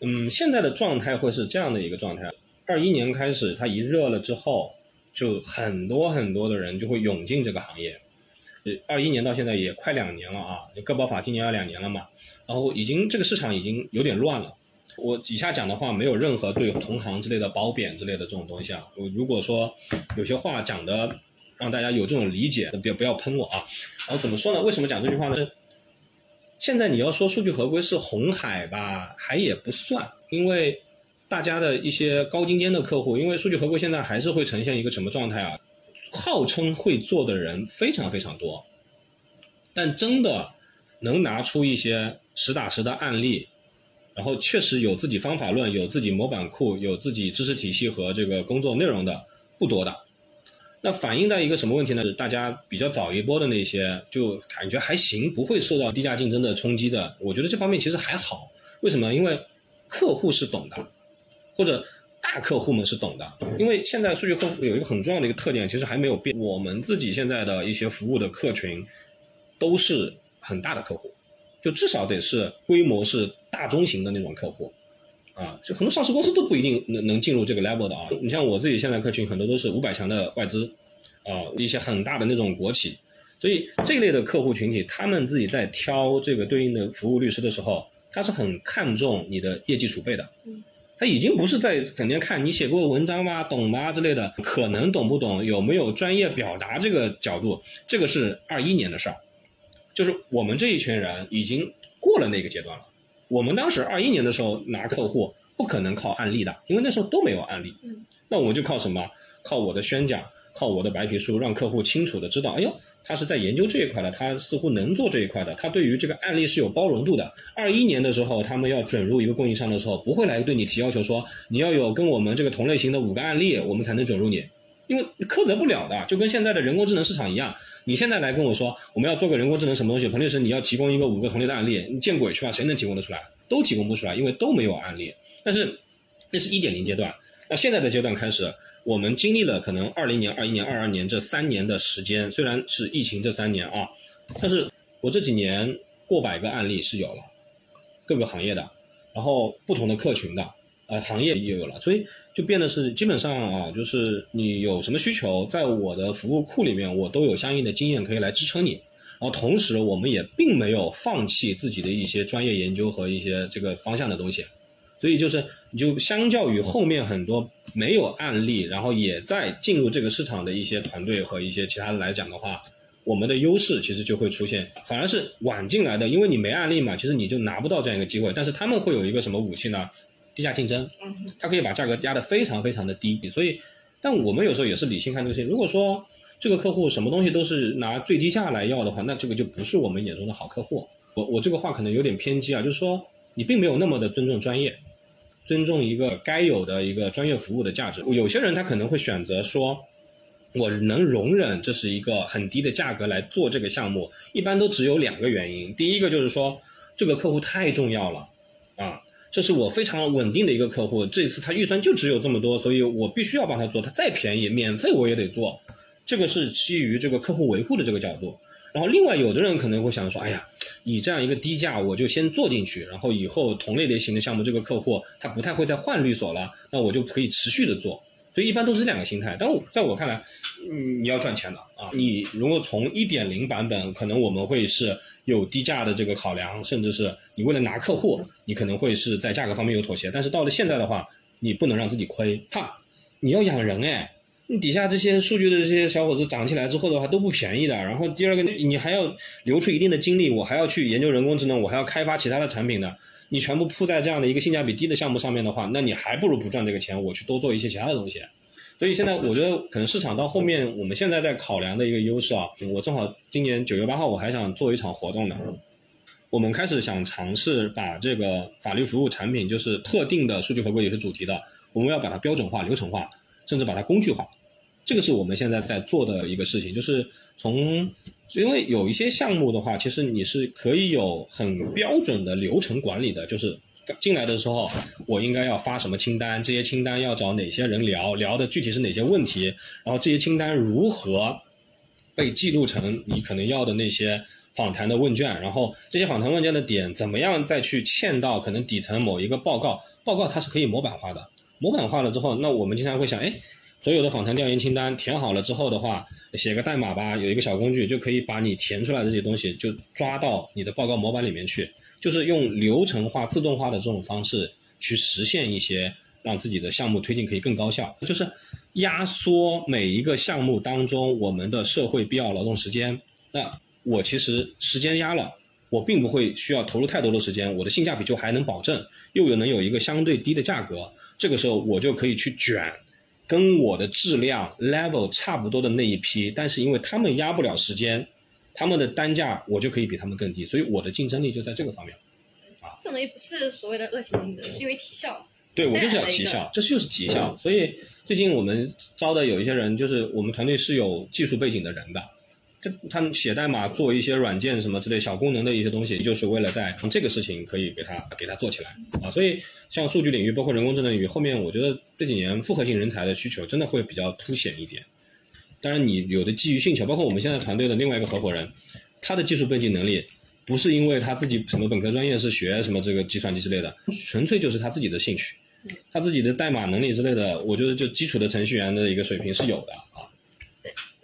嗯，现在的状态会是这样的一个状态：二一年开始它一热了之后。就很多很多的人就会涌进这个行业，呃，二一年到现在也快两年了啊，个保法今年要两年了嘛，然后已经这个市场已经有点乱了。我以下讲的话没有任何对同行之类的褒贬之类的这种东西啊。我如果说有些话讲的让大家有这种理解，别不要喷我啊。然后怎么说呢？为什么讲这句话呢？现在你要说数据合规是红海吧，还也不算，因为。大家的一些高精尖的客户，因为数据合规现在还是会呈现一个什么状态啊？号称会做的人非常非常多，但真的能拿出一些实打实的案例，然后确实有自己方法论、有自己模板库、有自己知识体系和这个工作内容的不多的。那反映到一个什么问题呢？大家比较早一波的那些，就感觉还行，不会受到低价竞争的冲击的。我觉得这方面其实还好。为什么？因为客户是懂的。或者大客户们是懂的，因为现在数据客户有一个很重要的一个特点，其实还没有变。我们自己现在的一些服务的客群，都是很大的客户，就至少得是规模是大中型的那种客户，啊，就很多上市公司都不一定能能进入这个 level 的啊。你像我自己现在客群很多都是五百强的外资，啊，一些很大的那种国企，所以这一类的客户群体，他们自己在挑这个对应的服务律师的时候，他是很看重你的业绩储备的。他已经不是在整天看你写过文章吗、懂吗之类的，可能懂不懂，有没有专业表达这个角度，这个是二一年的事儿，就是我们这一群人已经过了那个阶段了。我们当时二一年的时候拿客户，不可能靠案例的，因为那时候都没有案例。嗯，那我们就靠什么？靠我的宣讲。靠我的白皮书，让客户清楚的知道，哎呦，他是在研究这一块的，他似乎能做这一块的，他对于这个案例是有包容度的。二一年的时候，他们要准入一个供应商的时候，不会来对你提要求说，你要有跟我们这个同类型的五个案例，我们才能准入你，因为苛责不了的，就跟现在的人工智能市场一样，你现在来跟我说，我们要做个人工智能什么东西，彭律师你要提供一个五个同类的案例，你见鬼去吧，谁能提供得出来？都提供不出来，因为都没有案例。但是，那是一点零阶段，那现在的阶段开始。我们经历了可能二零年、二一年、二二年这三年的时间，虽然是疫情这三年啊，但是我这几年过百个案例是有了，各个行业的，然后不同的客群的，呃，行业也有了，所以就变得是基本上啊，就是你有什么需求，在我的服务库里面，我都有相应的经验可以来支撑你，然后同时我们也并没有放弃自己的一些专业研究和一些这个方向的东西。所以就是，你就相较于后面很多没有案例，然后也在进入这个市场的一些团队和一些其他的来讲的话，我们的优势其实就会出现。反而是晚进来的，因为你没案例嘛，其实你就拿不到这样一个机会。但是他们会有一个什么武器呢？低价竞争，他可以把价格压得非常非常的低。所以，但我们有时候也是理性看这个事情。如果说这个客户什么东西都是拿最低价来要的话，那这个就不是我们眼中的好客户。我我这个话可能有点偏激啊，就是说你并没有那么的尊重专业。尊重一个该有的一个专业服务的价值。有些人他可能会选择说，我能容忍这是一个很低的价格来做这个项目。一般都只有两个原因，第一个就是说这个客户太重要了，啊，这是我非常稳定的一个客户，这次他预算就只有这么多，所以我必须要帮他做，他再便宜免费我也得做。这个是基于这个客户维护的这个角度。然后另外有的人可能会想说，哎呀，以这样一个低价，我就先做进去，然后以后同类类型的项目，这个客户他不太会再换律所了，那我就可以持续的做。所以一般都是这两个心态。但我在我看来，嗯，你要赚钱的啊，你如果从一点零版本，可能我们会是有低价的这个考量，甚至是你为了拿客户，你可能会是在价格方面有妥协。但是到了现在的话，你不能让自己亏，怕你要养人哎。你底下这些数据的这些小伙子涨起来之后的话都不便宜的，然后第二个你还要留出一定的精力，我还要去研究人工智能，我还要开发其他的产品的，你全部铺在这样的一个性价比低的项目上面的话，那你还不如不赚这个钱，我去多做一些其他的东西。所以现在我觉得可能市场到后面，我们现在在考量的一个优势啊，我正好今年九月八号我还想做一场活动呢，我们开始想尝试把这个法律服务产品，就是特定的数据合规也是主题的，我们要把它标准化、流程化，甚至把它工具化。这个是我们现在在做的一个事情，就是从，因为有一些项目的话，其实你是可以有很标准的流程管理的，就是进来的时候，我应该要发什么清单，这些清单要找哪些人聊，聊的具体是哪些问题，然后这些清单如何被记录成你可能要的那些访谈的问卷，然后这些访谈问卷的点怎么样再去嵌到可能底层某一个报告，报告它是可以模板化的，模板化了之后，那我们经常会想，哎。所有的访谈调研清单填好了之后的话，写个代码吧，有一个小工具就可以把你填出来的这些东西就抓到你的报告模板里面去，就是用流程化、自动化的这种方式去实现一些让自己的项目推进可以更高效，就是压缩每一个项目当中我们的社会必要劳动时间。那我其实时间压了，我并不会需要投入太多的时间，我的性价比就还能保证，又有能有一个相对低的价格，这个时候我就可以去卷。跟我的质量 level 差不多的那一批，但是因为他们压不了时间，他们的单价我就可以比他们更低，所以我的竞争力就在这个方面。啊，这东西不是所谓的恶性竞争，是因为提效。对，我就是要提效，这就是提效。所以最近我们招的有一些人，就是我们团队是有技术背景的人的。他写代码做一些软件什么之类小功能的一些东西，就是为了在这个事情可以给他给他做起来啊。所以像数据领域，包括人工智能领域，后面我觉得这几年复合性人才的需求真的会比较凸显一点。当然，你有的基于兴趣，包括我们现在团队的另外一个合伙人，他的技术背景能力不是因为他自己什么本科专业是学什么这个计算机之类的，纯粹就是他自己的兴趣，他自己的代码能力之类的，我觉得就基础的程序员的一个水平是有的。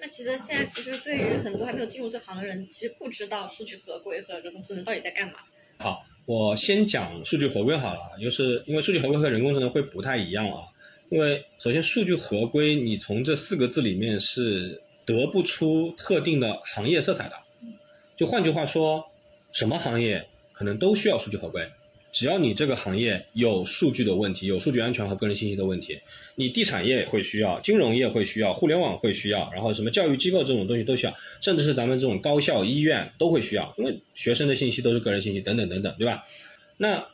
那其实现在其实对于很多还没有进入这行的人，其实不知道数据合规和人工智能到底在干嘛。好，我先讲数据合规好了，就是因为数据合规和人工智能会不太一样啊。因为首先数据合规，你从这四个字里面是得不出特定的行业色彩的。就换句话说，什么行业可能都需要数据合规。只要你这个行业有数据的问题，有数据安全和个人信息的问题，你地产业会需要，金融业会需要，互联网会需要，然后什么教育机构这种东西都需要，甚至是咱们这种高校、医院都会需要，因为学生的信息都是个人信息等等等等，对吧？那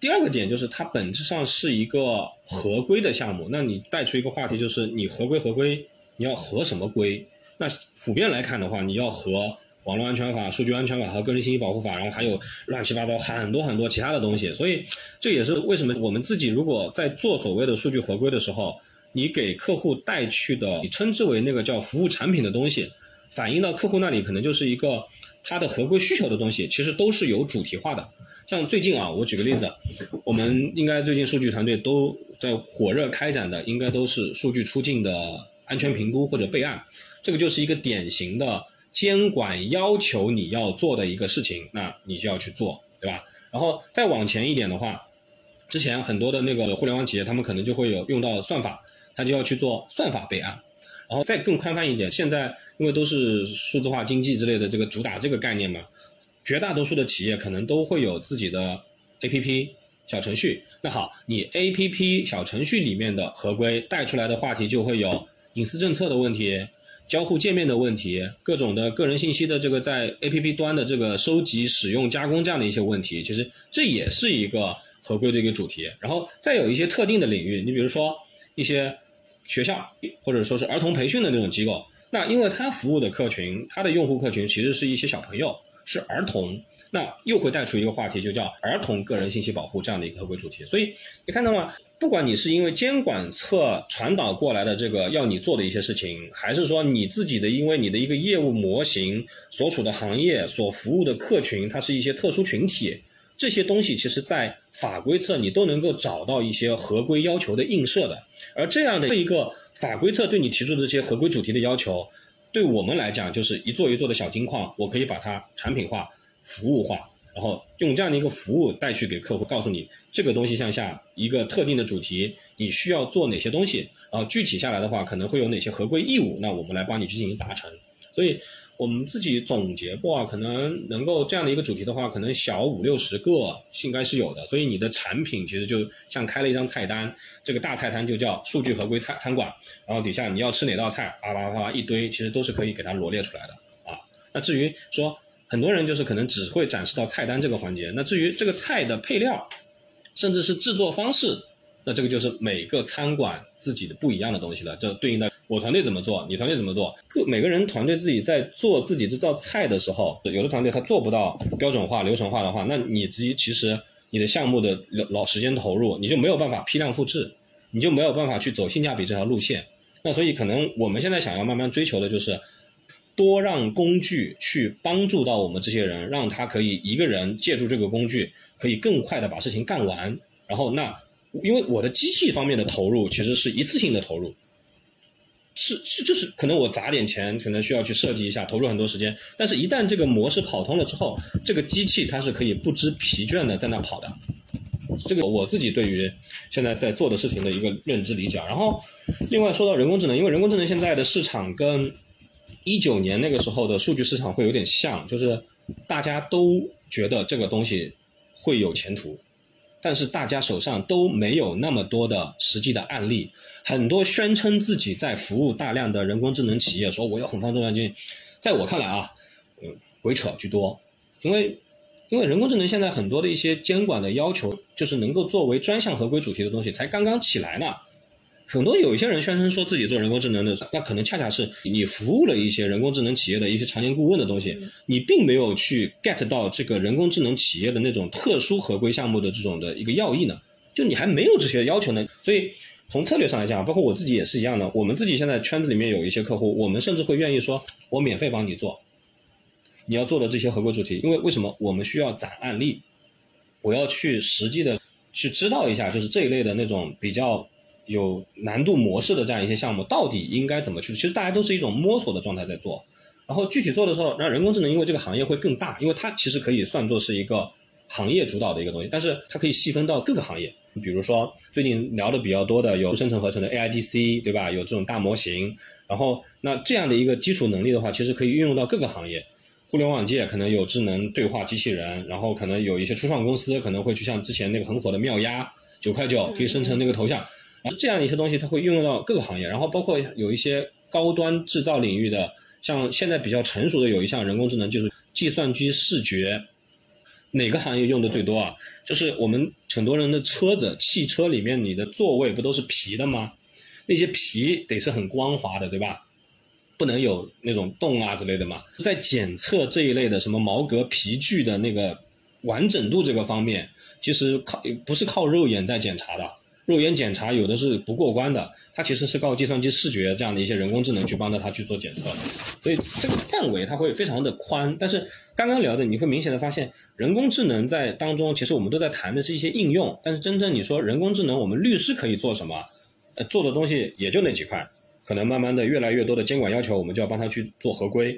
第二个点就是它本质上是一个合规的项目，那你带出一个话题就是你合规合规，你要合什么规？那普遍来看的话，你要合。网络安全法、数据安全法和个人信息保护法，然后还有乱七八糟很多很多其他的东西，所以这也是为什么我们自己如果在做所谓的数据合规的时候，你给客户带去的，你称之为那个叫服务产品的东西，反映到客户那里可能就是一个他的合规需求的东西，其实都是有主题化的。像最近啊，我举个例子，我们应该最近数据团队都在火热开展的，应该都是数据出境的安全评估或者备案，这个就是一个典型的。监管要求你要做的一个事情，那你就要去做，对吧？然后再往前一点的话，之前很多的那个互联网企业，他们可能就会有用到算法，他就要去做算法备案。然后再更宽泛一点，现在因为都是数字化经济之类的这个主打这个概念嘛，绝大多数的企业可能都会有自己的 APP 小程序。那好，你 APP 小程序里面的合规带出来的话题就会有隐私政策的问题。交互界面的问题，各种的个人信息的这个在 APP 端的这个收集、使用、加工这样的一些问题，其实这也是一个合规的一个主题。然后再有一些特定的领域，你比如说一些学校或者说是儿童培训的那种机构，那因为它服务的客群，它的用户客群其实是一些小朋友，是儿童，那又会带出一个话题，就叫儿童个人信息保护这样的一个合规主题。所以你看到吗？不管你是因为监管侧传导过来的这个要你做的一些事情，还是说你自己的因为你的一个业务模型所处的行业所服务的客群，它是一些特殊群体，这些东西其实在法规侧你都能够找到一些合规要求的映射的。而这样的一个法规侧对你提出的这些合规主题的要求，对我们来讲就是一座一座的小金矿，我可以把它产品化。服务化，然后用这样的一个服务带去给客户，告诉你这个东西向下一个特定的主题，你需要做哪些东西，然后具体下来的话，可能会有哪些合规义务，那我们来帮你去进行达成。所以我们自己总结过啊，可能能够这样的一个主题的话，可能小五六十个应该是有的。所以你的产品其实就像开了一张菜单，这个大菜单就叫数据合规餐餐馆，然后底下你要吃哪道菜，啪啪啪一堆，其实都是可以给它罗列出来的啊。那至于说。很多人就是可能只会展示到菜单这个环节，那至于这个菜的配料，甚至是制作方式，那这个就是每个餐馆自己的不一样的东西了。这对应的我团队怎么做，你团队怎么做，各每个人团队自己在做自己这道菜的时候，有的团队他做不到标准化、流程化的话，那你自己其实你的项目的老时间投入，你就没有办法批量复制，你就没有办法去走性价比这条路线。那所以可能我们现在想要慢慢追求的就是。多让工具去帮助到我们这些人，让他可以一个人借助这个工具，可以更快的把事情干完。然后那，因为我的机器方面的投入其实是一次性的投入，是是就是可能我砸点钱，可能需要去设计一下，投入很多时间。但是，一旦这个模式跑通了之后，这个机器它是可以不知疲倦的在那跑的。这个我自己对于现在在做的事情的一个认知理解。然后，另外说到人工智能，因为人工智能现在的市场跟一九年那个时候的数据市场会有点像，就是大家都觉得这个东西会有前途，但是大家手上都没有那么多的实际的案例。很多宣称自己在服务大量的人工智能企业，说我要很方多软件，在我看来啊，嗯，鬼扯居多。因为因为人工智能现在很多的一些监管的要求，就是能够作为专项合规主题的东西，才刚刚起来呢。很多有一些人宣称说自己做人工智能的，那可能恰恰是你服务了一些人工智能企业的一些常年顾问的东西，你并没有去 get 到这个人工智能企业的那种特殊合规项目的这种的一个要义呢，就你还没有这些要求呢。所以从策略上来讲，包括我自己也是一样的，我们自己现在圈子里面有一些客户，我们甚至会愿意说，我免费帮你做，你要做的这些合规主题，因为为什么我们需要攒案例，我要去实际的去知道一下，就是这一类的那种比较。有难度模式的这样一些项目，到底应该怎么去？其实大家都是一种摸索的状态在做，然后具体做的时候，那人工智能因为这个行业会更大，因为它其实可以算作是一个行业主导的一个东西，但是它可以细分到各个行业。比如说最近聊的比较多的有生成合成的 AIGC，对吧？有这种大模型，然后那这样的一个基础能力的话，其实可以运用到各个行业。互联网界可能有智能对话机器人，然后可能有一些初创公司可能会去像之前那个很火的妙鸭，九块九可以生成那个头像。这样一些东西，它会运用到各个行业，然后包括有一些高端制造领域的，像现在比较成熟的有一项人工智能，就是计算机视觉，哪个行业用的最多啊？就是我们很多人的车子、汽车里面，你的座位不都是皮的吗？那些皮得是很光滑的，对吧？不能有那种洞啊之类的嘛。在检测这一类的什么毛革皮具的那个完整度这个方面，其实靠不是靠肉眼在检查的。肉眼检查有的是不过关的，它其实是靠计算机视觉这样的一些人工智能去帮着它去做检测，所以这个范围它会非常的宽。但是刚刚聊的你会明显的发现，人工智能在当中，其实我们都在谈的是一些应用，但是真正你说人工智能，我们律师可以做什么？呃，做的东西也就那几块，可能慢慢的越来越多的监管要求，我们就要帮他去做合规。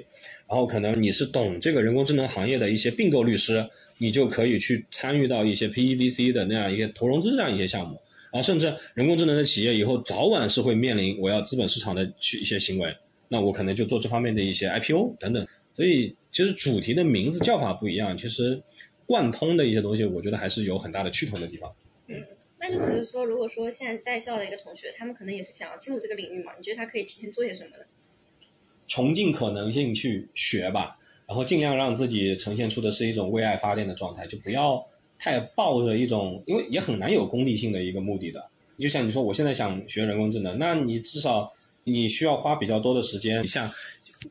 然后可能你是懂这个人工智能行业的一些并购律师，你就可以去参与到一些 PEVC 的那样一些投融资这样一些项目。啊，甚至人工智能的企业以后早晚是会面临我要资本市场的去一些行为，那我可能就做这方面的一些 IPO 等等。所以其实主题的名字叫法不一样，其实贯通的一些东西，我觉得还是有很大的趋同的地方。嗯，那就只是说，如果说现在在校的一个同学，他们可能也是想要进入这个领域嘛？你觉得他可以提前做些什么呢？穷尽可能性去学吧，然后尽量让自己呈现出的是一种为爱发电的状态，就不要。太抱着一种，因为也很难有功利性的一个目的的。就像你说，我现在想学人工智能，那你至少你需要花比较多的时间，像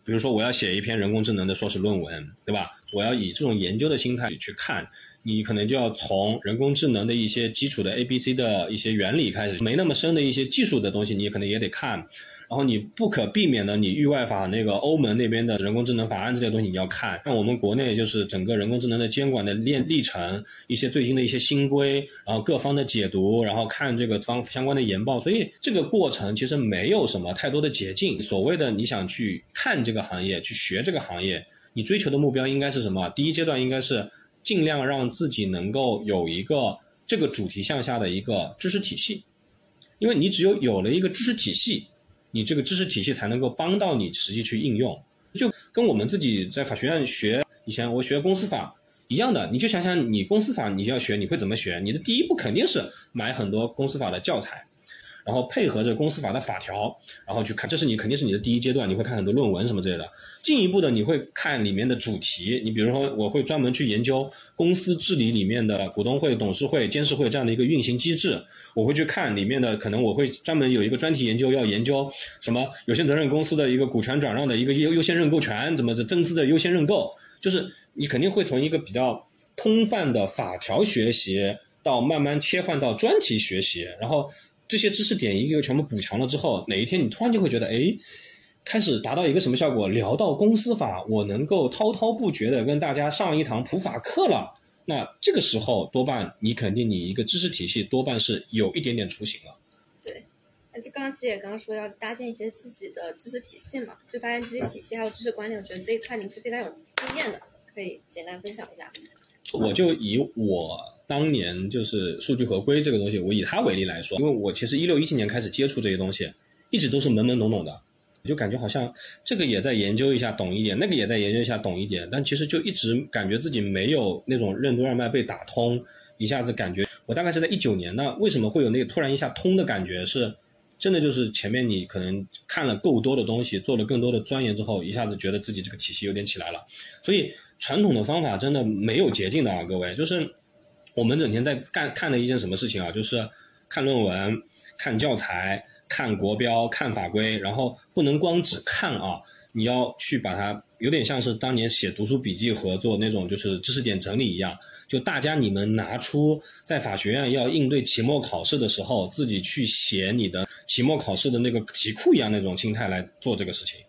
比如说我要写一篇人工智能的硕士论文，对吧？我要以这种研究的心态去看，你可能就要从人工智能的一些基础的 A、B、C 的一些原理开始，没那么深的一些技术的东西，你可能也得看。然后你不可避免的，你域外法那个欧盟那边的人工智能法案这些东西你要看。那我们国内就是整个人工智能的监管的链历程，一些最新的一些新规，然后各方的解读，然后看这个方相关的研报。所以这个过程其实没有什么太多的捷径。所谓的你想去看这个行业，去学这个行业，你追求的目标应该是什么？第一阶段应该是尽量让自己能够有一个这个主题向下的一个知识体系，因为你只有有了一个知识体系。你这个知识体系才能够帮到你实际去应用，就跟我们自己在法学院学以前我学公司法一样的，你就想想你公司法你要学你会怎么学？你的第一步肯定是买很多公司法的教材。然后配合着公司法的法条，然后去看，这是你肯定是你的第一阶段，你会看很多论文什么之类的。进一步的，你会看里面的主题，你比如说，我会专门去研究公司治理里面的股东会、董事会、监事会这样的一个运行机制。我会去看里面的，可能我会专门有一个专题研究，要研究什么有限责任公司的一个股权转让的一个优优先认购权，怎么增资的优先认购。就是你肯定会从一个比较通泛的法条学习，到慢慢切换到专题学习，然后。这些知识点一个个全部补强了之后，哪一天你突然就会觉得，哎，开始达到一个什么效果？聊到公司法，我能够滔滔不绝的跟大家上一堂普法课了。那这个时候，多半你肯定你一个知识体系多半是有一点点雏形了。对，那就刚刚其实也刚刚说要搭建一些自己的知识体系嘛，就搭建知识体系还有知识管理，我觉得这一块您是非常有经验的，可以简单分享一下。我就以我。当年就是数据合规这个东西，我以它为例来说，因为我其实一六一七年开始接触这些东西，一直都是懵懵懂懂的，就感觉好像这个也在研究一下懂一点，那个也在研究一下懂一点，但其实就一直感觉自己没有那种任督二脉被打通，一下子感觉我大概是在一九年，那为什么会有那个突然一下通的感觉？是真的就是前面你可能看了够多的东西，做了更多的钻研之后，一下子觉得自己这个体系有点起来了。所以传统的方法真的没有捷径的啊，各位就是。我们整天在干看的一件什么事情啊？就是看论文、看教材、看国标、看法规，然后不能光只看啊，你要去把它有点像是当年写读书笔记和做那种就是知识点整理一样，就大家你们拿出在法学院要应对期末考试的时候，自己去写你的期末考试的那个题库一样那种心态来做这个事情，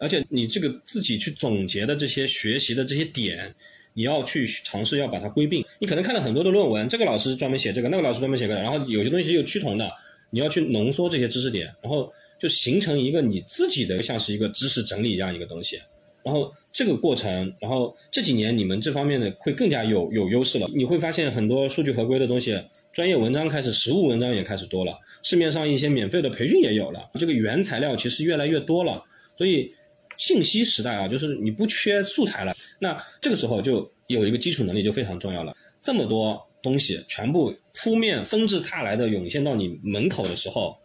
而且你这个自己去总结的这些学习的这些点。你要去尝试要把它归并，你可能看了很多的论文，这个老师专门写这个，那个老师专门写个，然后有些东西是有趋同的，你要去浓缩这些知识点，然后就形成一个你自己的像是一个知识整理一样一个东西，然后这个过程，然后这几年你们这方面的会更加有有优势了，你会发现很多数据合规的东西，专业文章开始，实务文章也开始多了，市面上一些免费的培训也有了，这个原材料其实越来越多了，所以。信息时代啊，就是你不缺素材了，那这个时候就有一个基础能力就非常重要了。这么多东西全部扑面纷至沓来的涌现到你门口的时候，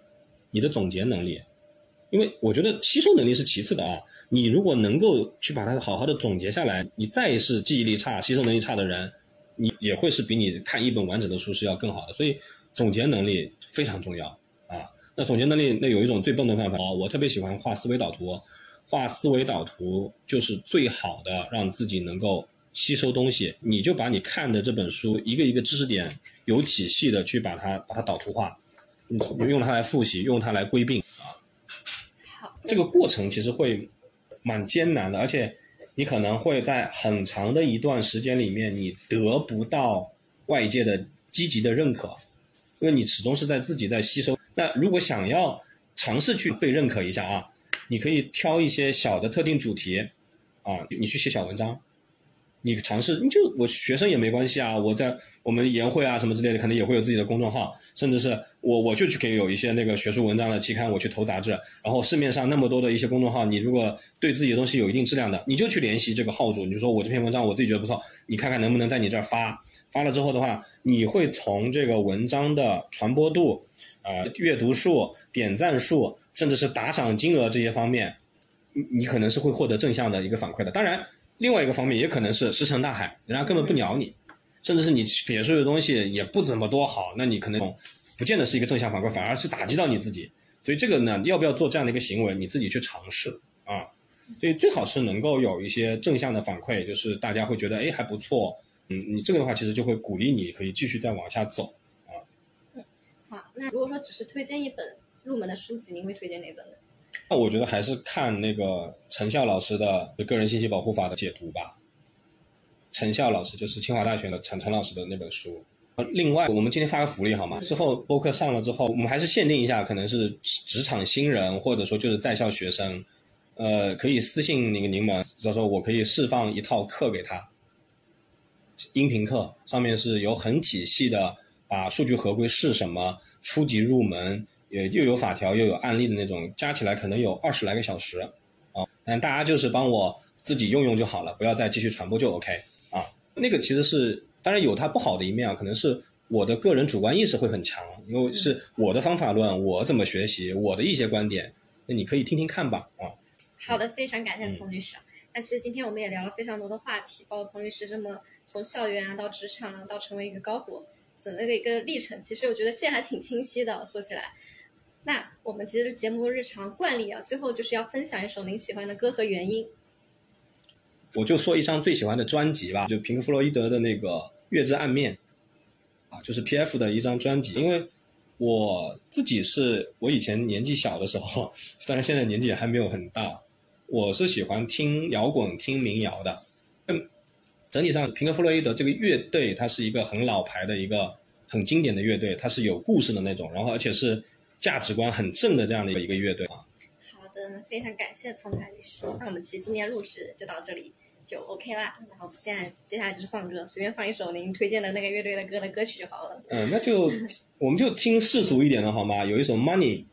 你的总结能力，因为我觉得吸收能力是其次的啊。你如果能够去把它好好的总结下来，你再是记忆力差、吸收能力差的人，你也会是比你看一本完整的书是要更好的。所以总结能力非常重要啊。那总结能力，那有一种最笨的办法啊，我特别喜欢画思维导图。画思维导图就是最好的，让自己能够吸收东西。你就把你看的这本书一个一个知识点有体系的去把它把它导图化，用它来复习，用它来归并啊。好，这个过程其实会蛮艰难的，而且你可能会在很长的一段时间里面，你得不到外界的积极的认可，因为你始终是在自己在吸收。那如果想要尝试去被认可一下啊。你可以挑一些小的特定主题，啊，你去写小文章，你尝试，你就我学生也没关系啊，我在我们研会啊什么之类的，可能也会有自己的公众号，甚至是我我就去给有一些那个学术文章的期刊，我去投杂志，然后市面上那么多的一些公众号，你如果对自己的东西有一定质量的，你就去联系这个号主，你就说我这篇文章我自己觉得不错，你看看能不能在你这儿发，发了之后的话，你会从这个文章的传播度。呃，阅读数、点赞数，甚至是打赏金额这些方面，你你可能是会获得正向的一个反馈的。当然，另外一个方面也可能是石沉大海，人家根本不鸟你，甚至是你写出的东西也不怎么多好，那你可能不见得是一个正向反馈，反而是打击到你自己。所以这个呢，要不要做这样的一个行为，你自己去尝试啊。所以最好是能够有一些正向的反馈，就是大家会觉得哎还不错，嗯，你这个的话其实就会鼓励你可以继续再往下走啊。嗯，好，那如果说只是推荐一本入门的书籍，您会推荐哪本呢？那我觉得还是看那个陈笑老师的《个人信息保护法》的解读吧。陈笑老师就是清华大学的陈陈老师的那本书。另外，我们今天发个福利好吗？之后播客上了之后，我们还是限定一下，可能是职场新人或者说就是在校学生，呃，可以私信那个柠檬，到时候我可以释放一套课给他，音频课上面是有很体系的，把数据合规是什么，初级入门，也又有法条又有案例的那种，加起来可能有二十来个小时，啊，但大家就是帮我自己用用就好了，不要再继续传播就 OK 啊。那个其实是。当然有它不好的一面啊，可能是我的个人主观意识会很强，因为是我的方法论，我怎么学习，我的一些观点，那你可以听听看吧，啊。好的，非常感谢彭律师。那其实今天我们也聊了非常多的话题，包括彭律师这么从校园啊到职场啊到成为一个高管整个的一个历程，其实我觉得线还挺清晰的。说起来，那我们其实节目日常惯例啊，最后就是要分享一首您喜欢的歌和原因。我就说一张最喜欢的专辑吧，就平克·弗洛伊德的那个。月之暗面，啊，就是 P.F 的一张专辑。因为我自己是我以前年纪小的时候，当然现在年纪也还没有很大，我是喜欢听摇滚、听民谣的。嗯，整体上，平克·弗洛伊德这个乐队，它是一个很老牌的一个很经典的乐队，它是有故事的那种，然后而且是价值观很正的这样的一个乐队啊。好的，非常感谢冯凯律师。那我们其实今天录制就到这里。就 OK 啦，然后现在接下来就是放歌，随便放一首您推荐的那个乐队的歌的歌曲就好了。嗯，那就我们就听世俗一点的好吗？有一首 Money。